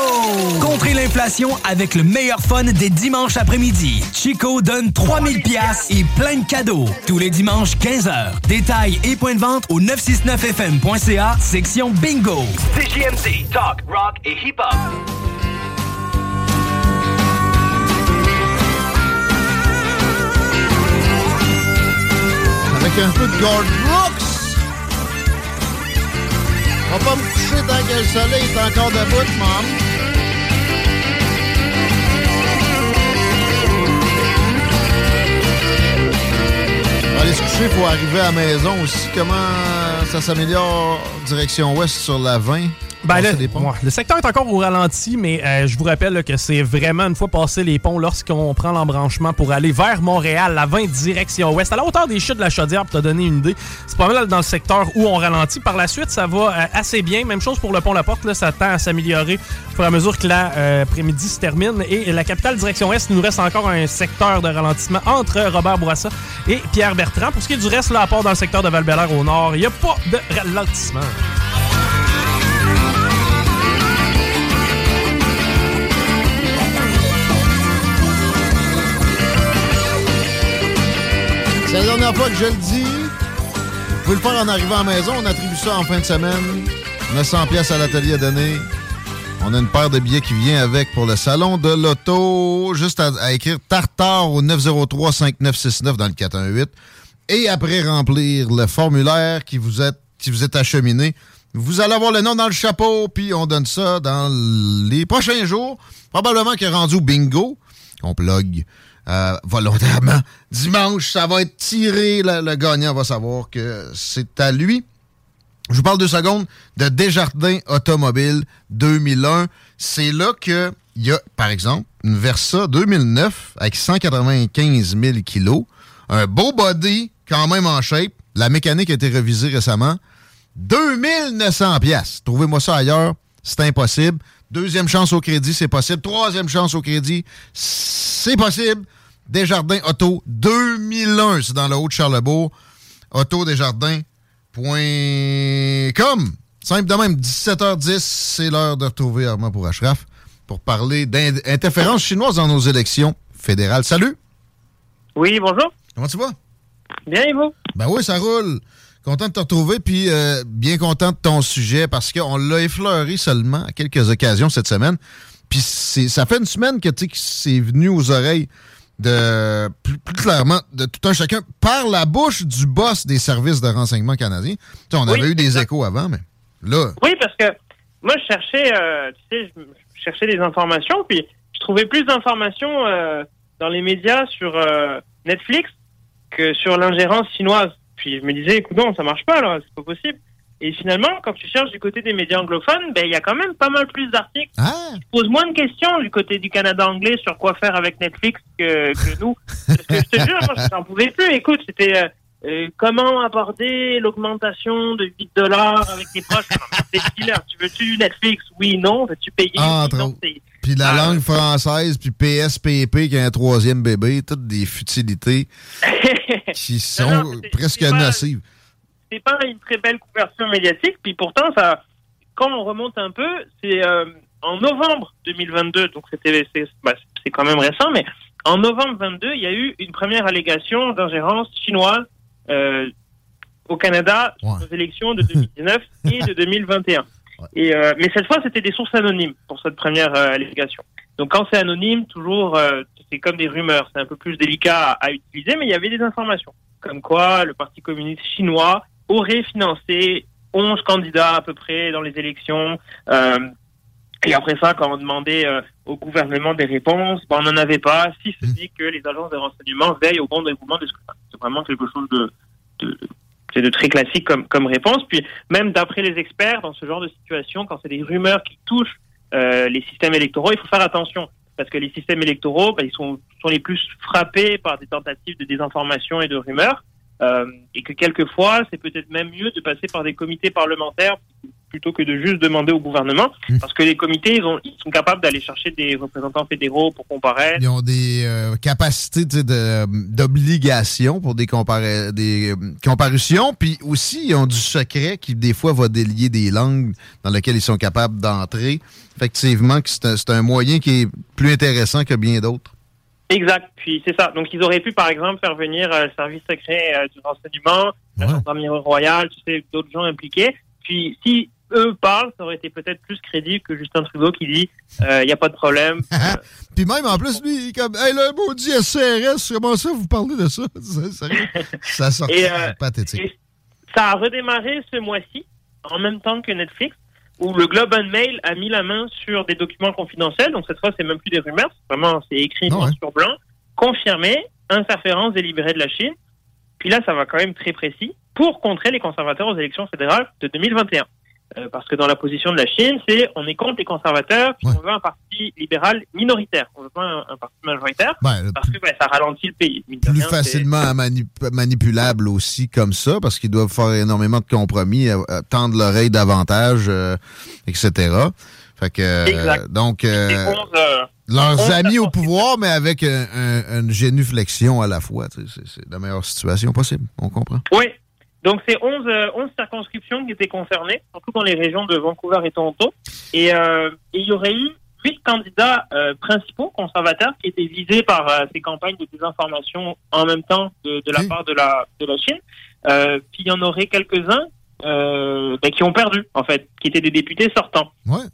Contrez l'inflation avec le meilleur fun des dimanches après-midi. Chico donne 3000 pièces et plein de cadeaux. Tous les dimanches 15h. Détails et points de vente au 969fm.ca, section Bingo. CJMD, talk, rock et hip-hop. Un peu de Gord Brooks. On va pas me coucher tant que le soleil est encore debout, mom. Aller se coucher, faut arriver à la maison aussi. Comment ça s'améliore direction ouest sur la 20? Ben, Passer le, ouais, secteur est encore au ralenti, mais euh, je vous rappelle là, que c'est vraiment une fois passé les ponts lorsqu'on prend l'embranchement pour aller vers Montréal, la 20 direction ouest, à la hauteur des chutes de la Chaudière, pour te donner une idée. C'est pas mal dans le secteur où on ralentit. Par la suite, ça va euh, assez bien. Même chose pour le pont La Porte, là, ça tend à s'améliorer au fur et à mesure que l'après-midi se termine. Et la capitale direction ouest, il nous reste encore un secteur de ralentissement entre Robert Bourassa et Pierre Bertrand. Pour ce qui est du reste, là, à part dans le secteur de val au nord, il n'y a pas de ralentissement. C'est la dernière fois que je le dis. Vous pouvez le faire en arrivant à la maison. On attribue ça en fin de semaine. 900 pièces à l'atelier à donner. On a une paire de billets qui vient avec pour le salon de l'auto. Juste à, écrire Tartare au 903-5969 dans le 418. Et après remplir le formulaire qui vous est, qui vous est acheminé Vous allez avoir le nom dans le chapeau, puis on donne ça dans les prochains jours. Probablement qu'il est rendu bingo. On plug euh, volontairement. Dimanche, ça va être tiré. Le, gagnant va savoir que c'est à lui. Je vous parle deux secondes de Desjardins Automobile 2001. C'est là que il y a, par exemple, une Versa 2009 avec 195 000 kilos. Un beau body, quand même en shape. La mécanique a été révisée récemment. 2900 pièces. Trouvez-moi ça ailleurs, c'est impossible. Deuxième chance au crédit, c'est possible. Troisième chance au crédit, c'est possible. Desjardins Auto 2001, c'est dans le Haut-de-Charlebourg. Autodesjardins.com. Simple de même, 17h10, c'est l'heure de retrouver Armand pour Ashraf pour parler d'interférences chinoises dans nos élections fédérales. Salut! Oui, bonjour. Comment tu vas? Bien, et vous? Ben oui, ça roule. Content de te retrouver, puis euh, bien content de ton sujet parce qu'on l'a effleuré seulement à quelques occasions cette semaine. Puis ça fait une semaine que c'est venu aux oreilles de plus, clairement de tout un chacun par la bouche du boss des services de renseignement canadiens. Tu sais, on avait eu des échos avant, mais là. Oui, parce que moi, je cherchais, euh, tu sais, je cherchais des informations, puis je trouvais plus d'informations euh, dans les médias sur euh, Netflix que sur l'ingérence chinoise. Puis je me disais, écoute, non, ça marche pas, là, c'est pas possible. Et finalement, quand tu cherches du côté des médias anglophones, ben il y a quand même pas mal plus d'articles qui posent moins de questions du côté du Canada anglais sur quoi faire avec Netflix que, que nous. (laughs) Parce que je te jure, moi, je n'en pouvais plus. Écoute, c'était euh, euh, comment aborder l'augmentation de 8 dollars avec tes proches? C'est Tu veux-tu Netflix? Oui, non. Veux-tu payer? Ah, Oui, Puis la Ah. langue française, puis PSPP qui a un troisième bébé, toutes des futilités (laughs) qui sont Non, non, c'est- presque pas- nocives. c'est pas une très belle couverture médiatique. Puis pourtant, ça, quand on remonte un peu, c'est euh, en novembre 2022, donc c'était c'est bah, c'est quand même récent, mais en novembre 22, il y a eu une première allégation d'ingérence chinoise euh, au Canada sur les élections de 2019 et de (laughs) 2021. Et euh, mais cette fois, c'était des sources anonymes pour cette première euh, allégation. Donc quand c'est anonyme, toujours, c'est comme des rumeurs, c'est un peu plus délicat à, utiliser, mais il y avait des informations comme quoi le Parti communiste chinois aurait financé 11 candidats à peu près dans les élections. Euh, et après ça, quand on demandait euh, au gouvernement des réponses, ben, on n'en avait pas, si ce n'est que les agences de renseignement veillent au bon déroulement des scrutins. C'est vraiment quelque chose de, de, de très classique comme, comme réponse. Puis même d'après les experts, dans ce genre de situation, quand c'est des rumeurs qui touchent euh, les systèmes électoraux, il faut faire attention. Parce que les systèmes électoraux, ben, ils sont, sont les plus frappés par des tentatives de désinformation et de rumeurs. Euh, et que quelquefois, c'est peut-être même mieux de passer par des comités parlementaires plutôt que de juste demander au gouvernement. Parce que les comités, ils, ont, ils sont capables d'aller chercher des représentants fédéraux pour comparer. Ils ont des euh, capacités de- d'obligation pour des, compara- des euh, comparutions, puis aussi ils ont du secret qui des fois va délier des langues dans lesquelles ils sont capables d'entrer. Effectivement, que c'est un, c'est un moyen qui est plus intéressant que bien d'autres. Exact. Puis c'est ça. Donc ils auraient pu, par exemple, faire venir euh, le service secret euh, du renseignement, la gendarmerie royale, tu sais, d'autres gens impliqués. Puis si eux parlent, ça aurait été peut-être plus crédible que Justin Trudeau qui dit il n'y a pas de problème. (laughs) Puis même, en plus, lui, il est comme, hey, le maudit SCRS, comment ça, vous parlez de ça? (laughs) Sérieux? Ça sort Et, euh, pathétique. et ça a redémarré ce mois-ci, en même temps que Netflix, où le Globe and Mail a mis la main sur des documents confidentiels. Donc cette fois, c'est même plus des rumeurs, c'est vraiment c'est écrit noir sur blanc, confirmé, interférence délibérée de la Chine. Puis là, ça va quand même très précis pour contrer les conservateurs aux élections fédérales de 2021. Euh, parce que dans la position de la Chine, c'est on est contre les conservateurs, puis on veut un parti libéral minoritaire. On veut pas un, un parti majoritaire, Ouais, parce que ça ralentit le pays. Mine plus rien, facilement manip- manipulable aussi comme ça, parce qu'ils doivent faire énormément de compromis, euh, euh, tendre l'oreille davantage, euh, etc. Fait que, Exact. donc, euh, C'est 11, euh, leurs 11 amis au pouvoir, mais avec un- un- une génuflexion à la fois. c'est la meilleure situation possible, on comprend. Oui. Donc, c'est 11, euh, 11 circonscriptions qui étaient concernées, surtout dans les régions de Vancouver et Toronto. Et, euh, et il y aurait eu huit candidats euh, principaux conservateurs qui étaient visés par euh, ces campagnes de désinformation en même temps de, de la part de la, de la Chine. Euh, puis il y en aurait quelques-uns euh, ben, qui ont perdu, en fait, qui étaient des députés sortants. Ouais.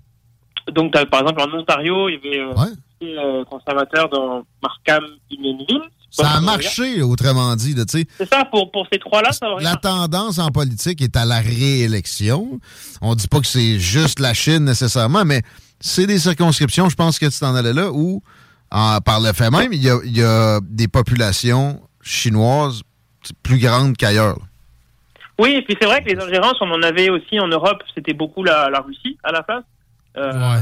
Donc, t'as- par exemple, en Ontario, il y avait euh, des, euh, conservateurs dans Markham, Unionville, si Ça a marché, autrement dit. C'est ça, pour, pour ces trois-là, ça va rien. La tendance en politique est à la réélection. On dit pas que c'est juste la Chine nécessairement, mais c'est des circonscriptions, je pense que tu t'en allais là, où, en- par le fait même, il y a, il y a des populations chinoises plus grandes qu'ailleurs. Oui, et puis c'est vrai que les ingérences, on en avait aussi en Europe, c'était beaucoup la, la Russie à la place, euh,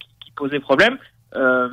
qui, qui posait problème. Euh,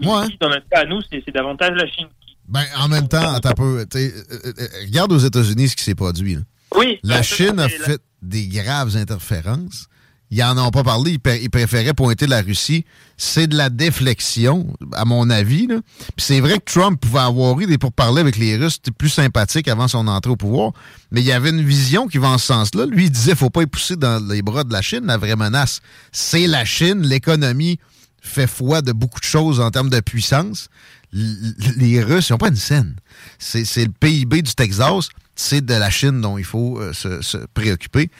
ici, dans notre cas, à nous, c'est davantage la Chine. Ben, en même temps, peu. sais, euh, euh, regarde aux États-Unis ce qui s'est produit. là. Oui. La ben, Chine a fait des graves interférences. Ils en ont pas parlé. Ils, pr- ils préféraient pointer la Russie. C'est de la déflexion, à mon avis. Puis c'est vrai que Trump pouvait avoir eu des pourparlers avec les Russes plus sympathiques avant son entrée au pouvoir. Mais il y avait une vision qui va en ce sens-là. Lui, il disait faut pas y pousser dans les bras de la Chine. La vraie menace, c'est la Chine. L'économie fait foi de beaucoup de choses en termes de puissance. L- les Russes, ils n'ont pas une scène. C'est le PIB du Texas. C'est de la Chine dont il faut euh, se, se préoccuper.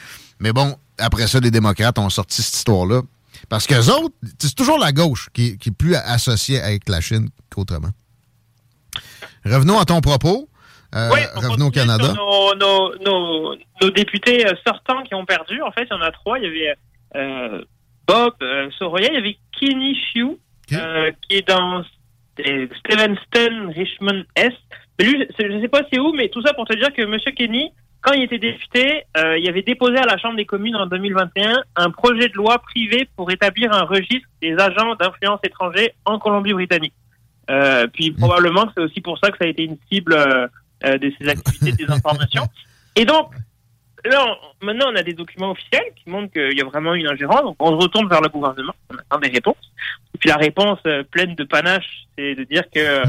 Mais bon, après ça, les démocrates ont sorti cette histoire-là. Parce qu'eux autres, c'est toujours la gauche qui, qui est plus associée avec la Chine qu'autrement. Revenons à ton propos. Euh, revenons au Canada. Sur Nos, nos, nos, nos députés euh, sortants qui ont perdu, en fait, il y en a trois. Il y avait euh, Bob euh, Soroya, il y avait Kenny Chiu, euh, qui est dans euh, Stevenston, Richmond Est. Mais lui, je ne sais pas c'est où, mais tout ça pour te dire que M. Kenny, quand il était député, euh, il avait déposé à la Chambre des communes en 2021 un projet de loi privé pour établir un registre des agents d'influence étrangers en Colombie-Britannique. Euh, puis probablement que c'est aussi pour ça que ça a été une cible euh, de ces activités de désinformation. (laughs) Et donc, là, on- maintenant, on a des documents officiels qui montrent qu'il y a vraiment une ingérence. Donc, on retourne vers le gouvernement, on attend des réponses. Et puis la réponse euh, pleine de panache, c'est de dire que euh,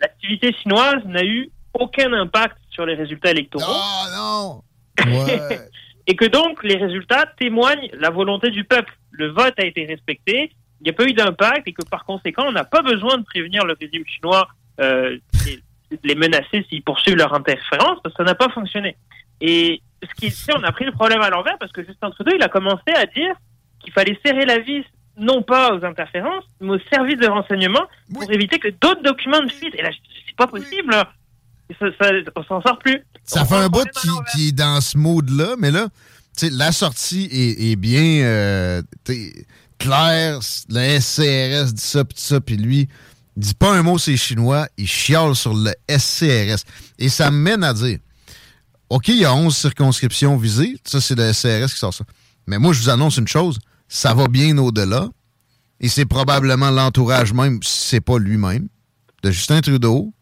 l'activité chinoise n'a eu aucun impact sur les résultats électoraux. Oh non! (laughs) Et que donc, les résultats témoignent la volonté du peuple. Le vote a été respecté, il n'y a pas eu d'impact et que par conséquent, on n'a pas besoin de prévenir le régime chinois euh, et de les menacer s'ils poursuivent leur interférence parce que ça n'a pas fonctionné. Et ce qui est, on a pris le problème à l'envers parce que Justin Trudeau, il a commencé à dire qu'il fallait serrer la vis non pas aux interférences, mais aux services de renseignement pour éviter que d'autres documents ne fuitent. Et là, c'est pas possible. Ça, ça, on s'en sort plus. Ça fait un bout qui, qui est dans ce mood-là, mais là, tu sais, la sortie est, est bien euh, claire. Le SCRS dit ça, puis ça, puis lui, il dit pas un mot, c'est chinois. Il chiale sur le SCRS. Et ça me mène à dire, OK, il y a 11 circonscriptions visées. Ça, c'est le SCRS qui sort ça. Mais moi, je vous annonce une chose, ça va bien au-delà. Et c'est probablement l'entourage même, si c'est pas lui-même, de Justin Trudeau,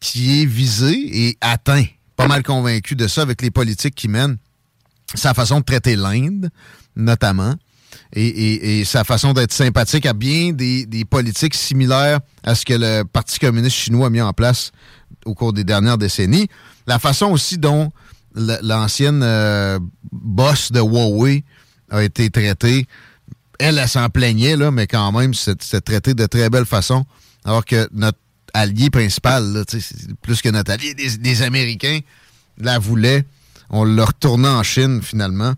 qui est visé et atteint. Pas mal convaincu de ça avec les politiques qui mènent. Sa façon de traiter l'Inde, notamment, et, sa façon d'être sympathique à bien des politiques similaires à ce que le Parti communiste chinois a mis en place au cours des dernières décennies. La façon aussi dont l'ancienne euh, boss de Huawei a été traitée, elle, elle s'en plaignait, là, mais quand même, c'est traité de très belle façon. Alors que notre allié principal, plus que notre allié, des, Américains la voulaient. On l'a retourné en Chine, finalement.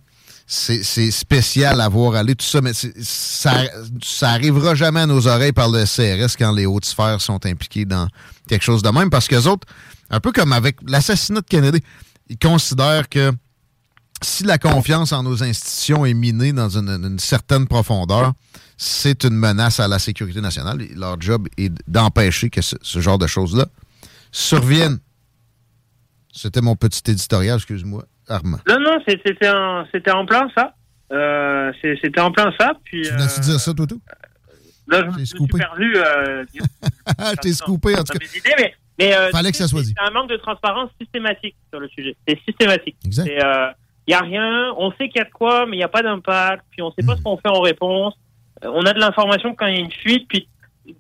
C'est spécial à voir aller, tout ça, mais ça, ça arrivera jamais à nos oreilles par le CRS quand les hautes sphères sont impliquées dans quelque chose de même, parce que autres, un peu comme avec l'assassinat de Kennedy, ils considèrent que si la confiance en nos institutions est minée dans une, certaine profondeur, c'est une menace à la sécurité nationale. Leur job est d'empêcher que ce, ce genre de choses-là surviennent. C'était mon petit éditorial, excuse-moi, Non, non, c'est- c'était en, plein ça. Euh, c'est- c'était en plein ça. Puis, Tu venais-tu dire ça, toi, tout? Là, je me suis perdu. Euh, Je t'ai scoopé, en tout cas. idées, mais, mais, euh, Fallait que ça soit c'est dit. un manque de transparence systématique sur le sujet. C'est systématique. Exact. Il n'y a rien, on sait qu'il y a de quoi, mais il n'y a pas d'impact, puis on ne sait pas ce qu'on fait en réponse. Euh, on a de l'information quand il y a une fuite, puis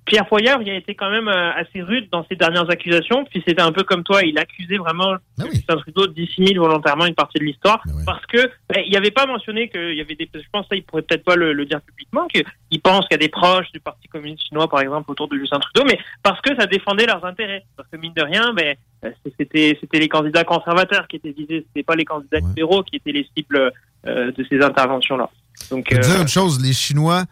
Pierre Poilievre, il a été quand même euh, assez rude dans ses dernières accusations, puis c'était un peu comme toi, il accusait vraiment Ah Justin Trudeau de dissimuler volontairement une partie de l'histoire, parce que ben, il n'avait pas mentionné qu'il y avait des... Je pense ça, il pourrait peut-être pas le, le dire publiquement, qu'il pense qu'il y a des proches du Parti communiste chinois, par exemple, autour de Justin Trudeau, mais parce que ça défendait leurs intérêts. Parce que mine de rien, ben, euh, c'était c'était les candidats conservateurs qui étaient visés, c'était pas les candidats libéraux qui étaient les cibles euh, de ces interventions-là. Donc, euh, dire une chose, les Chinois,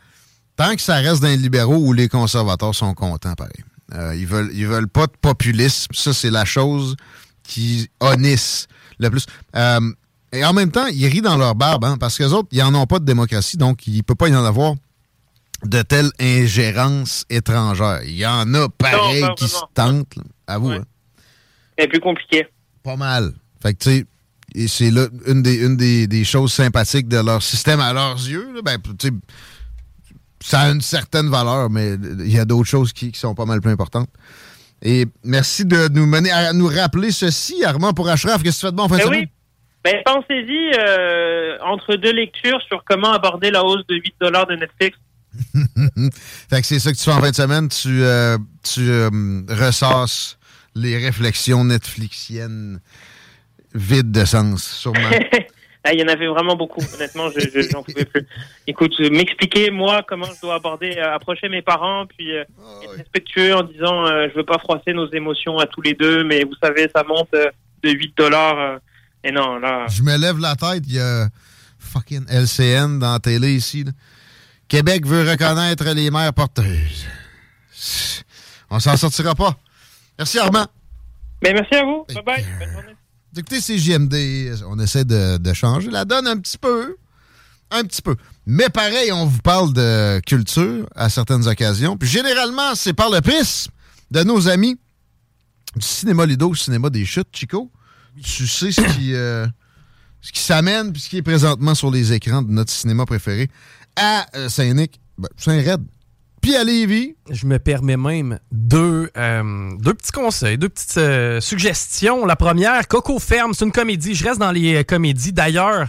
tant que ça reste dans les libéraux ou les conservateurs sont contents, pareil. Euh, ils veulent ils veulent pas de populisme. Ça, c'est la chose qui honnisse le plus. Euh, et en même temps, ils rient dans leur barbe, hein, parce que les autres, ils n'en ont pas de démocratie, donc il ne peut pas y en avoir de telle ingérence étrangère. Il y en a pareil Non, qui se tentent, à vous. hein. C'est plus compliqué. Pas mal. Fait que, tu sais, et c'est là une des, une des, des choses sympathiques de leur système à leurs yeux. là, ben, tu sais, ça a une certaine valeur, mais il y a d'autres choses qui, qui sont pas mal plus importantes. Et merci de nous mener à nous rappeler ceci, Armand, pour Ashraf. Qu'est-ce que tu fais de bon en fin de Ben semaine? oui. Ben, pensez-y euh, entre deux lectures sur comment aborder la hausse de 8 dollars de Netflix. (laughs) fait que c'est ça que tu fais en fin de semaine. Tu, euh, tu euh, ressasses les réflexions netflixiennes vides de sens, sûrement. (laughs) Ah, Il y en avait vraiment beaucoup, honnêtement, je je- j'en pouvais plus. Écoute, euh, m'expliquer, moi, comment je dois aborder, euh, approcher mes parents, puis euh, être respectueux en disant euh, je veux pas froisser nos émotions à tous les deux, mais vous savez, ça monte euh, de 8 dollars. et non, là. Je me lève la tête, il y a fucking LCN dans la télé ici. là. Québec veut reconnaître les mères porteuses. On s'en sortira pas. Merci Armand. Mais merci à vous. Bye bye. Bonne journée. Écoutez, c'est JMD. On essaie de, changer la donne un petit peu. Un petit peu. Mais pareil, on vous parle de culture à certaines occasions. Puis généralement, c'est par le prisme de nos amis du cinéma Lido, cinéma des chutes, Chico. Tu sais ce qui, euh, ce qui s'amène puis ce qui est présentement sur les écrans de notre cinéma préféré à euh, Saint-Nic, ben, Saint-Red, puis à Lévis. Je me permets même deux, euh, deux petits conseils, deux petites euh, suggestions. La première, Coco Ferme, c'est une comédie. Je reste dans les euh, comédies. D'ailleurs,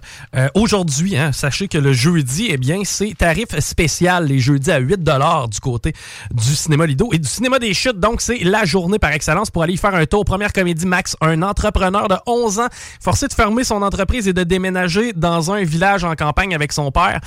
aujourd'hui, hein, sachez que le jeudi, eh bien, c'est tarif spécial les jeudis à 8 du côté du cinéma Lido et du cinéma des chutes. Donc, c'est la journée par excellence pour aller faire un tour. Première comédie, Max, un entrepreneur de 11 ans, forcé de fermer son entreprise et de déménager dans un village en campagne avec son père.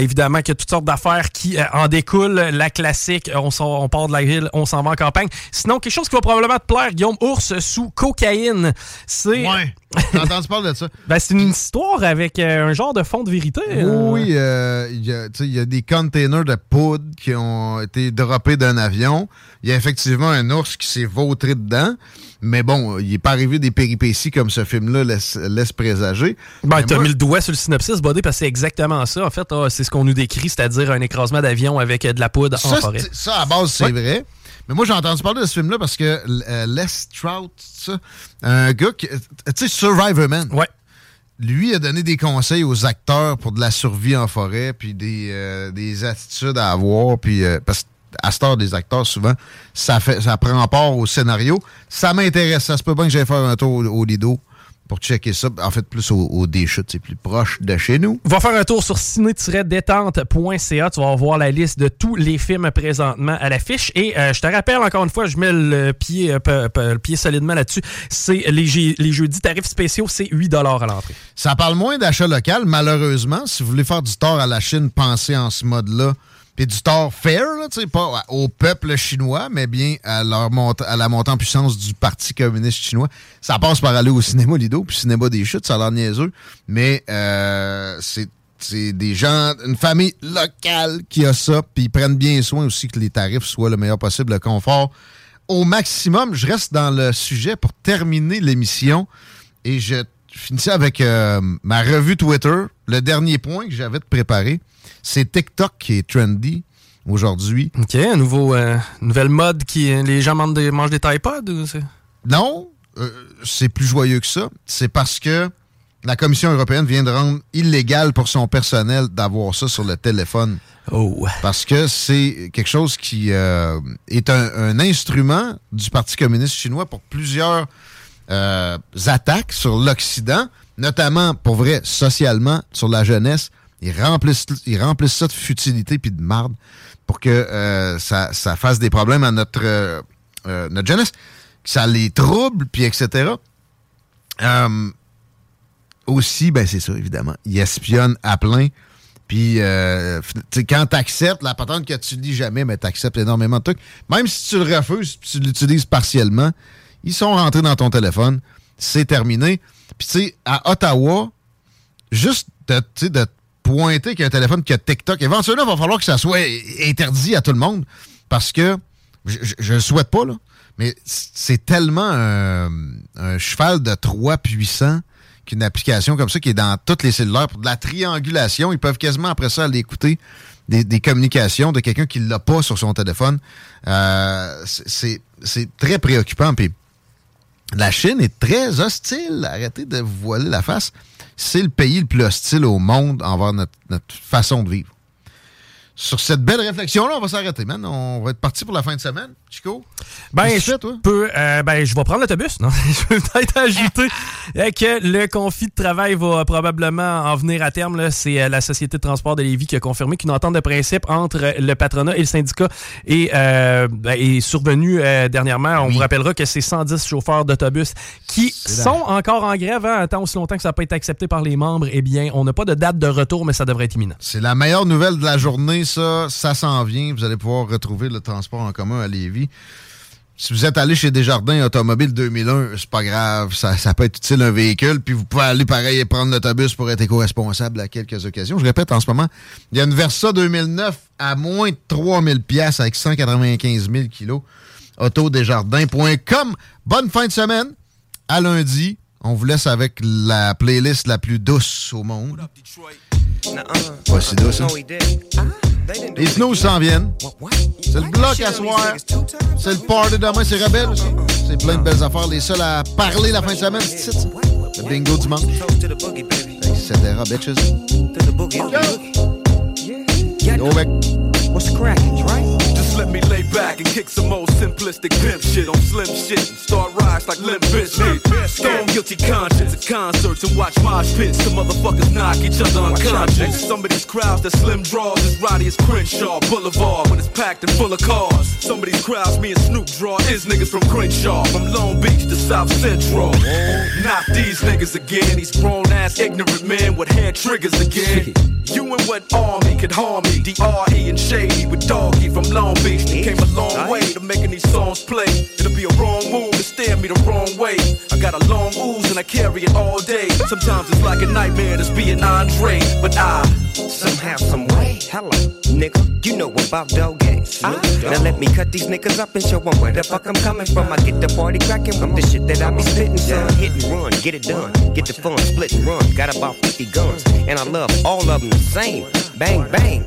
Évidemment qu'il y a toutes sortes d'affaires qui en découlent. La classique, on, part de la ville, on s'en va en campagne. Sinon, quelque chose qui va probablement te plaire, Guillaume Ours sous cocaïne. C'est. Ouais. Entendu parler de ça? (laughs) Ben, c'est une histoire avec euh, un genre de fond de vérité. euh. Oui, euh, il y, a- tu sais, il y a des containers de poudre qui ont été droppés d'un avion. Il y a effectivement un ours qui s'est vautré dedans. Mais bon, il n'est pas arrivé des péripéties comme ce film-là laisse, laisse présager. Ben, Mais t'as moi- mis le doigt sur le synopsis, Bodé, parce que c'est exactement ça. En fait, ah, c'est ce qu'on nous décrit, c'est-à-dire un écrasement d'avion avec euh, de la poudre en forêt. ça, à base, c'est Ouais. vrai. Mais moi, j'ai entendu parler de ce film-là parce que euh, Les Trout, ça, un gars qui. Tu sais, Survivor Man. Ouais. Lui a donné des conseils aux acteurs pour de la survie en forêt, puis des, euh, des attitudes à avoir, puis euh, parce qu'à cette heure des acteurs, souvent, ça fait ça prend part au scénario. Ça m'intéresse. Ça se peut bien que j'aille faire un tour au, au Lido pour checker ça. En fait, plus au, au Deschutes, c'est plus proche de chez nous. Va faire un tour sur ciné-détente.ca. Tu vas voir la liste de tous les films présentement à l'affiche. Et euh, je te rappelle, encore une fois, je mets le pied, euh, le pied solidement là-dessus. C'est les, je- les jeudis tarifs spéciaux, c'est 8 à l'entrée. Ça parle moins d'achat local, malheureusement. Si vous voulez faire du tort à la Chine, pensez en ce mode-là. Puis du tort fair, là, pas au peuple chinois, mais bien à, leur à la montée en puissance du Parti communiste chinois. Ça passe par aller au cinéma Lido, puis cinéma des chutes, ça a l'air niaiseux. Mais euh, c'est c'est des gens, une famille locale qui a ça, puis ils prennent bien soin aussi que les tarifs soient le meilleur possible, le confort au maximum. Je reste dans le sujet pour terminer l'émission et je finissais avec euh, ma revue Twitter. Le dernier point que j'avais de préparer, c'est TikTok qui est trendy aujourd'hui. OK, un nouveau, euh, nouvelle mode qui les gens mangent des, mangent des Tide ou c'est... Non, euh, c'est plus joyeux que ça. C'est parce que la Commission européenne vient de rendre illégal pour son personnel d'avoir ça sur le téléphone. Oh. Parce que c'est quelque chose qui euh, est un, un instrument du Parti communiste chinois pour plusieurs attaques sur l'Occident, notamment, pour vrai, socialement, sur la jeunesse. Ils remplissent, ça de futilité puis de marde pour que euh, ça, ça fasse des problèmes à notre, euh, euh, notre jeunesse, que ça les trouble, puis etc. Euh, aussi, ben c'est ça, évidemment. Ils espionnent à plein. Puis, euh, quand t'acceptes, la patente que tu lis jamais, mais t'acceptes énormément de trucs. Même si tu le refuses, tu l'utilises partiellement, ils sont rentrés dans ton téléphone. C'est terminé. Puis, tu sais, à Ottawa, juste de, de pointer qu'il y a un téléphone qui a TikTok, éventuellement, il va falloir que ça soit interdit à tout le monde. Parce que Je, je le souhaite pas, là. Mais c'est tellement un, cheval de Troie puissant qu'une application comme ça qui est dans toutes les cellulaires pour de la triangulation. Ils peuvent quasiment après ça aller écouter des, communications de quelqu'un qui l'a pas sur son téléphone. Euh, c'est c'est très préoccupant. Puis la Chine est très hostile. Arrêtez de vous voiler la face. C'est le pays le plus hostile au monde envers notre, façon de vivre. Sur cette belle réflexion-là, on va s'arrêter, man. On va être parti pour la fin de semaine. Chico? Ben, je fais, toi? peux, euh, ben, je vais prendre l'autobus. Non, (laughs) je peux peut-être ajouter (laughs) euh, que le conflit de travail va probablement en venir à terme. C'est euh, la Société de transport de Lévis qui a confirmé qu'une entente de principe entre le patronat et le syndicat est, euh, ben, est survenue euh, dernièrement. On vous rappellera que c'est 110 chauffeurs d'autobus qui sont encore en grève. Hein, tant aussi longtemps que ça n'a pas été accepté par les membres, eh bien, on n'a pas de date de retour, mais ça devrait être imminent. C'est la meilleure nouvelle de la journée, ça. Ça s'en vient. Vous allez pouvoir retrouver le transport en commun à Lévis. Si vous êtes allé chez Desjardins Automobile 2001, c'est pas grave. Ça, peut être utile un véhicule. Puis vous pouvez aller pareil et prendre l'autobus pour être éco-responsable à quelques occasions. Je répète, en ce moment, il y a une Versa 2009 à moins de 3000 pièces avec 195 000 kilos. Autodesjardins.com. Bonne fin de semaine. À lundi. On vous laisse avec la playlist la plus douce au monde. Pas si? Les snows s'en viennent. C'est le bloc à soir. C'est le party demain. C'est rebelle aussi. C'est plein de belles affaires. Les seuls à parler la fin de semaine, c'est ça. Le bingo dimanche. Etc. Bitches. Yo, mec. What's cracking, right? Let me lay back and kick some old simplistic pimp shit on slim shit and start rise like Limp Bizkit. Stone guilty conscience at concerts and watch mosh pits. Some motherfuckers knock each other unconscious. Some of these crowds that slim draws as rowdy as Crenshaw Boulevard when it's packed and full of cars. Some of these crowds me and Snoop draw is niggas from Crenshaw, from Long Beach to South Central. Not these niggas again, these grown ass ignorant men with hair triggers again. You and what army could harm me? D.R.E. and Shady with Doggy from Long Beach. They came a long way to making these songs play. It'll be a wrong move to stare me the wrong way. I got a long ooze and I carry it all day. Sometimes it's like a nightmare to be an Andre, but I Somehow, some way. Hello, nigga. You know about dog games. Now let me cut these niggas up and show 'em where the fuck I'm coming from. I get the party cracking with the shit that I be spitting, son. Hit and run, get it done. Get the fun, split and run. Got about 50 guns, and I love all of them the same. Bang, bang.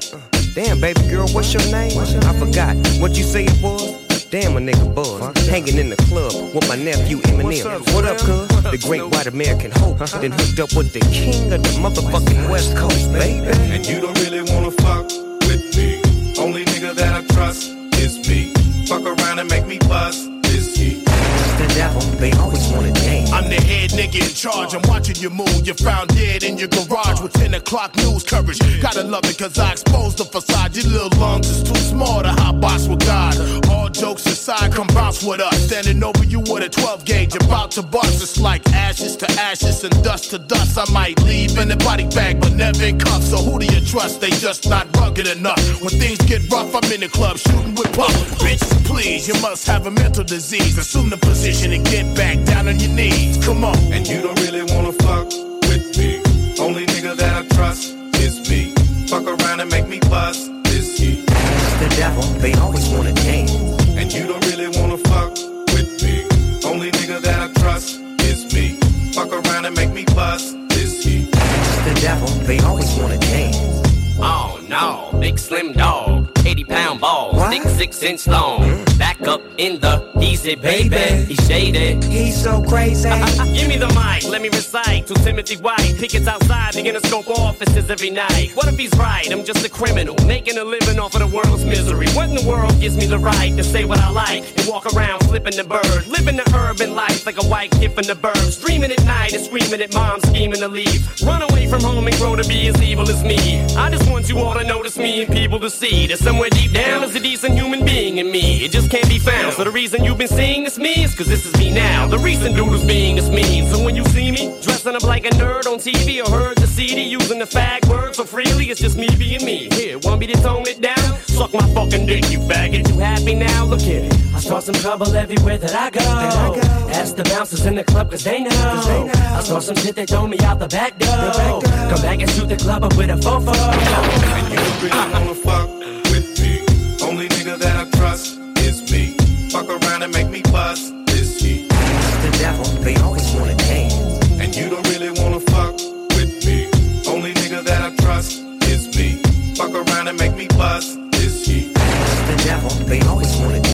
Damn, baby girl, what's your name? I forgot what you say it was. Damn, a nigga buzz. Hanging in the club with my nephew Eminem. What up, cuz? The great white American hope. Uh-huh. Then hooked up with the king of the motherfucking West Coast, baby. And you don't really wanna fuck with me. Only nigga that I trust is me. Fuck around and make me bust. They always wanna dance. I'm the head nigga in charge. I'm watching you move. You're found dead in your garage with 10 o'clock news coverage. Gotta love it cause I exposed the facade. Your little lungs is too small to hot box with God. All jokes aside, come bounce with us. Standing over you with a 12 gauge, about to bust. It's like ashes to ashes and dust to dust. I might leave in a body bag, but never in cuffs. So who do you trust? They just not rugged enough. When things get rough, I'm in the club shooting with puff. Bitches, please, you must have a mental disease. Assume the position and get back down on your knees. Come on. And you don't really wanna fuck with me. Only nigga that I trust is me. Fuck around and make me bust is he. The devil, they always wanna dance. And you don't really wanna fuck with me. Only nigga that I trust is me. Fuck around and make me bust is he. The devil, they always wanna dance. Oh no, big slim dog, 80 pound balls, thick six inch long. Mm. Back up in the easy baby. He's shaded. He's so crazy. (laughs) Give me the mic, let me recite to Timothy White. Pickets outside, begin to scope offices every night. What if he's right? I'm just a criminal, making a living off of the world's misery. What in the world gives me the right to say what I like and walk around flipping the bird? Living the urban life like a white kid from the burbs. Dreaming at night and screaming at mom, scheming to leave. Run away from home and grow to be as evil as me. I just want you all to notice me and people to see that somewhere deep down is a decent human being in me. It just can't be found. So the reason you've been seeing this me is cause this is me now. The recent dude who's being is mean. So when you see me dressing up like a nerd on TV or heard the CD using the fag word so freely, it's just me being me. Here, want me to tone it down? Suck my fucking dick, you faggot. You happy now? Look at it. I start some trouble everywhere that I go. Ask the bouncers in the club cause they know. I start some shit that throw me out the back door. Come back and shoot the club up with a fofo. And you only nigga that I trust is me. Fuck around and make me bust this heat. The devil, they always wanna. And you don't really wanna fuck with me. Only nigga that I trust is me. Fuck around and make me bust this heat. The devil, they always wanna.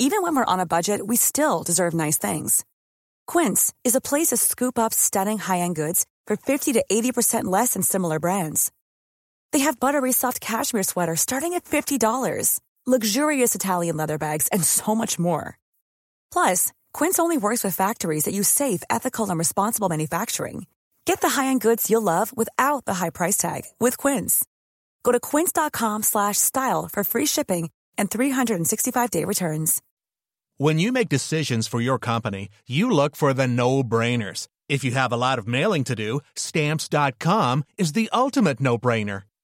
Even when we're on a budget, we still deserve nice things. Quince is a place to scoop up stunning high end goods for 50 to 80% less than similar brands. They have buttery soft cashmere sweaters starting at $50, luxurious Italian leather bags, and so much more. Plus, Quince only works with factories that use safe, ethical, and responsible manufacturing. Get the high-end goods you'll love without the high price tag with Quince. Go to quince.com slash style for free shipping and 365-day returns. When you make decisions for your company, you look for the no-brainers. If you have a lot of mailing to do, stamps.com is the ultimate no-brainer.